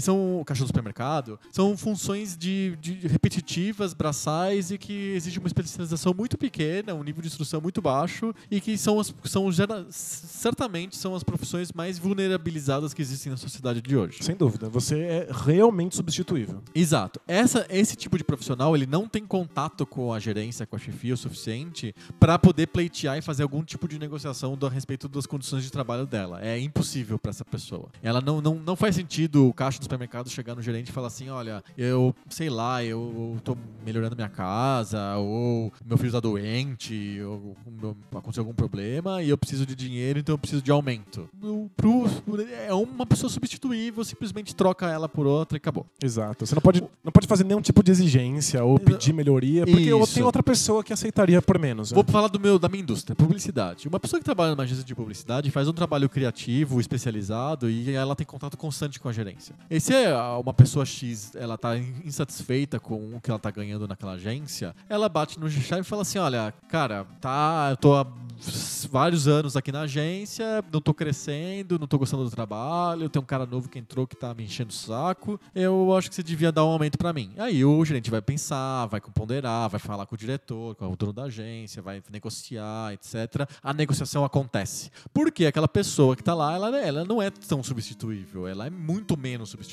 São o caixa do supermercado. São funções de, de repetitivas, braçais e que exigem uma especialização muito pequena, um nível de instrução muito baixo e que são, as, são gera- certamente são as profissões mais vulnerabilizadas que existem na sociedade de hoje. Sem dúvida. Você é realmente substituível. Exato. Essa, esse tipo de profissional, ele não tem contato com a gerência, com a chefia o suficiente para poder pleitear e fazer algum tipo de negociação do, a respeito das condições de trabalho dela. É impossível para essa pessoa. Ela não, não, não faz sentido o caixa do supermercado chegar no gerente e falar assim: olha, eu sei lá, eu tô melhorando minha casa, ou meu filho tá doente, ou aconteceu algum problema e eu preciso de dinheiro, então eu preciso de aumento. No- pro- é uma pessoa substituível, simplesmente troca ela por outra e acabou. Exato. Você não pode, não pode fazer nenhum tipo de exigência ou pedir melhoria, porque Isso. tenho outra pessoa que aceitaria por menos. né? Vou falar do meu, da minha indústria, publicidade. Uma pessoa que trabalha numa agência de publicidade faz um trabalho criativo, especializado e ela tem contato constante com a gerência. E se é uma pessoa X, ela tá insatisfeita com o que ela tá ganhando naquela agência, ela bate no chefe e fala assim: "Olha, cara, tá, eu tô há vários anos aqui na agência, não tô crescendo, não tô gostando do trabalho, tem um cara novo que entrou que tá me enchendo o saco. Eu acho que você devia dar um aumento pra mim". Aí o gerente vai pensar, vai ponderar, vai falar com o diretor, com o dono da agência, vai negociar, etc. A negociação acontece. Porque aquela pessoa que tá lá, ela, ela não é tão substituível, ela é muito menos substituível.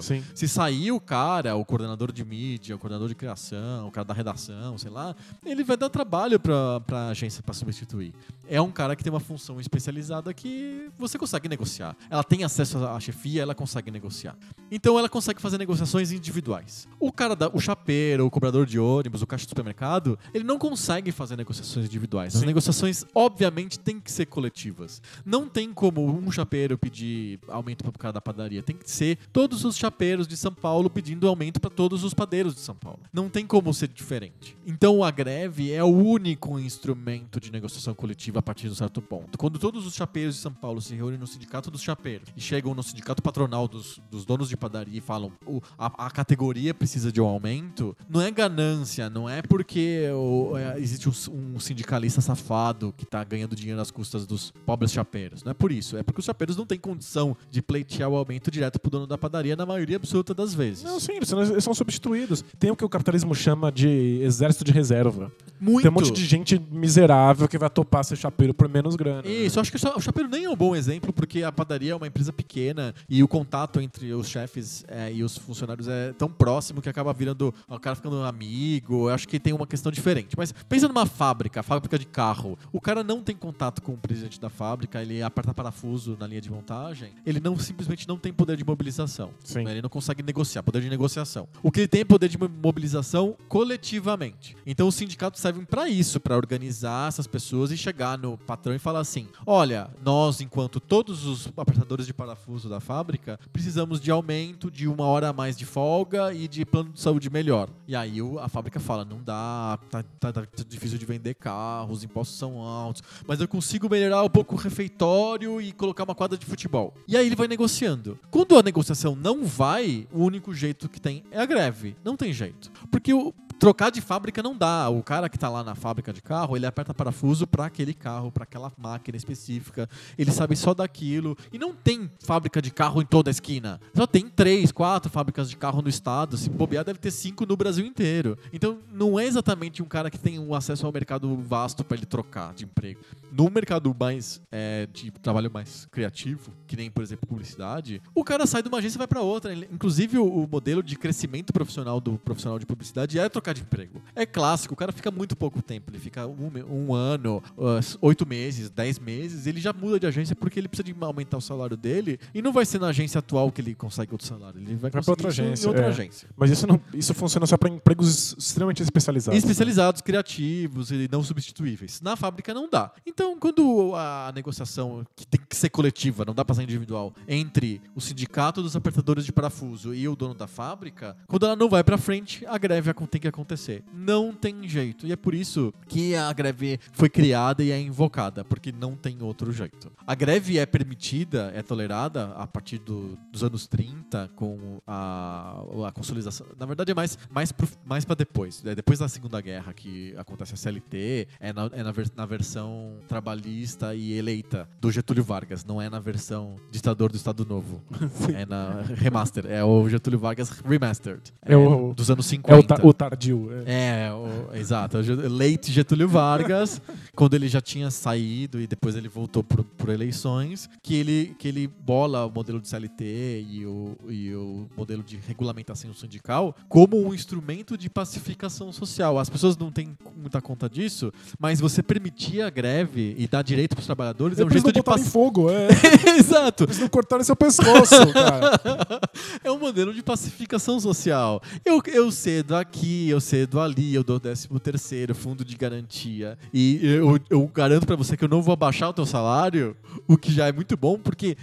Sim. Se sair o cara, o coordenador de mídia, o coordenador de criação, o cara da redação, sei lá, ele vai dar trabalho pra, pra agência pra substituir. É um cara que tem uma função especializada que você consegue negociar. Ela tem acesso à chefia, ela consegue negociar. Então ela consegue fazer negociações individuais. O cara, da, o chapeiro, o cobrador de ônibus, o caixa do supermercado, ele não consegue fazer negociações individuais. As Sim. negociações, obviamente, têm que ser coletivas. Não tem como um chapeiro pedir aumento para o cara da padaria. Tem que ser todos os chapeiros de São Paulo pedindo aumento para todos os padeiros de São Paulo. Não tem como ser diferente. Então a greve é o único instrumento de negociação coletiva a partir de um certo ponto. Quando todos os chapeiros de São Paulo se reúnem no sindicato dos chapeiros e chegam no sindicato patronal dos, dos donos de padaria e falam "O- a, a categoria precisa de um aumento, não é ganância, não é porque o- é, existe um, um sindicalista safado que tá ganhando dinheiro nas custas dos pobres chapeiros. Não é por isso. É porque os chapeiros não têm condição de pleitear o aumento direto pro dono da padaria na maioria absoluta das vezes. Não, sim, eles são, substituídos. Tem o que o capitalismo chama de exército de reserva. Muito. Tem um monte de gente miserável que vai topar ser chapeiro por menos grana. né? Isso, eu acho que o cha- o chapeiro nem é um bom exemplo, porque a padaria é uma empresa pequena e o contato entre os chefes é, e os funcionários é tão próximo que acaba virando o cara ficando amigo. Eu acho que tem uma questão diferente. Mas pensa numa fábrica, fábrica de carro. O cara não tem contato com o presidente da fábrica, ele aperta parafuso na linha de montagem, ele não simplesmente não tem poder de mobilização. Sim. Ele não consegue negociar, poder de negociação. O que ele tem é poder de mo- mobilização coletivamente. Então os sindicatos servem para isso, para organizar essas pessoas e chegar no patrão e falar assim: olha, nós, enquanto todos os apertadores de parafuso da fábrica, precisamos de aumento de uma hora a mais de folga e de plano de saúde melhor. E aí a fábrica fala: não dá, tá, tá- tá difícil de vender carros, os impostos são altos, mas eu consigo melhorar um pouco o refeitório e colocar uma quadra de futebol. E aí ele vai negociando. Quando a negociação não vai, o único jeito que tem é a greve. Não tem jeito. Porque o. Trocar de fábrica não dá. O cara que tá lá na fábrica de carro, ele aperta parafuso para aquele carro, para aquela máquina específica. Ele sabe só daquilo. E não tem fábrica de carro em toda a esquina. Só tem três, quatro fábricas de carro no estado. Se bobear, deve ter cinco no Brasil inteiro. Então, não é exatamente um cara que tem um acesso ao mercado vasto para ele trocar de emprego. No mercado mais é, de trabalho mais criativo, que nem, por exemplo, publicidade, o cara sai de uma agência e vai para outra. Inclusive, o modelo de crescimento profissional do profissional de publicidade é trocar de emprego. É clássico, o cara fica muito pouco tempo. Ele fica um, um ano, uh, oito meses, dez meses, ele já muda de agência porque ele precisa de aumentar o salário dele e não vai ser na agência atual que ele consegue outro salário. Ele vai conseguir outra agência, outra é. agência. Mas isso, não, isso funciona só para empregos extremamente especializados. né? Especializados, criativos e não substituíveis. Na fábrica não dá. Então, quando a negociação, que tem que ser coletiva, não dá pra ser individual, entre o sindicato dos apertadores de parafuso e o dono da fábrica, quando ela não vai pra frente, a greve tem que acontecer. Acontecer. Não tem jeito. E é por isso que a greve foi criada e é invocada, porque não tem outro jeito. A greve é permitida, é tolerada a partir do- dos anos 30, com a, a consolidação. Na verdade, é mais, mais, pro- mais para depois. É depois da Segunda Guerra que acontece a CLT, é na, é na, na versão trabalhista e eleita do Getúlio Vargas, não é na versão ditador do Estado Novo. é na remaster, é o Getúlio Vargas remastered. É o- dos anos 50. É o, ta- o tardio. É. É, o- exato. Leite Getúlio Vargas, quando ele já tinha saído e depois ele voltou por, por eleições, que ele, que ele bola o modelo de CLT e o, e o modelo de regulamentação sindical como um instrumento de pacificação social. As pessoas não têm muita conta disso, mas você permitir a greve e dar direito para os trabalhadores é um jeito de pacificar. fogo, é. Exato. Eles não cortaram seu pescoço, cara. É um modelo de pacificação social. Eu, eu cedo aqui, eu cedo ali, eu dou 13 terceiro, fundo de garantia. E eu, eu garanto pra você que eu não vou abaixar o teu salário, o que já é muito bom, porque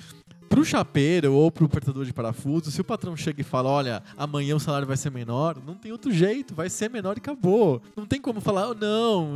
pro chapeiro ou pro apertador de parafuso, se o patrão chega e fala, olha, amanhã o salário vai ser menor, não tem outro jeito, vai ser menor e acabou. Não tem como falar, "Oh, não,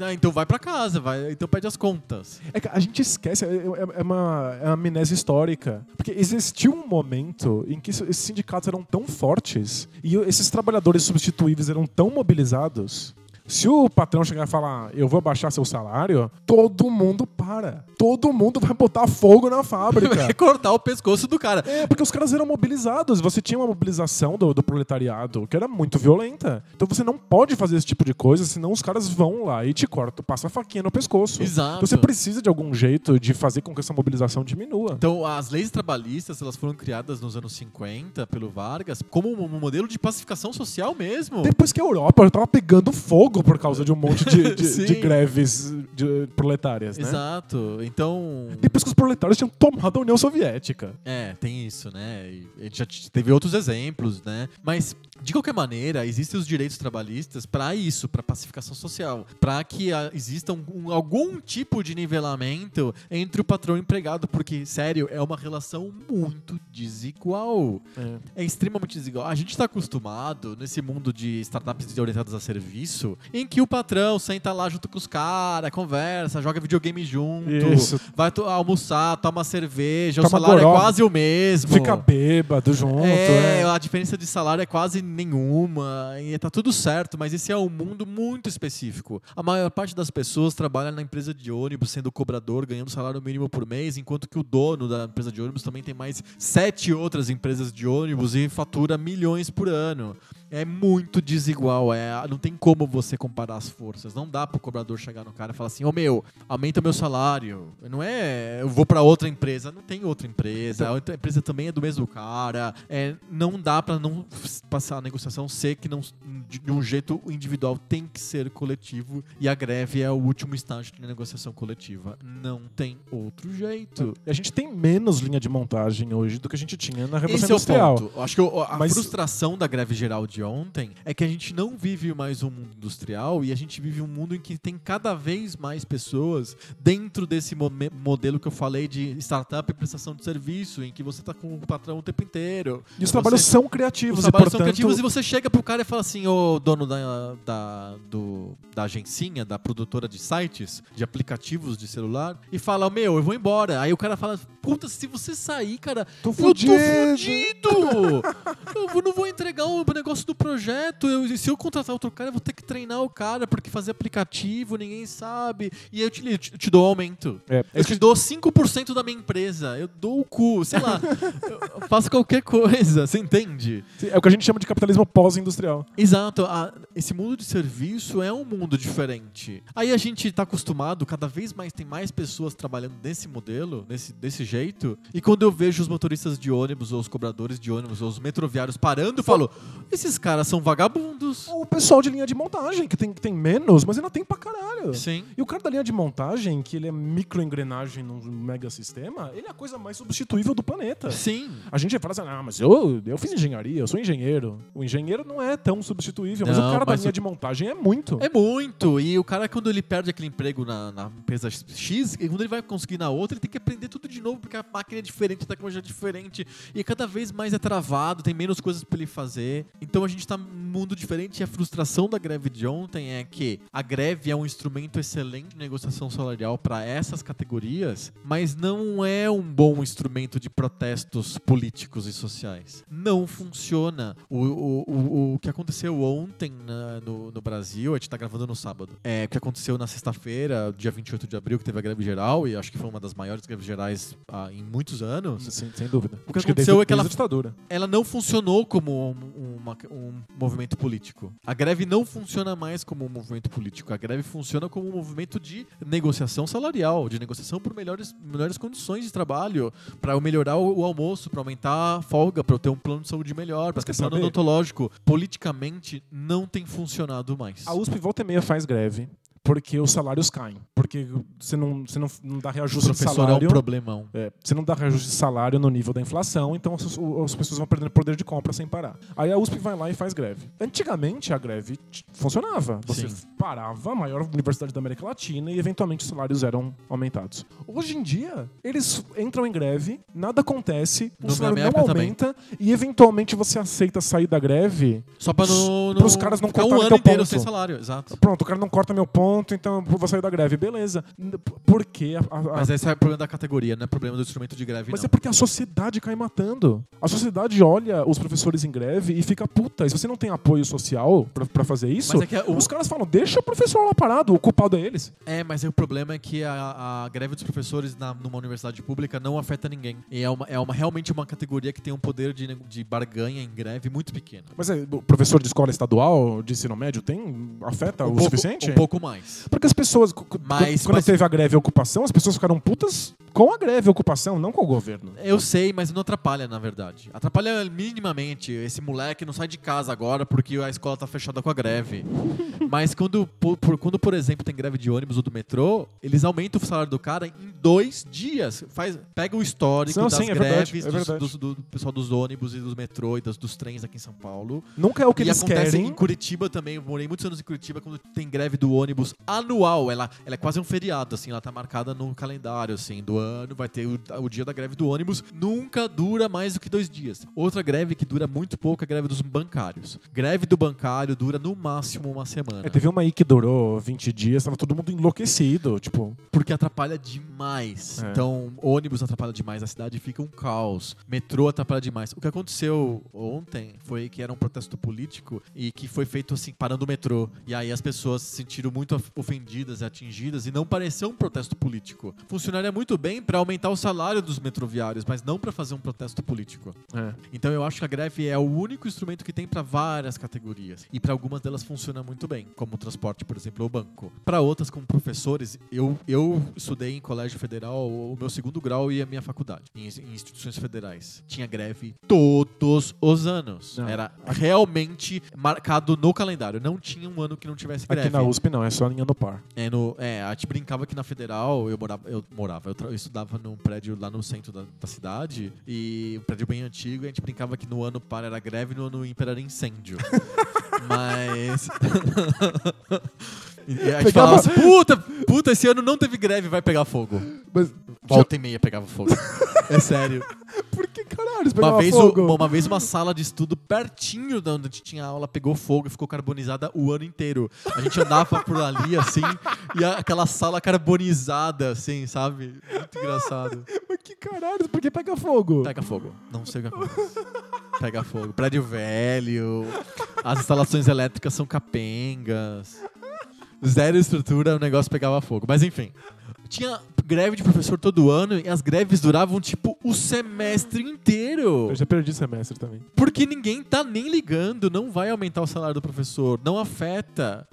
eh, então vai pra casa, vai, então pede as contas. É que a gente esquece, é, é- é uma, é uma amnésia histórica. Porque existiu um momento em que esses sindicatos eram tão fortes e esses trabalhadores substituíveis eram tão mobilizados. Se o patrão chegar e falar, eu vou abaixar seu salário, todo mundo para. Todo mundo vai botar fogo na fábrica. Vai cortar o pescoço do cara. É, porque os caras eram mobilizados. Você tinha uma mobilização do, do proletariado que era muito violenta. Então você não pode fazer esse tipo de coisa, senão os caras vão lá e te cortam, passa a faquinha no pescoço. Exato. Então você precisa de algum jeito de fazer com que essa mobilização diminua. Então, as leis trabalhistas, elas foram criadas nos anos 50 pelo Vargas como um um modelo de pacificação social mesmo. Depois que a Europa já tava pegando fogo por causa de um monte de, de- de greves de proletárias, né? Exato. Então, Depois que os proletários tinham tomado a União Soviética. é, tem isso, né? E a gente já teve outros exemplos, né? Mas de qualquer maneira, existem os direitos trabalhistas para isso, para pacificação social, para que ah, exista um- um- algum tipo de nivelamento entre o patrão e o empregado, porque sério, é uma relação muito desigual. é extremamente desigual. A gente está acostumado nesse mundo de startups orientadas a serviço, em que o patrão senta lá junto com os caras, conversa, joga videogame junto, Isso. vai to- almoçar, toma cerveja, Toma o salário goró. é quase o mesmo. Fica bêbado junto. É, é. a diferença de salário é quase nenhuma e tá tudo certo, mas esse é um mundo muito específico. A maior parte das pessoas trabalha na empresa de ônibus, sendo cobrador, ganhando salário mínimo por mês, enquanto que o dono da empresa de ônibus também tem mais sete outras empresas de ônibus e fatura milhões por ano. É muito desigual, é, não tem como você comparar as forças. Não dá pro cobrador chegar no cara e falar assim: Ô meu, aumenta meu salário. Não é eu vou pra outra empresa. Não tem outra empresa. A outra empresa também é do mesmo cara. É, não dá pra não passar a negociação ser que não, de, um jeito individual tem que ser coletivo. E a greve é o último estágio de negociação coletiva. Não tem outro jeito. A gente tem menos linha de montagem hoje do que a gente tinha na Revolução Esse é o Industrial. ponto. Acho que o- a Mas- frustração da greve geral de ontem é que a gente não vive mais um mundo industrial e a gente vive um mundo em que tem cada vez mais pessoas dentro desse modelo que eu falei de startup e prestação de serviço, em que você tá com o patrão o tempo inteiro. E os Você- trabalhos são criativos os e, trabalhos portanto, são criativos e você chega pro cara e fala assim, ô dono da, da, do, da agencinha, da produtora de sites, de aplicativos de celular, e fala, meu, eu vou embora. Aí o cara fala, puta, se você sair, cara, Tô eu fudido. tô fudido! eu não vou entregar o negócio do projeto. Eu- se eu contratar outro cara, eu vou ter que treinar o cara, porque fazer aplicativo, ninguém sabe. E eu te, eu te- eu te dou aumento. É, Eu te dou 5% da minha empresa. Eu dou o cu, sei lá. eu faço qualquer coisa, você entende? é o que a gente chama de capitalismo pós-industrial. Exato, a- esse mundo de serviço é um mundo diferente. Aí a gente tá acostumado, cada vez mais tem mais pessoas trabalhando nesse modelo, nesse, desse jeito. E quando eu vejo os motoristas de ônibus, ou os cobradores de ônibus, ou os metroviários parando, eu falo: esses caras são vagabundos. O pessoal de linha de montagem. que tem, que tem menos, mas ainda tem pra caralho. Sim. E o cara da linha de montagem, que ele é microengrenagem num mega sistema, ele é a coisa mais substituível do planeta. Sim. A gente fala assim, ah, mas eu, eu fiz engenharia, eu sou engenheiro. O engenheiro não é tão substituível, mas Não, o cara da mas linha o- de montagem é muito. É muito. E o cara, quando ele perde aquele emprego na, na empresa X, quando ele vai conseguir na outra, ele tem que aprender tudo de novo, porque a máquina é diferente, a tecnologia é diferente. E cada vez mais é travado, tem menos coisas pra ele fazer. Então a gente tá num mundo diferente e a frustração da greve de ontem é que a greve é um instrumento excelente de negociação salarial para essas categorias, mas não é um bom instrumento de protestos políticos e sociais. Não funciona. O, o, o, o que aconteceu ontem na- no, no Brasil, a gente tá gravando no sábado, é o que aconteceu na sexta-feira, dia 28 de abril, que teve a greve geral, e acho que foi uma das maiores greves gerais ah, em muitos anos. Sem, sem dúvida. O que Acho aconteceu é que ela- desde a ditadura. ela não funcionou como um, uma- um movimento político. A greve não funciona mais como um movimento político. A greve funciona como um movimento de negociação salarial, de negociação por melhores, melhores condições de trabalho, para eu melhorar o, o almoço, para aumentar a folga, para eu ter um plano de saúde melhor, para saber? odontológico. Politicamente, não tem funcionado mais. A USP volta e meia faz greve porque os salários caem. Porque você não, você não, não dá O reajuste de professor é um salário. problemão. É, você não dá reajuste de salário no nível da inflação, então as, as pessoas vão perdendo poder de compra sem parar. Aí a USP vai lá e faz greve. Antigamente a greve funcionava. Você Sim. parava a maior universidade da América Latina e eventualmente os salários eram aumentados. Hoje em dia, eles entram em greve, nada acontece, o No salário não época também. aumenta e eventualmente você aceita sair da greve. Só para Pros caras não um cortarem ano teu ponto. sem salário. Exato. Pronto, o cara não corta meu ponto, então eu vou sair da greve. Beleza. Por quê? A- a- Mas esse é o problema da categoria, não é problema do instrumento de greve, Mas não. é porque a sociedade cai matando. A sociedade olha os professores em greve e fica puta. E se você não tem apoio social pra, pra fazer isso, Mas é que é o- os caras falam, deixa o professor lá parado, o culpado é eles. É, mas o problema é que a, greve dos professores na- numa universidade pública não afeta ninguém. E é, uma, é uma, realmente uma categoria que tem um poder de, de barganha em greve muito pequeno. Mas é, o professor de escola estadual, de ensino médio, tem afeta o pouco, suficiente? Um pouco mais. Porque as pessoas, Mas- quando mas- teve a greve e a ocupação, as pessoas ficaram putas com a greve e a ocupação, não com o governo. Eu sei, mas não atrapalha, na verdade. Atrapalha minimamente. Esse moleque não sai de casa agora porque a escola tá fechada com a greve. mas quando por, quando, por exemplo, tem greve de ônibus ou do metrô, eles aumentam o salário do cara em dois dias. Faz, pega o histórico Não, das sim, é verdade, greves é dos- verdade. dos- do, pessoal dos ônibus e dos metrô e dos, dos trens aqui em São Paulo. Nunca é o que e eles acontece querem. em Curitiba também. Eu morei muitos anos em Curitiba quando tem greve do ônibus anual. Ela, ela é quase um feriado, assim. Ela tá marcada no calendário, assim, do ano. Vai ter o, o dia da greve do ônibus. Nunca dura mais do que dois dias. Outra greve que dura muito pouco é a greve dos bancários. Greve do bancário dura no máximo uma semana. É, teve uma aí que durou 20 dias, tava todo mundo enlouquecido, tipo... Porque atrapalha demais. É. Então, ônibus atrapalha demais, a cidade fica um caos. Metrô atrapalha demais. O que aconteceu ontem foi que era um protesto político e que foi feito assim, parando o metrô. E aí as pessoas se sentiram muito ofendidas e atingidas e não pareceu um protesto político. Funcionaria muito bem para aumentar o salário dos metroviários, mas não para fazer um protesto político. É. Então eu acho que a greve é o único instrumento que tem para várias categorias. E para algumas delas funciona muito bem, como o transporte, por exemplo, ou o banco. Para outras, como professores, eu, eu estudei em colégio federal o meu segundo grau e a minha faculdade, em, em instituições federais. Tinha greve todos os anos. Não. Era realmente marcado no calendário. Não tinha um ano que não tivesse greve. Aqui na USP não, é só linha no par. É, no, é, a gente brincava que na Federal, eu morava, eu, morava, eu, eu estudava num prédio lá no centro da, da cidade, e um prédio bem antigo, e a gente brincava que no ano par era greve e no ano ímpar era incêndio. Mas. e a gente Pegava- falava assim, puta, puta, esse ano não teve greve, vai pegar fogo. Mas Volta e meia pegava fogo. É sério. Caralho eles Uma vez, fogo? o- uma vez uma sala de estudo pertinho de onde a gente tinha aula pegou fogo e ficou carbonizada o ano inteiro. A gente andava por ali, assim, e aquela sala carbonizada, assim, sabe? Muito engraçado. Mas que caralho, por que pega fogo? Pega fogo. Não sei o que acontece. Pega fogo. Prédio velho, as instalações elétricas são capengas. Zero estrutura, o negócio pegava fogo. Mas enfim. Tinha greve de professor todo ano e as greves duravam, tipo, o semestre inteiro. Eu já perdi semestre também. Porque ninguém tá nem ligando, não vai aumentar o salário do professor, não afeta.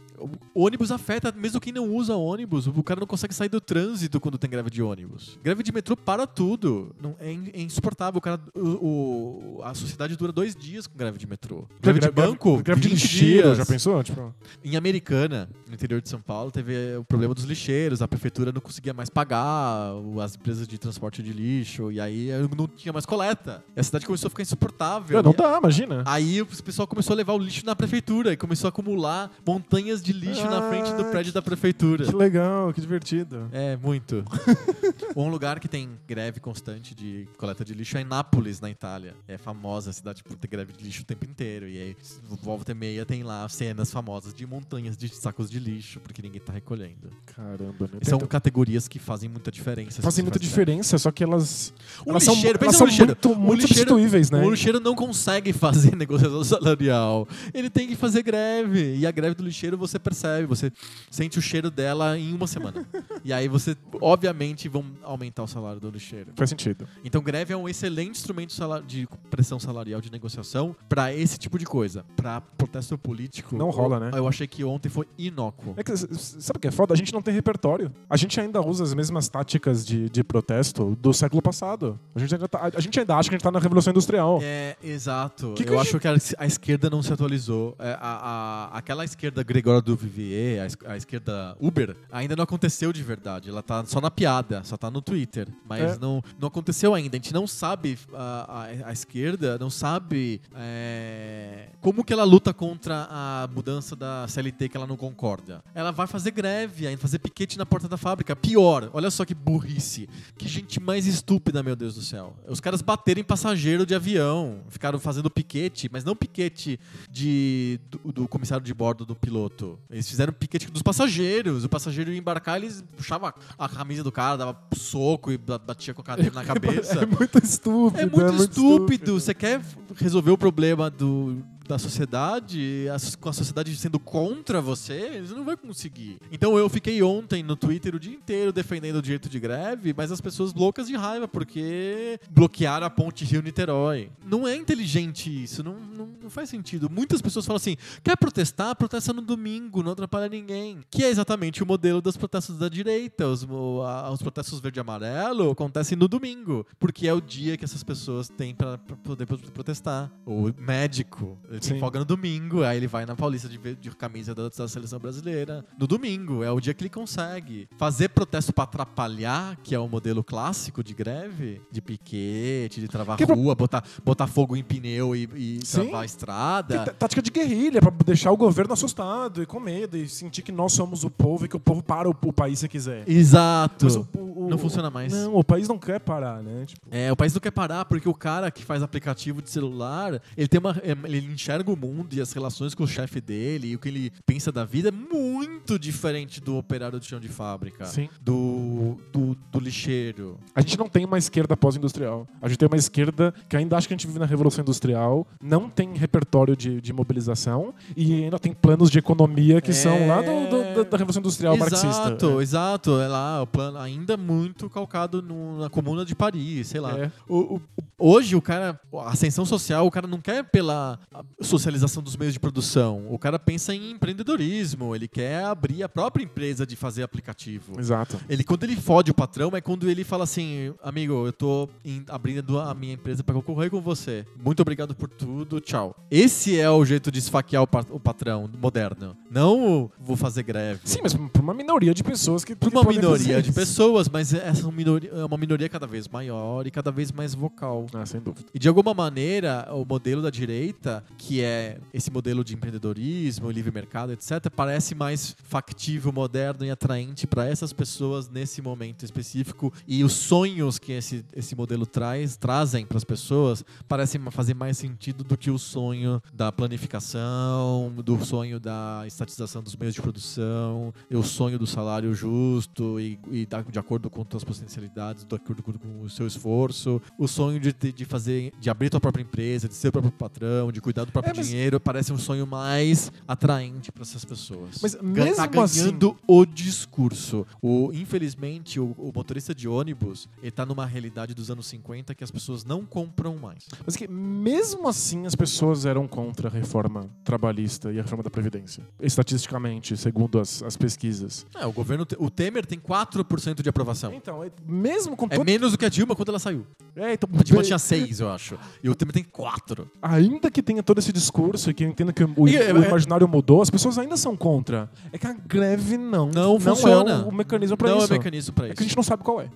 O ônibus afeta, mesmo quem não usa ônibus, o cara não consegue sair do trânsito quando tem greve de ônibus. Greve de metrô para tudo. Não, é, é insuportável. O cara, o, o- a sociedade dura dois dias com greve de metrô. Greve de banco, greve de 20 lixeiro, dias. já pensou? Tipo, Em Americana, no interior de São Paulo, teve eh, o problema dos lixeiros. A prefeitura não conseguia mais pagar as empresas de transporte de lixo. E aí eh, não tinha mais coleta. E a cidade começou a ficar insuportável. não dá, imagina. Aí o pessoal começou a levar o lixo na prefeitura e começou a acumular montanhas de lixo na frente do Ah, prédio da prefeitura. Que legal, que divertido. É, muito. um lugar que tem greve constante de coleta de lixo é Nápoles, na Itália. É famosa a cidade por ter greve de lixo o tempo inteiro. E aí, volta e meia, tem lá cenas famosas de montanhas de sacos de lixo, porque ninguém tá recolhendo. Caramba, né? São categorias que fazem muita diferença. Fazem muita diferença, só que elas, O elas lixeiro, são, elas são lixeiro. muito, muito substituíveis, né? O lixeiro não consegue fazer negociação salarial. Ele tem que fazer greve. E a greve do lixeiro você percebe, você sente o cheiro dela em uma semana. e aí você, obviamente, vão aumentar o salário do lixeiro. Faz sentido. Então, greve é um excelente instrumento de pressão salarial, de negociação, pra esse tipo de coisa. Pra protesto político. Não rola, eu- né? Eu achei que ontem foi inócuo. É que, sabe o que é foda? A gente não tem repertório. A gente ainda usa as mesmas táticas de, de protesto do século passado. A gente, ainda tá- a gente ainda acha que a gente tá na Revolução Industrial. É, exato. Que que eu a acho que a, a esquerda não se atualizou. É, a, a- aquela esquerda Gregório do Vivier, a, a esquerda Uber, ainda não aconteceu de verdade. Ela tá só na piada, só tá no Twitter. Mas É. não, não aconteceu ainda. A gente não sabe, a, a- a esquerda não sabe é, como que ela luta contra a mudança da CLT que ela não concorda. Ela vai fazer greve, ainda fazer piquete na porta da fábrica. Pior, olha só que burrice. Que gente mais estúpida, meu Deus do céu. Os caras bateram em passageiro de avião. Ficaram fazendo piquete, mas não piquete de, do, do comissário de bordo do piloto. Eles fizeram piquete dos passageiros. O passageiro ia embarcar, eles puxavam a camisa do cara, dava soco e ba- batia com a cadeira na cabeça. É muito estúpido. É muito, estúpido. Você quer resolver o problema do, da sociedade, a- com a sociedade sendo contra você, você não vai conseguir. Então eu fiquei ontem no Twitter o dia inteiro defendendo o direito de greve, mas as pessoas loucas de raiva, porque bloquearam a ponte Rio-Niterói. Não é inteligente isso, não, não, não faz sentido. Muitas pessoas falam assim: quer protestar? Protesta no domingo, não atrapalha ninguém. Que é exatamente o modelo dos protestos da direita. Os, os protestos verde e amarelo acontecem no domingo, porque é o dia que essas pessoas têm pra poder pro- protestar. O médico, ele tem Sim. folga no domingo, aí ele vai na Paulista de, de camisa da, da seleção brasileira. No domingo, é o dia que ele consegue. Fazer protesto pra atrapalhar, que é o modelo clássico de greve, de piquete, de travar Que pro- rua, botar, botar fogo em pneu e, e travar a estrada. Tá- tática de guerrilha pra deixar o governo assustado e com medo e sentir que nós somos o povo e que o povo para o, o país se quiser. Exato. O- o- Não funciona mais. Não, o país não quer parar, né? Tipo, É, o país não quer parar porque o cara que faz aplicativo de celular, ele tem uma, é, ele enxerga o mundo e as relações com o chefe dele e o que ele pensa da vida é muito diferente do operário de chão de fábrica, Sim. do, do, do lixeiro. A gente não tem uma esquerda pós-industrial. A gente tem uma esquerda que ainda acha que a gente vive na Revolução Industrial, não tem repertório de, de mobilização e ainda tem planos de economia que É. são lá do- do- da, da Revolução Industrial marxista. Exato, É. exato. É lá, o plano ainda muito calcado no- na comuna de Paris, sei lá. É. O- o- hoje o cara, a ascensão social, o cara não quer pela socialização dos meios de produção. O cara pensa em empreendedorismo, ele quer abrir a própria empresa de fazer aplicativo. Exato. Ele, quando ele fode o patrão, é quando ele fala assim: Amigo, eu tô abrindo a minha empresa para concorrer com você. Muito obrigado por tudo, tchau. Esse é o jeito de esfaquear o, pa- o patrão moderno. Não vou fazer greve. Sim, mas pra uma minoria de pessoas que. Para uma minoria de pessoas, mas essa minoria, é uma minoria cada vez maior e cada vez mais vocal. Ah, sem dúvida. E de alguma maneira, o modelo da direita, que é esse modelo de empreendedorismo, livre mercado, etc., parece mais factível, moderno e atraente para essas pessoas nesse momento específico. E os sonhos que esse, esse modelo traz, trazem para as pessoas parecem fazer mais sentido do que o sonho da planificação, do sonho da estatização dos meios de produção, o sonho do salário justo e, e de acordo com as potencialidades, de acordo com, o seu esforço, o sonho de, de fazer, de abrir tua própria empresa, de ser o próprio patrão, de cuidar do próprio É, mas- dinheiro parece um sonho mais atraente para essas pessoas. Mas Gan- mesmo tá ganhando assim- o discurso. O, infelizmente, o, o motorista de ônibus ele tá numa realidade dos anos 50 que as pessoas não compram mais. Mas que mesmo assim as pessoas eram contra a reforma trabalhista e a reforma da Previdência. Estatisticamente, segundo as, as pesquisas. É, o governo, o Temer tem 4% de aprovação. Então, é- mesmo com É todo... menos do que a Dilma quando ela saiu. É, então, A Dilma tinha 6, eu acho. E o Temer tem 4. Ainda que tenha todo esse discurso e que eu entendo que o, é, o é- imaginário mudou, as pessoas ainda são contra. É que a greve não, Não funciona. é o, o mecanismo pra Não isso. é mecanismo pra É isso. que a gente não sabe qual é.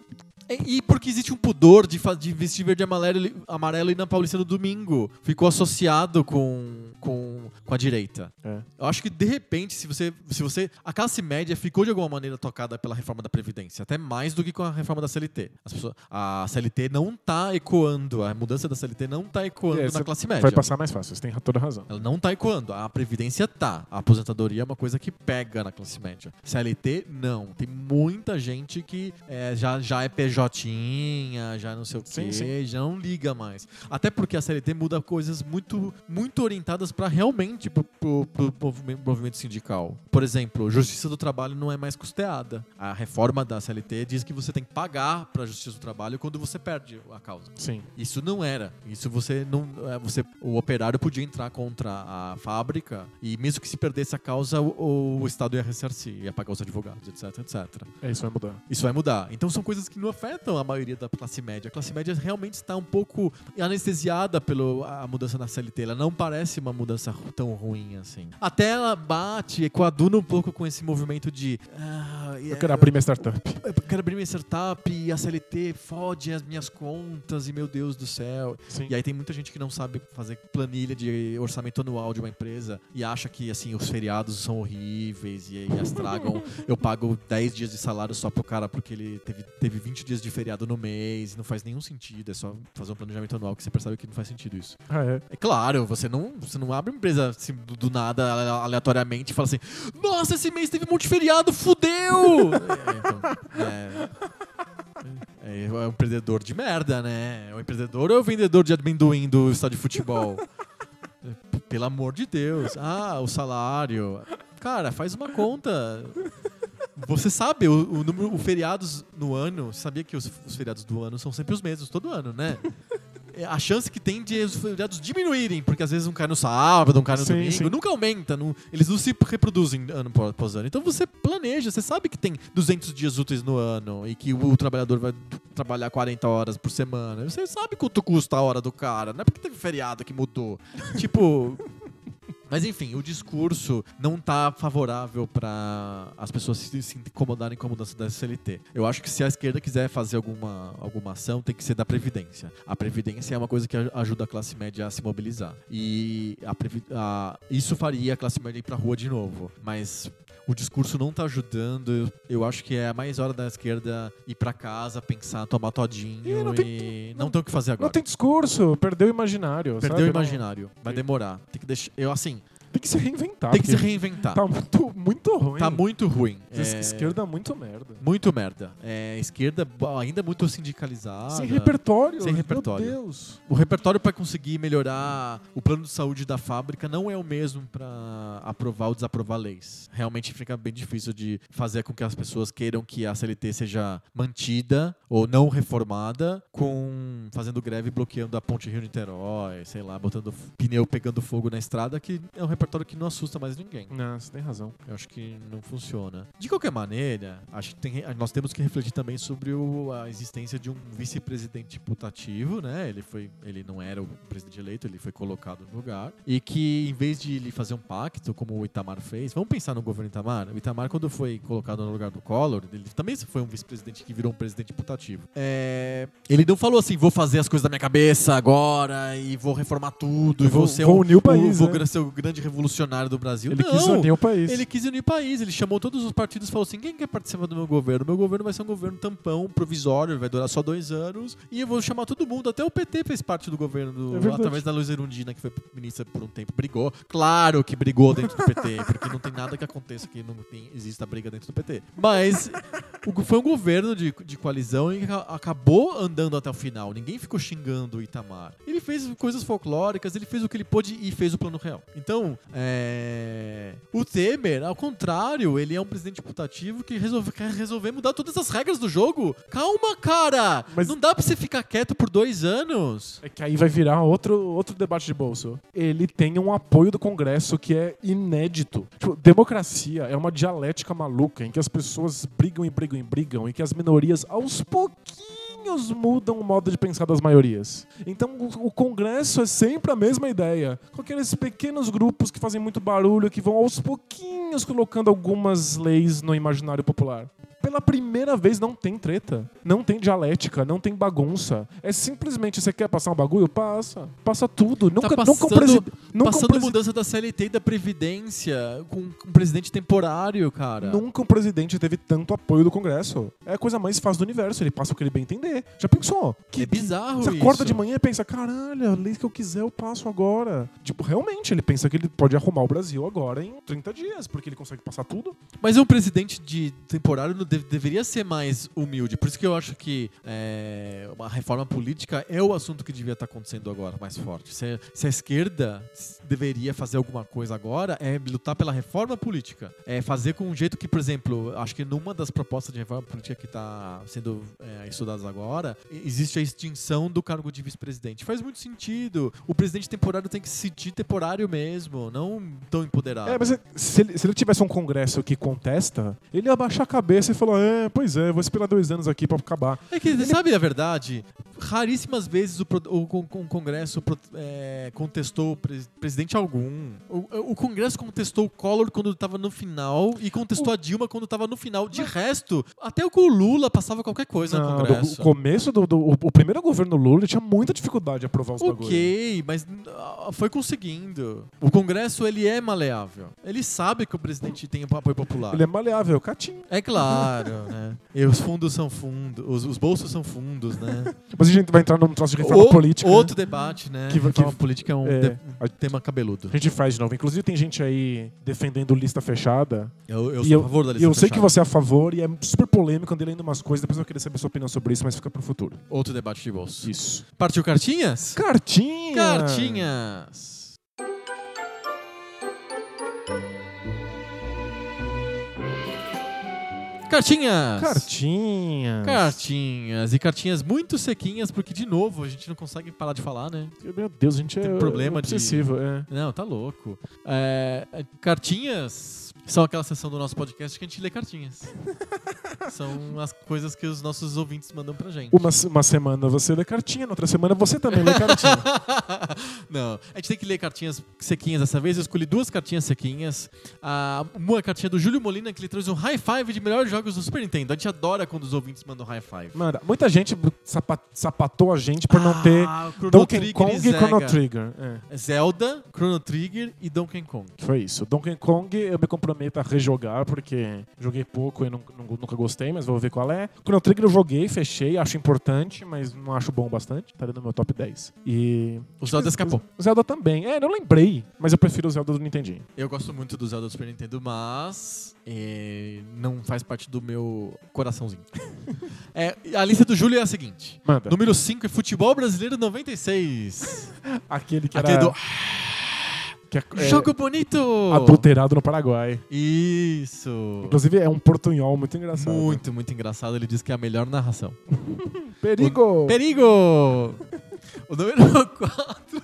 E, e porque existe um pudor de, de vestir verde e amarelo, amarelo e na Paulista no domingo. Ficou associado com, com, com a direita. É. Eu acho que, de repente, se você, se você. A classe média ficou de alguma maneira tocada pela reforma da Previdência, até mais do que com a reforma da CLT. As pessoas, a CLT não tá ecoando, a mudança da CLT não tá ecoando É, na classe média. Vai passar mais fácil, você tem toda a razão. Ela não tá ecoando. A Previdência tá. A aposentadoria é uma coisa que pega na classe média. CLT, não. Tem muita gente que é, já, já é PJ, já não sei o Sim, quê, sim. já não liga mais. Até porque a CLT muda coisas muito, muito orientadas para realmente pro, pro, pro movimento, sindical. Por exemplo, Justiça do Trabalho não é mais custeada. A reforma da CLT diz que você tem que pagar para a Justiça do Trabalho quando você perde a causa. Sim. Isso não era. Isso você não. é, Você, o operário podia entrar contra a fábrica e mesmo que se perdesse a causa, o, o Estado ia ressarcir, ia pagar os advogados, etc, etc. É isso vai mudar. Isso vai mudar. Então são coisas que não afetam a maioria da classe média. A classe média realmente está um pouco anestesiada pela mudança na CLT. Ela não parece uma mudança ru- tão ruim assim. Até ela bate, coaduna um pouco com esse movimento de. Ah, Eu quero abrir minha startup. eu quero abrir minha startup e a CLT fode as minhas contas e meu Deus do céu. Sim. E aí tem muita gente que não sabe fazer planilha de orçamento anual de uma empresa e acha que assim os feriados são horríveis e aí estragam. eu pago 10 dias de salário só pro cara porque ele teve, teve 20 dias de feriado no mês, não faz nenhum sentido, é só fazer um planejamento anual que você percebe que não faz sentido isso. Ah, é. É claro, você não, você não abre uma empresa assim, do, do nada, ale- aleatoriamente, e fala assim: Nossa, esse mês teve um monte de feriado, fudeu! é, então, é, é, é um empreendedor de merda, né? É um empreendedor ou é o vendedor de amendoim do estádio de futebol? Pelo amor de Deus. Ah, o salário. Cara, faz uma conta. Você sabe o, o número, o feriados no ano, você sabia que os, os feriados do ano são sempre os mesmos, todo ano, né? É, A chance que tem de os feriados diminuírem, porque às vezes um cai no sábado, um cai no Sim, domingo, sim. nunca aumenta, não- eles não se reproduzem ano após- após ano. Então você planeja, você sabe que tem 200 dias úteis no ano e que o trabalhador vai trabalhar 40 horas por semana. Você sabe quanto custa a hora do cara, não é porque teve feriado que mudou. tipo, mas enfim, o discurso não tá favorável para as pessoas se, se incomodarem com a mudança da CLT. Eu acho que se a esquerda quiser fazer alguma, alguma ação, tem que ser da Previdência. A Previdência é uma coisa que ajuda a classe média a se mobilizar. E a a- isso faria a classe média ir pra rua de novo. Mas o discurso não tá ajudando. Eu, eu acho que é mais hora da esquerda ir pra casa, pensar, tomar todinho e não não, tem- não tem o que fazer agora. Não tem discurso, perdeu o imaginário. Perdeu sabe? o imaginário. Vai demorar. Tem que deixar. Eu, assim, Tem que se reinventar. tem que se reinventar. Tá muito, muito ruim. Tá muito ruim. É, Esquerda muito merda. Muito merda. É, esquerda ainda muito sindicalizada. Sem repertório. Sem repertório. Meu Deus. O repertório para conseguir melhorar o plano de saúde da fábrica não é o mesmo para aprovar ou desaprovar leis. Realmente fica bem difícil de fazer com que as pessoas queiram que a CLT seja mantida ou não reformada, com fazendo greve bloqueando a ponte Rio-Niterói, sei lá, botando pneu pegando fogo na estrada, que é um repertório que não assusta mais ninguém. Não, você tem razão. Eu acho que não funciona. De qualquer maneira, acho que tem- nós temos que refletir também sobre o- a existência de um vice-presidente putativo, né? Ele foi, ele não era o presidente eleito, ele foi colocado no lugar e que em vez de ele fazer um pacto como o Itamar fez, vamos pensar no governo Itamar. O Itamar quando foi colocado no lugar do Collor, ele também foi um vice-presidente que virou um presidente putativo. É, ele não falou assim, vou fazer as coisas da minha cabeça agora e vou reformar tudo e vou, vou- ser vou um, unir o país, vou né? ser o grande revolucionário do Brasil. Ele não. quis unir o país. Ele quis unir o país, ele chamou todos os partidos e falou assim: quem quer participar do meu governo? Meu governo vai ser um governo tampão, provisório, vai durar só dois anos, e eu vou chamar todo mundo. Até o PT fez parte do governo, do- É através da Luiz Erundina, que foi ministra por um tempo. Brigou. Claro que brigou dentro do PT, porque não tem nada que aconteça que não tem, exista briga dentro do PT. Mas o- foi um governo de, de coalizão e aca- acabou andando até o final. Ninguém ficou xingando o Itamar. Ele fez coisas folclóricas, ele fez o que ele pôde e fez o plano real. Então, é, o Temer, ao contrário, ele é um presidente putativo que resolve, quer resolver mudar todas as regras do jogo. Calma, cara! Mas- Não dá pra você ficar quieto por dois anos. É que aí vai virar outro, outro debate de bolso. Ele tem um apoio do Congresso que é inédito. Tipo, democracia é uma dialética maluca em que as pessoas brigam e brigam e brigam e que as minorias, aos pouquinhos, mudam o modo de pensar das maiorias. Então o Congresso é sempre a mesma ideia. Com aqueles pequenos grupos que fazem muito barulho, que vão aos pouquinhos colocando algumas leis no imaginário popular. Pela primeira vez não tem treta, não tem dialética, não tem bagunça. É simplesmente você quer passar um bagulho? Passa. Passa tudo. Nunca, nunca um passando- presidente. Nunca, um Passando presi- mudança da CLT e da Previdência com um presidente temporário, cara. nunca um presidente teve tanto apoio do Congresso. É a coisa mais fácil do universo. Ele passa o que ele bem entender. Já pensou? é bizarro Você acorda isso. de manhã e pensa, caralho, a lei que eu quiser eu passo agora. Tipo, realmente, ele pensa que ele pode arrumar o Brasil agora em 30 dias, porque ele consegue passar tudo. Mas um presidente de temporário não deve- deveria ser mais humilde. Por isso que eu acho que é, uma reforma política é o assunto que devia estar acontecendo agora mais forte. Se, se a esquerda deveria fazer alguma coisa agora, é lutar pela reforma política. É fazer com um jeito que, por exemplo, acho que numa das propostas de reforma política que está sendo é, estudadas agora, existe a extinção do cargo de vice-presidente. Faz muito sentido. O presidente temporário tem que se sentir temporário mesmo, não tão empoderado. É, mas se ele, se ele tivesse um congresso que contesta, ele ia baixar a cabeça e falar: É, pois é, vou esperar dois anos aqui pra acabar. É que, sabe a verdade? Raríssimas vezes o, o o Congresso é, contestou o pres- presidente algum. O, o Congresso contestou o Collor quando estava no final e contestou a Dilma quando estava no final. De resto, até o com o Lula passava qualquer coisa no Não, Congresso. do- o começo do, do- o, o primeiro governo Lula ele tinha muita dificuldade de aprovar os bagulhos. Ok, mas ah, foi conseguindo. O Congresso, ele é maleável. Ele sabe que o presidente tem apoio popular. Ele é maleável, catinho. É claro, né? E os fundos são fundos, os, os bolsos são fundos, né? Mas a gente vai entrar num troço de reforma O- política. Outro debate, né? Que- reforma que- política é um é, de- tema cabeludo. A gente faz de novo. Inclusive, tem gente aí defendendo lista fechada. Eu, eu sou eu, a favor da e lista eu sei que fechada. você é a favor e é super polêmico, andei lendo umas coisas. Depois eu queria saber sua opinião sobre isso, mas fica pro futuro. Outro debate de bolso. Isso. Partiu cartinhas? Cartinha! Cartinhas! Cartinhas! Cartinha! Cartinhas. E cartinhas muito sequinhas, porque, de novo, a gente não consegue parar de falar, né? Meu Deus, a gente Tem é problema de- obsessivo. É. Não, tá louco. É, cartinhas são aquela seção do nosso podcast que a gente lê cartinhas. são as coisas que os nossos ouvintes mandam pra gente. Uma, uma semana você lê cartinha, na outra semana você também lê cartinha. Não, a gente tem que ler cartinhas sequinhas dessa vez. Eu escolhi duas cartinhas sequinhas. Ah, uma cartinha do Júlio Molina, que ele trouxe um high five de melhores jogos do Super Nintendo. A gente adora quando os ouvintes mandam high five. Mano, muita gente sapa- sapatou a gente por não ter Ah, Donkey Trigger Kong e e Chrono. Trigger. É. Zelda, Chrono Trigger e Donkey Kong. Foi isso. Donkey Kong eu me comprometo a rejogar, porque joguei pouco e nun- nunca gostei, mas vou ver qual é. Chrono Trigger eu joguei, fechei, acho importante, mas não acho bom bastante. Tá no meu top 10. E. O Zelda escapou. O Zelda também. É, não lembrei, mas eu prefiro o Zelda do Nintendinho. Eu gosto muito do Zelda do Super Nintendo, mas eh, não faz parte do meu coraçãozinho. É, a lista do Júlio é a seguinte. Manda. Número 5 é Futebol Brasileiro 96. Aquele que era. Aquele do que é- é Jogo bonito! adulterado no Paraguai. Isso! Inclusive é um portunhol muito engraçado. Muito, muito engraçado. Ele diz que é a melhor narração. Perigo! Perigo! O número 4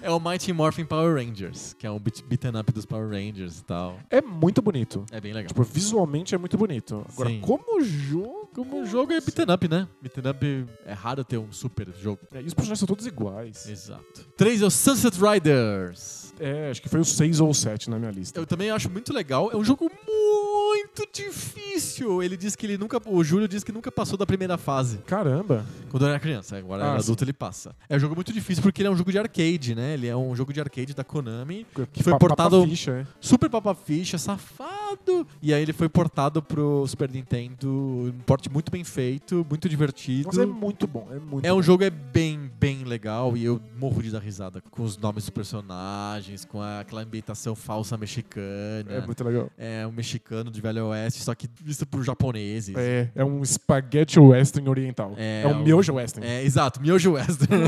é o Mighty Morphin Power Rangers, que é um beat, beaten up dos Power Rangers e tal. É muito bonito. É bem legal. Tipo, visualmente é muito bonito. Agora, Sim. como jogo. Como jogo é beaten up, né? Beaten up é raro ter um super jogo. É, e os personagens são todos iguais. Exato. 3 é o Sunset Riders. É, acho que foi o 6 ou o 7 na minha lista. Eu também acho muito legal. É um jogo muito muito difícil. Ele disse que ele nunca. O Júlio disse que nunca passou da primeira fase. Caramba. Quando era criança, agora Ah, era sim. adulto ele passa. É um jogo muito difícil porque ele é um jogo de arcade, né? Ele é um jogo de arcade da Konami, que foi Pa- portado papa ficha, é. super papa-ficha, safado. E aí ele foi portado pro Super Nintendo, um porte muito bem feito, muito divertido. Mas é muito bom, é muito É um bom. jogo é bem, bem legal e eu morro de dar risada com os nomes dos personagens, com a- aquela ambientação falsa mexicana. É muito legal. É um mexicano de Velho Oeste, só que visto por japoneses. É, é um spaghetti western oriental. É, É, um miojo western. É, exato, Miojo Western.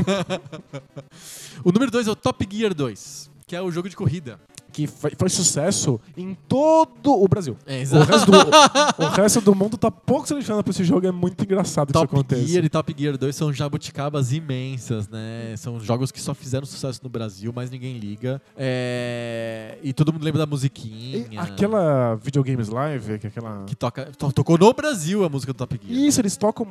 o número 2 é o Top Gear 2, que é o jogo de corrida. Que foi, foi sucesso em todo o Brasil. É, O resto, do, o resto do mundo tá pouco selecionado pra esse jogo. É muito engraçado que Top isso aconteça. Gear e Top Gear 2 são jabuticabas imensas, né? São jogos que só fizeram sucesso no Brasil, mas ninguém liga. É, E todo mundo lembra da musiquinha. E aquela videogames live, que é aquela... Que toca, to- tocou no Brasil a música do Top Gear. Isso, eles tocam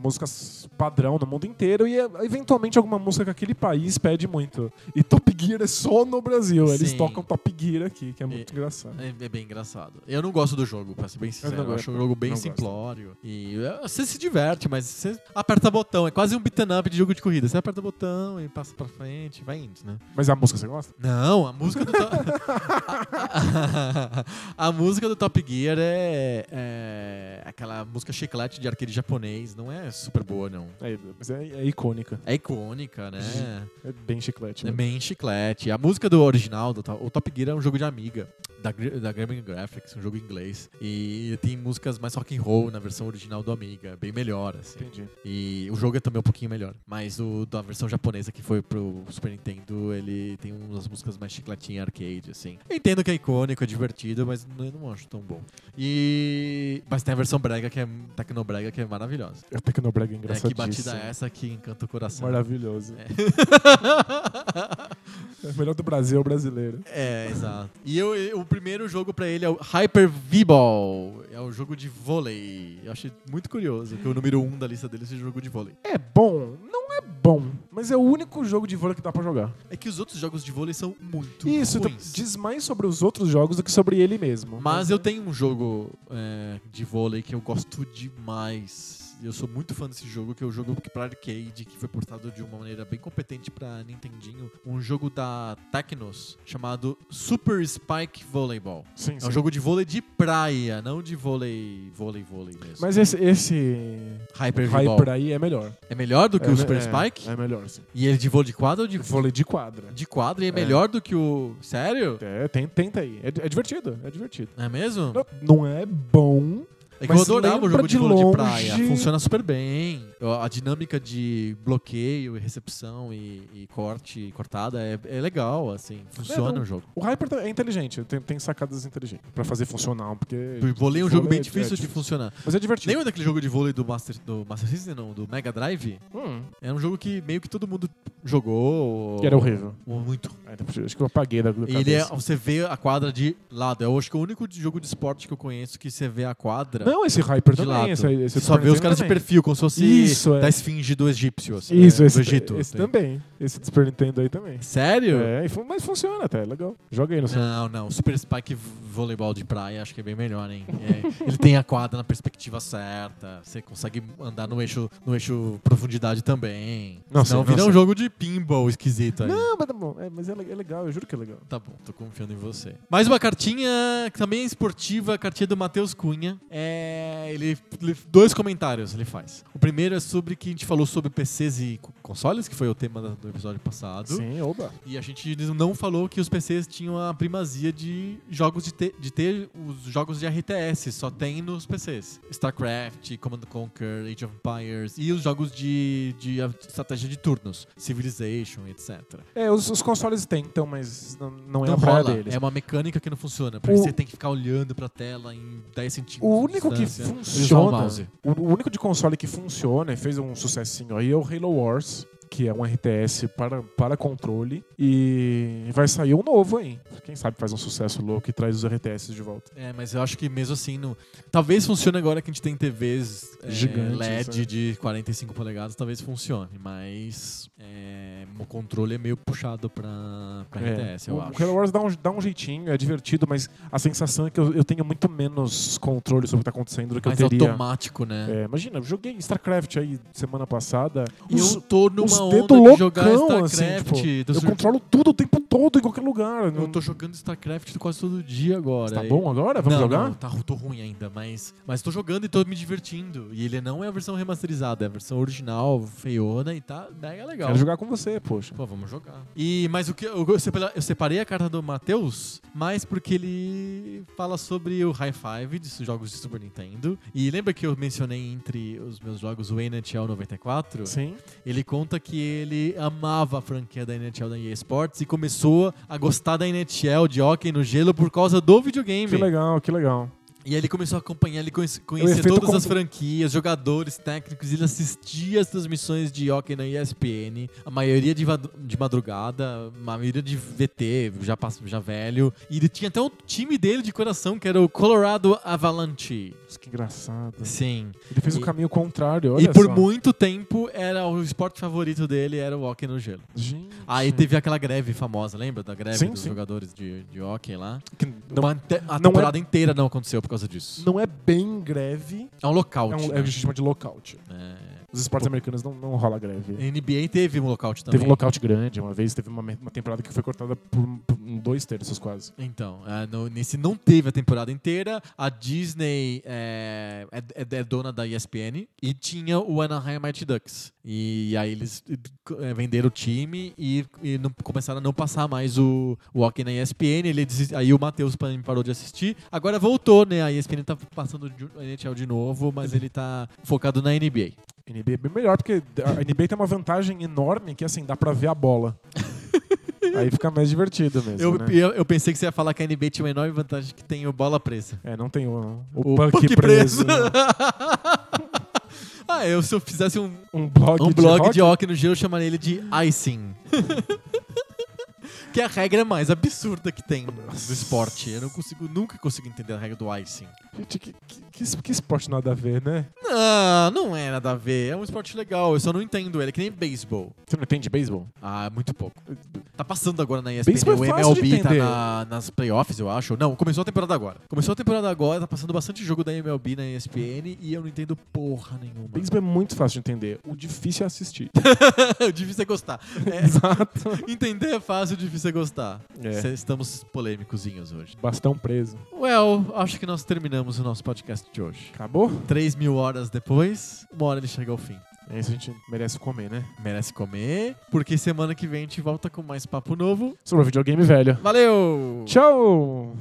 músicas padrão no mundo inteiro e eventualmente alguma música que aquele país pede muito. E Top Gear é só no Brasil. Eles Sim. tocam Top Gear aqui, que é muito engraçado. É, é bem engraçado. Eu não gosto do jogo, pra ser bem sincero. não Eu, gosto. acho um jogo bem Não gosto. simplório. E é, você se diverte, mas você aperta botão. É quase um beat'em up de jogo de corrida. Você aperta botão e passa pra frente, vai indo, né? Mas a música você gosta? Não, a música do Top... a música do Top Gear é, é aquela música chiclete de arcade japonês. Não é super boa, não. É, mas é, é icônica. É icônica, né? É bem chiclete. É né? bem chiclete. A música do original, do, o Top Gear é um jogo de amiga. Da, da Gremlin Graphics, um jogo em inglês. E tem músicas mais rock and roll na versão original do Amiga. Bem melhor, assim. Entendi. E o jogo é também um pouquinho melhor. Mas o da versão japonesa que foi pro Super Nintendo, ele tem umas músicas mais chicletinha arcade, assim. Eu entendo que é icônico, é divertido, mas eu não acho tão bom. E. Mas tem a versão brega, que é Tecnobrega, que é maravilhosa. É Tecnobrega É, engraçadíssimo. que batida é essa que encanta o coração. Maravilhoso. É. o melhor do Brasil é o brasileiro. É, exato. E eu, eu- o primeiro jogo pra ele é o Hyper V-Ball. É o jogo de vôlei. Eu achei muito curioso que o número um da lista dele seja o jogo de vôlei. É bom, não é bom, mas é o único jogo de vôlei que dá pra jogar. É que os outros jogos de vôlei são muito Isso, então, ruins. diz mais sobre os outros jogos do que sobre ele mesmo. Mas eu tenho um jogo é, de vôlei que eu gosto demais. E Eu sou muito fã desse jogo, que é o jogo que pra arcade, que foi portado de uma maneira bem competente pra Nintendinho. Um jogo da Tecnos chamado Super Spike Volleyball. Sim, É sim. um jogo de vôlei de praia, não de vôlei, vôlei, vôlei mesmo. Mas esse, esse Hyper. Hyper aí é melhor. É melhor do que É o Super é, Spike? É melhor, sim. E ele de vôlei de quadra ou de, Vôlei de quadra. de quadra e é melhor do que o... Sério? É, tem, tenta aí. É, é divertido, é divertido. É mesmo? Não, não é bom, É que eu Mas adorava o jogo de de vôlei de longe- praia. Funciona super bem. A dinâmica de bloqueio e recepção e, e corte e cortada é, é legal, assim. Funciona não. o jogo. O Hyper é inteligente, tem, tem sacadas inteligentes pra fazer funcionar, porque... O vôlei é um jogo vôlei bem é- difícil é de funcionar. Mas é divertido. Lembra daquele jogo de vôlei do Master, do Master System, não? Do Mega Drive? Hum, Era um jogo que meio que todo mundo jogou. que era horrível. Muito. É, acho que eu apaguei da, E Ele é, você vê a quadra de lado. Eu acho que é o único jogo de esporte que eu conheço que você vê a quadra Não, esse Hyper de também. Esse, esse só vê os caras de perfil, como se fosse Isso, é. da esfinge do egípcio. assim, Isso, é, esse, do Egito. esse assim. também. Esse do Super Nintendo aí também. Sério? É, mas funciona até, é legal. Joga aí no seu. Não, não. Super Spike Voleibol de praia acho que é bem melhor, hein? É, ele tem a quadra na perspectiva certa. Você consegue andar no eixo, no eixo profundidade também. Não Senão não vira um jogo de pinball esquisito aí. Não, mas, tá bom. É, mas é, é legal, eu juro que é legal. Tá bom, tô confiando em você. Mais uma cartinha que também é esportiva, a cartinha do Matheus Cunha. É, ele, ele- dois comentários ele faz. O primeiro é sobre que a gente falou sobre PCs e co- consoles, que foi o tema do episódio passado. Sim, oba. E a gente não falou que os PCs tinham a primazia de jogos de ter, de ter os jogos de RTS, só tem nos PCs. StarCraft, Command and Conquer, Age of Empires e os jogos de, de estratégia de turnos, Civilization, etc. É, os, os consoles tentam, mas não, não é não a rola, deles. é uma mecânica que não funciona, porque O- você tem que ficar olhando pra tela em 10 centímetros. O de único que funciona, o, o único de console que funciona e fez um sucessinho aí é o Halo Wars, que é um RTS para, para controle. E vai sair um novo aí. Quem sabe faz um sucesso louco e traz os RTS de volta. É, mas eu acho que mesmo assim, não... talvez funcione agora que a gente tem TVs é, Gigantes, LED né? de 45 polegadas, talvez funcione, mas é o controle é meio puxado pra RTS, eu o acho. Halo Wars dá um, dá um jeitinho, é divertido, mas a sensação é que eu, eu tenho muito menos controle sobre o que tá acontecendo do que Mais eu teria. automático, né? É, imagina, eu joguei StarCraft aí semana passada. Eu os- tô numa dedos de loucão, assim, tipo, eu controlo tudo o tempo todo, em qualquer lugar. Eu tô jogando StarCraft quase todo dia agora. Tá bom agora? Vamos não, jogar? Não, tá, tô ruim ainda, mas, mas tô jogando e tô me divertindo. E ele não é a versão remasterizada, é a versão original, feiona e tá mega legal. Quero jogar com você, poxa. Pô, vamos jogar. E, mas o que eu, separei a carta do Matheus mais porque ele fala sobre o High Five dos jogos de Super Nintendo. E lembra que eu mencionei entre os meus jogos o NHL 94? Sim. Ele conta que ele amava a franquia da NHL da EA Sports e começou a gostar da NHL de hockey no gelo por causa do videogame. Que legal, que legal. E aí ele começou a acompanhar, ele conhecia todas as franquias, jogadores, técnicos, ele assistia as transmissões de hockey na ESPN, a maioria de, de madrugada, a maioria de VT, já, já velho. E ele tinha até um time dele de coração, que era o Colorado Avalanche. Que engraçado. Sim. Ele fez E- o caminho contrário, olha e por só. muito tempo, era o esporte favorito dele era o hockey no gelo. Gente. Aí teve aquela greve famosa, lembra da greve Sim, dos sim. jogadores de, de hockey lá? Que não, Uma a é- temporada inteira não aconteceu por causa disso. não é bem greve, É um lockout. é, um, é o né? que a gente chama de lockout. É. Os esportes americanos não, não rola greve. A NBA teve um lockout também. Teve um lockout grande uma vez, teve uma, uma temporada que foi cortada por, por dois terços quase. Então, é, no- nesse não teve a temporada inteira. A Disney é, é- é- é dona da ESPN e tinha o Anaheim Mighty Ducks. E aí eles é, venderam o time e, e não- começaram a não passar mais o, o hockey na ESPN. Ele desis- aí o Matheus pa- parou de assistir. Agora voltou, né? A ESPN tá passando a NHL de novo, mas ele tá focado na NBA. NBA é bem melhor, porque a NBA tem uma vantagem enorme que assim, dá pra ver a bola. Aí fica mais divertido mesmo. Eu, né? eu, eu pensei que você ia falar que a NBA tinha uma enorme vantagem que tem o bola presa. É, não tem o, o, O puck, puck preso. ah, eu se eu fizesse um, Um blog, um de blog rock? de hockey no gelo, eu chamaria ele de icing. que é a regra mais absurda que tem do esporte. Eu não consigo, nunca consigo entender a regra do icing. Gente, que, que, que, esporte nada a ver, né? Não, não é nada a ver. É um esporte legal, eu só não entendo ele. É que nem beisebol. Você não entende beisebol? Ah, muito pouco. Tá passando agora na ESPN. Beisebol é o fácil de MLB tá na- nas playoffs, eu acho. Não, começou a temporada agora. Começou a temporada agora, tá passando bastante jogo da MLB na ESPN e eu não entendo porra nenhuma. Beisebol é muito fácil de entender. O difícil é assistir. o difícil é gostar. É, Exato. entender é fácil, o difícil é gostar. É. Estamos polêmicozinhos hoje. Bastão preso. Well, acho que nós terminamos o nosso podcast de hoje. Acabou? 3 mil horas depois, uma hora ele chega ao fim. É isso a gente merece comer, né? Merece comer, porque semana que vem a gente volta com mais papo novo. Sobre o videogame velho. Valeu! Tchau!